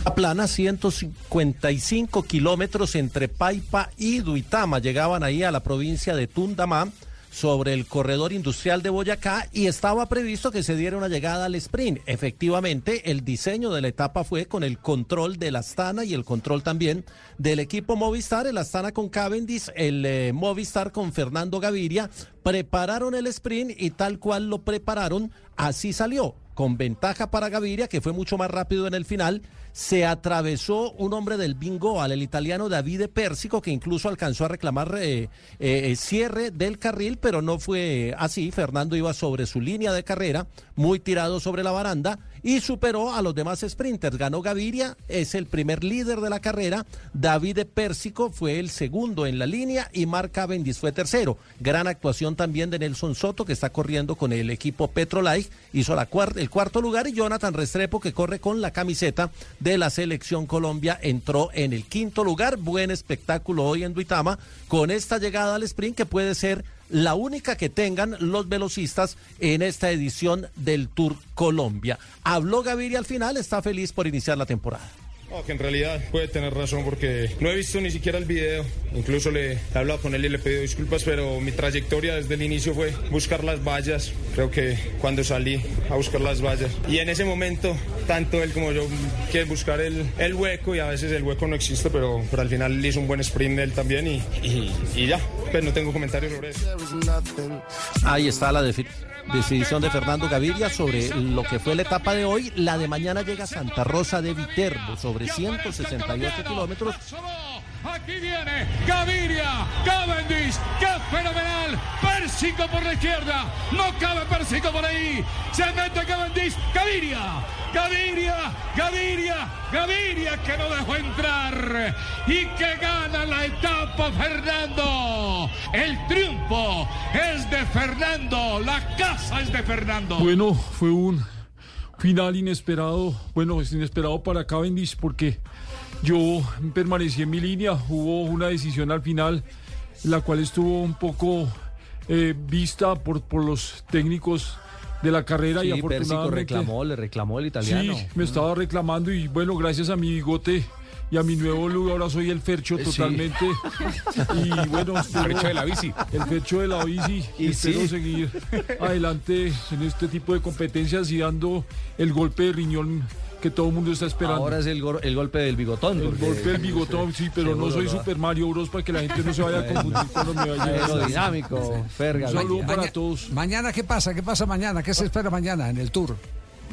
La plana, 155 kilómetros entre Paipa y Duitama. Llegaban ahí a la provincia de Tundamá sobre el corredor industrial de Boyacá y estaba previsto que se diera una llegada al sprint. Efectivamente, el diseño de la etapa fue con el control del Astana y el control también del equipo Movistar, el Astana con Cavendish, el eh, Movistar con Fernando Gaviria. Prepararon el sprint y tal cual lo prepararon, así salió con ventaja para Gaviria, que fue mucho más rápido en el final, se atravesó un hombre del bingo al el italiano Davide Persico, que incluso alcanzó a reclamar eh, eh, cierre del carril, pero no fue así. Fernando iba sobre su línea de carrera, muy tirado sobre la baranda y superó a los demás sprinters. Ganó Gaviria, es el primer líder de la carrera. David Pérsico fue el segundo en la línea y Mark Cavendish fue tercero. Gran actuación también de Nelson Soto, que está corriendo con el equipo Petrolike, hizo el cuarto lugar y Jonathan Restrepo, que corre con la camiseta de la selección Colombia, entró en el quinto lugar. Buen espectáculo hoy en Duitama con esta llegada al sprint que puede ser la única que tengan los velocistas en esta edición del Tour Colombia. Habló Gaviria al final, está feliz por iniciar la temporada. Que en realidad puede tener razón porque no he visto ni siquiera el video. Incluso le he hablado con él y le he pedido disculpas, pero mi trayectoria desde el inicio fue buscar las vallas. Creo que cuando salí a buscar las vallas. Y en ese momento, tanto él como yo quieren buscar el, el hueco y a veces el hueco no existe, pero, pero al final hizo un buen sprint él también y, y, y ya. Pero no tengo comentarios sobre eso. Ahí está la decisión de Fernando Gaviria sobre lo que fue la etapa de hoy. La de mañana llega Santa Rosa de Viterbo sobre 168 kilómetros. Aquí viene Gaviria, Cavendish, qué fenomenal. Pérsico por la izquierda, no cabe Pérsico por ahí. Se mete Cavendish, Gaviria, Gaviria, Gaviria, Gaviria que no dejó entrar y que gana la etapa Fernando. El triunfo es de Fernando, la casa es de Fernando. Bueno, fue un final inesperado, bueno, es inesperado para Cavendish porque yo permanecí en mi línea, hubo una decisión al final, la cual estuvo un poco eh, vista por, por los técnicos de la carrera Sí, y afortunadamente... reclamó, le reclamó el italiano. Sí, me estaba reclamando y bueno, gracias a mi bigote y a mi nuevo look ahora soy el Fercho Sí. totalmente. Y bueno, El Fercho de la bici. El Fercho de la bici. Y Y espero sí. seguir adelante en este tipo de competencias y dando el golpe de riñón que todo el mundo está esperando. Ahora es el, gor- el golpe del bigotón. El golpe del bigotón, sí, pero no soy. Super Mario Bros. para que la gente no se vaya a confundir cuando me vaya a Aerodinámico, Fergal. Un saludo para todos. Mañana, ¿qué pasa? ¿Qué pasa mañana? ¿Qué se espera mañana en el Tour?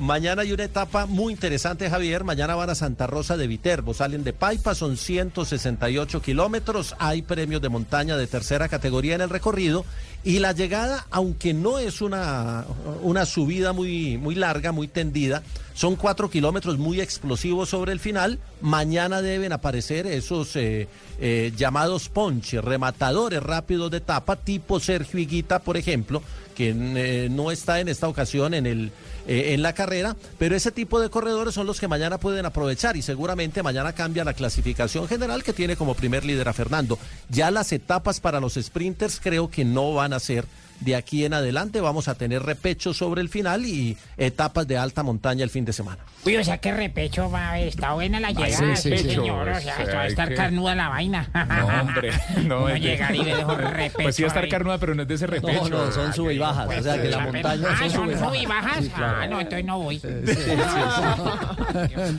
Mañana hay una etapa muy interesante, Javier. Mañana van a Santa Rosa de Viterbo. Salen de Paipa, son 168 kilómetros. Hay premios de montaña de tercera categoría en el recorrido. Y la llegada, aunque no es una, una subida muy, muy larga, muy tendida, son cuatro kilómetros muy explosivos sobre el final. Mañana deben aparecer esos eh, eh, llamados ponches, rematadores rápidos de etapa, tipo Sergio Higuita, por ejemplo, que eh, no está en esta ocasión en el eh, en la carrera, pero ese tipo de corredores son los que mañana pueden aprovechar y seguramente mañana cambia la clasificación general que tiene como primer líder a Fernando. Ya las etapas para los sprinters creo que no van a ser de aquí en adelante, vamos a tener repecho sobre el final y etapas de alta montaña el fin de semana. Uy, o sea, qué repecho va a haber. Está buena la llegada, sí, sí, sí, señor. sí. O sea, O sea, esto va a estar que- carnuda la vaina. No, hombre. No, es de- llegar y le dejo repecho. Pues sí va a estar carnuda, pero no es de ese repecho. No, no, son sube y bajas. O sea, que la montaña Ah, son son sube y sub y bajas. bajas. Sí, claro. Ah, no, entonces no voy.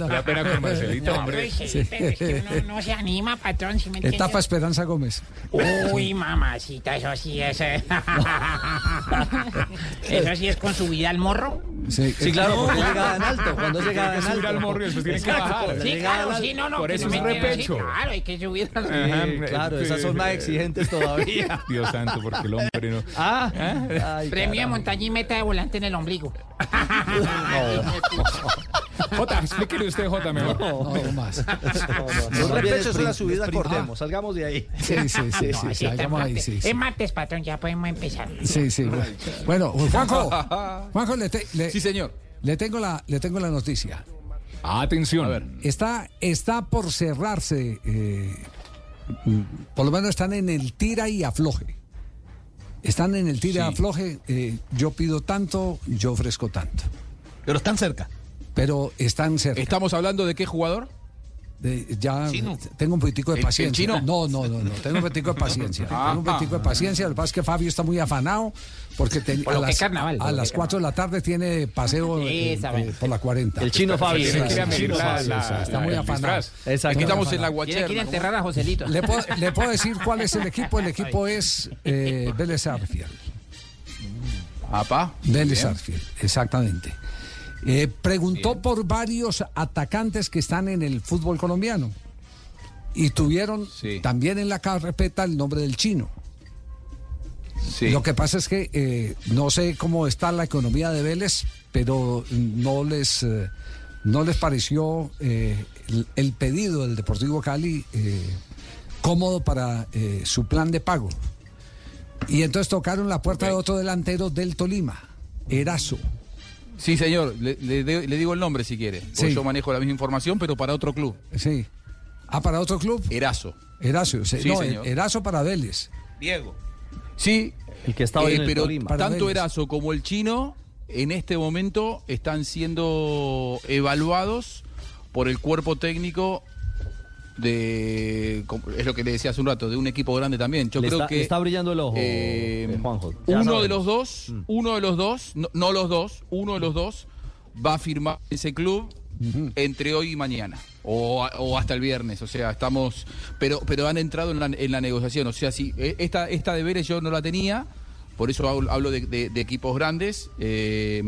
Da pena con Marcelito, No, hombre. pues sí, pero es que uno no se anima, patrón. ¿sí me? Etapa Esperanza Gómez. Uy, mamacita, eso sí es. Eh. eso sí es con subida al morro. Sí, Sí, claro, porque es llegada en alto. Cuando es Tiene llegada que en alto. al morro y después tiene que bajar. la Sí, llegada claro, sí, no, no. Por eso no es repecho. Sí, claro, hay que subir al Claro, esas son más exigentes todavía. Dios santo, porque el hombre no. Ah, ay, Premio de montaña y meta de volante en el ombligo. Jota, explíquele usted, Jota, mejor. No, no más. No, Un más bien repecho es una sprint, subida. Vamos, salgamos de ahí. Sí, sí, sí, sí, No, salgamos ahí, sí. Es martes, patrón, ya podemos empezar. Sí, sí. Bueno, Juanjo, Juanjo, le, te- le- Sí, señor. le tengo la, le tengo la noticia. Atención. Está, está por cerrarse, eh, por lo menos están en el tira y afloje. Están en el tira y Sí. afloje, eh, yo pido tanto, yo ofrezco tanto. Pero están cerca. Pero están cerca. ¿Estamos hablando de qué jugador? Ya Chino. tengo un poquitico de ¿El- el paciencia. chino? No, no, no, no. Tengo un poquitico de paciencia. Ah, tengo un poquitico de paciencia. Lo que pasa es que Fabio está muy afanado porque ten- Por a las, carnaval, por a lo las que 4 de la tarde tiene paseo eh, eh, por la 40. El chino Fabio. Sí, sí, sí, está muy afanado. Aquí estamos en la Tiene que ir a guacherna. enterrar a Joselito. Le puedo, le puedo decir cuál es el equipo. El equipo es eh, Vélez Arfield. Apa. Vélez Arfield, exactamente. Eh, preguntó por varios atacantes que están en el fútbol colombiano. Y tuvieron también en la carpeta el nombre del chino. Lo que pasa es que eh, no sé cómo está la economía de Vélez, pero no les, eh, no les pareció eh, el, el pedido del Deportivo Cali cómodo para su plan de pago. Y entonces tocaron la puerta de otro delantero del Tolima, Erazo. Sí, señor, le, le de- le digo el nombre si quiere. porque Sí. Yo manejo la misma información, pero para otro club. Sí. Ah, para otro club. Erazo. Erazo, sí, Sí, no, señor. Erazo para Vélez. Diego. Sí, El que estaba eh, en el pero Tolima. Tanto Vélez. Erazo como el chino en este momento están siendo evaluados por el cuerpo técnico de es lo que le decía hace un rato de un equipo grande también yo Le creo está- que le está brillando el ojo, eh, eh, Juanjo. Uno de los dos Mm. uno de los dos no, no los dos uno de los dos va a firmar ese club entre hoy y mañana o, o hasta el viernes o sea estamos pero pero han entrado en la, en la negociación o sea si eh, esta esta de Vélez yo no la tenía por eso hablo, hablo de, de- de equipos grandes, eh,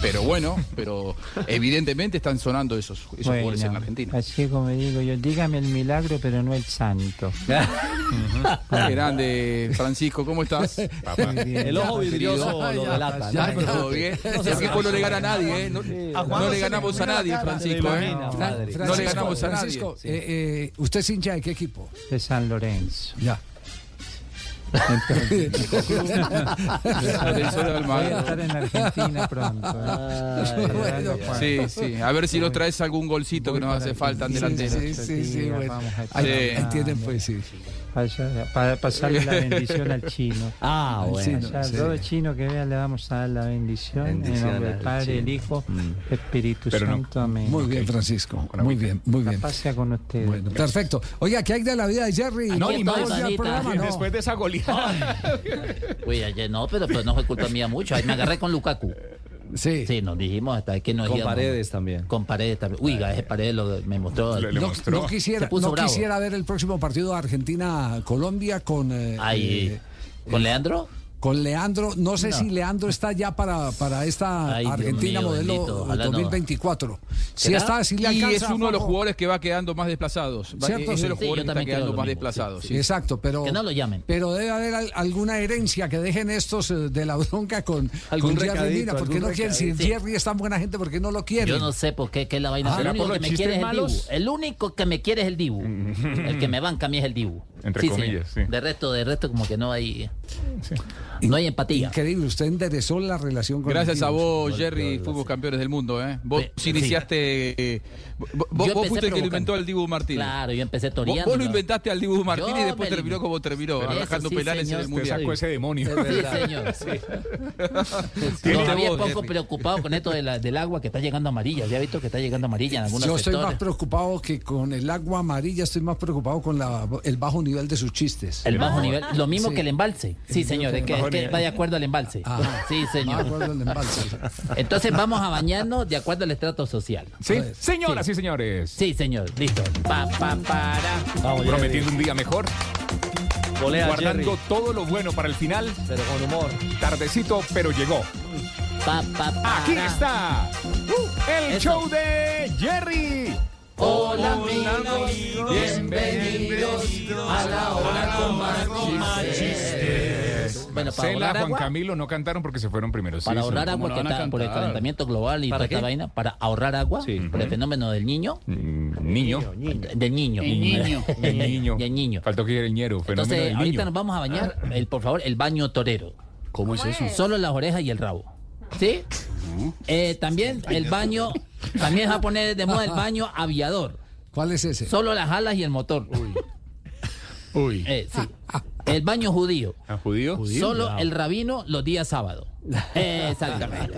pero bueno, pero evidentemente están sonando esos, esos jugadores en la Argentina. Así como digo yo, dígame el milagro, pero no el santo. Qué grande, Francisco, ¿cómo estás? El ojo vidrioso lo delata. Ya, ¿no? todo bien. Ese equipo no le gana a nadie, ¿eh? No, no le ganamos a nadie, Francisco, ¿eh? No le ganamos a nadie. Francisco, eh, eh, ¿usted es hincha de qué equipo? De San Lorenzo. Ya. Lorenzo de Almagro. Voy a estar en Argentina pronto. ¿eh? Bueno, Sí, sí. A ver si nos traes algún golcito que nos hace falta en Sí, delantero. sí, sí, sí, bueno. Vamos a Ahí, Sí. ahí tienen, pues sí. Para, pasarle la bendición al chino. Ah, Al bueno. chino. Ya, sí. todo chino que vea le vamos a dar la bendición, Bendición en nombre del al Padre, el chino. Hijo, Espíritu Pero no. Santo. Amén. Muy bien, Francisco. Muy bien, muy bien. Sea con ustedes. Bueno, perfecto. Oiga, ¿qué hay de la vida de Jerry? Aquí No, programa, no. Después de esa goleada. Uy, ayer no, pero pues no fue culpa mía mucho. Ahí me agarré con Lukaku. Sí. Sí, nos dijimos hasta que nos Con íbamos. paredes también. Con paredes también. Uy, ese paredes lo, me mostró. Le- le No, mostró. no quisiera, no bravo. quisiera ver el próximo partido de Argentina-Colombia con, eh, Ahí, eh, ¿Con Leandro? Con Leandro. No sé No. si Leandro está ya para, para esta Ay, Argentina mío, modelo bendito, ojalá no. 2024. Si ¿Será? está, si le Y alcanza. es uno de los jugadores que va quedando más desplazados. Cierto, es sí. de los Sí, jugadores que está quedando más mismo, desplazados. sí, sí. Exacto, pero. Que no lo llamen. Pero debe haber al- alguna herencia que dejen estos eh, de la bronca con, Algún con Jerry Mina. ¿Por qué no quieren? Si. Jerry es tan buena gente, ¿por qué no lo quieren? Yo no sé por qué, es la vaina. Ah, el ¿será único por que los me quiere es chistes el Dibu. malos? El único que me quiere es el Dibu. el que me banca a mí es el Dibu. Entre Sí, comillas, sí. De resto, de resto, como que no hay. No hay empatía. Increíble, usted enderezó la relación con Gracias el a vos, Jerry, fuimos campeones del mundo. ¿eh? Vos Sí. iniciaste. eh, vos vos fuiste el que lo inventó al Dibu Martínez. Claro, yo empecé toreando. vos lo inventaste al Dibu Martínez y después me- terminó como terminó, Eso arrajando sí, penales señor. en el mundial. sacó ese demonio. Sí, señor. Todavía poco preocupado con esto de la- del agua que está llegando amarilla. Ya he visto que está llegando amarilla en algunos Yo estoy sectores. más preocupado que con el agua amarilla, estoy más preocupado con la- el bajo nivel de sus chistes. El bajo nivel, lo mismo Sí. que el embalse. Sí, señor, es que, que va de acuerdo al embalse. Ajá. Sí, Va de señor. acuerdo al embalse. Entonces vamos a bañarnos de acuerdo al estrato social. Sí, señoras y señores. Sí, señor, listo. Pa, pa, para. Prometiendo un día mejor. Guardando Jerry. todo lo bueno para el final. Pero con humor. Tardecito, pero llegó. Pa. Aquí está el Eso. show de Jerry. Hola amigos, bienvenidos a la hora con más chistes. Bueno, para Marcela, ahorrar Juan agua, Camilo no cantaron porque se fueron primero. Sí, para sí. ahorrar agua que está por el calentamiento global y toda ¿Para esta vaina, para ahorrar agua por el fenómeno del niño. Mm, Niño. Del niño. El niño. El niño. Del niño. Faltó que era el ñero. Fenómeno Entonces, del ahorita niño. nos vamos a bañar, el, por favor, el baño torero. ¿Cómo es eso? Solo las orejas y el rabo. ¿Sí? Eh, también el baño, también va a poner de moda el baño aviador. ¿Cuál es ese? Solo las alas y el motor. Uy. Eh, sí. El baño judío. ¿A judío? Solo el rabino los días sábados. Exactamente.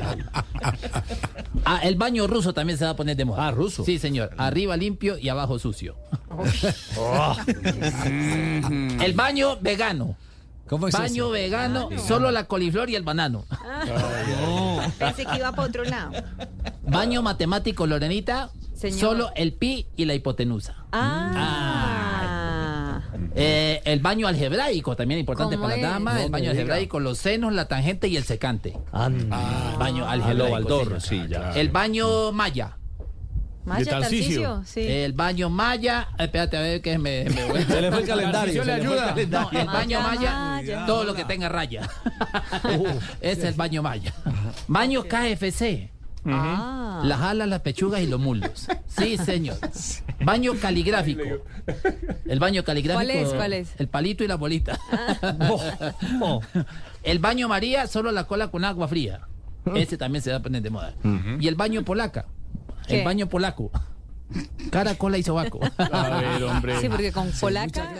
Ah, el baño ruso también se va a poner de moda. Ah, ruso. Sí, señor. Arriba limpio y abajo sucio. el baño vegano. ¿Cómo es baño eso? vegano, Ah, solo la coliflor y el banano. Pensé que iba para otro lado. Baño matemático, Lorenita, Señor. solo el pi y la hipotenusa. Ah. Eh, el baño algebraico, también importante ¿Cómo para las es? damas. El baño algebraico, los senos, la tangente y el secante. Ah, baño algebraico. lo Baldor, sí. sí, ya. El baño maya. Maya sí. El baño maya. Espérate a ver que me. me Se le fue el calendario. Le ayuda. calendario. No, el baño Maya, todo lo que tenga raya. Ese es el baño maya. Baño KFC. Ah. Las alas, las pechugas y los muslos. Sí, señor. Baño caligráfico. El baño caligráfico. ¿Cuál es? ¿Cuál es? El palito y la bolita. El baño María, solo la cola con agua fría. Ese también se va a poner de moda. Y el baño polaca. ¿Qué? El baño polaco. Cara, cola y sobaco. A ver, hombre. Sí, porque con polaca.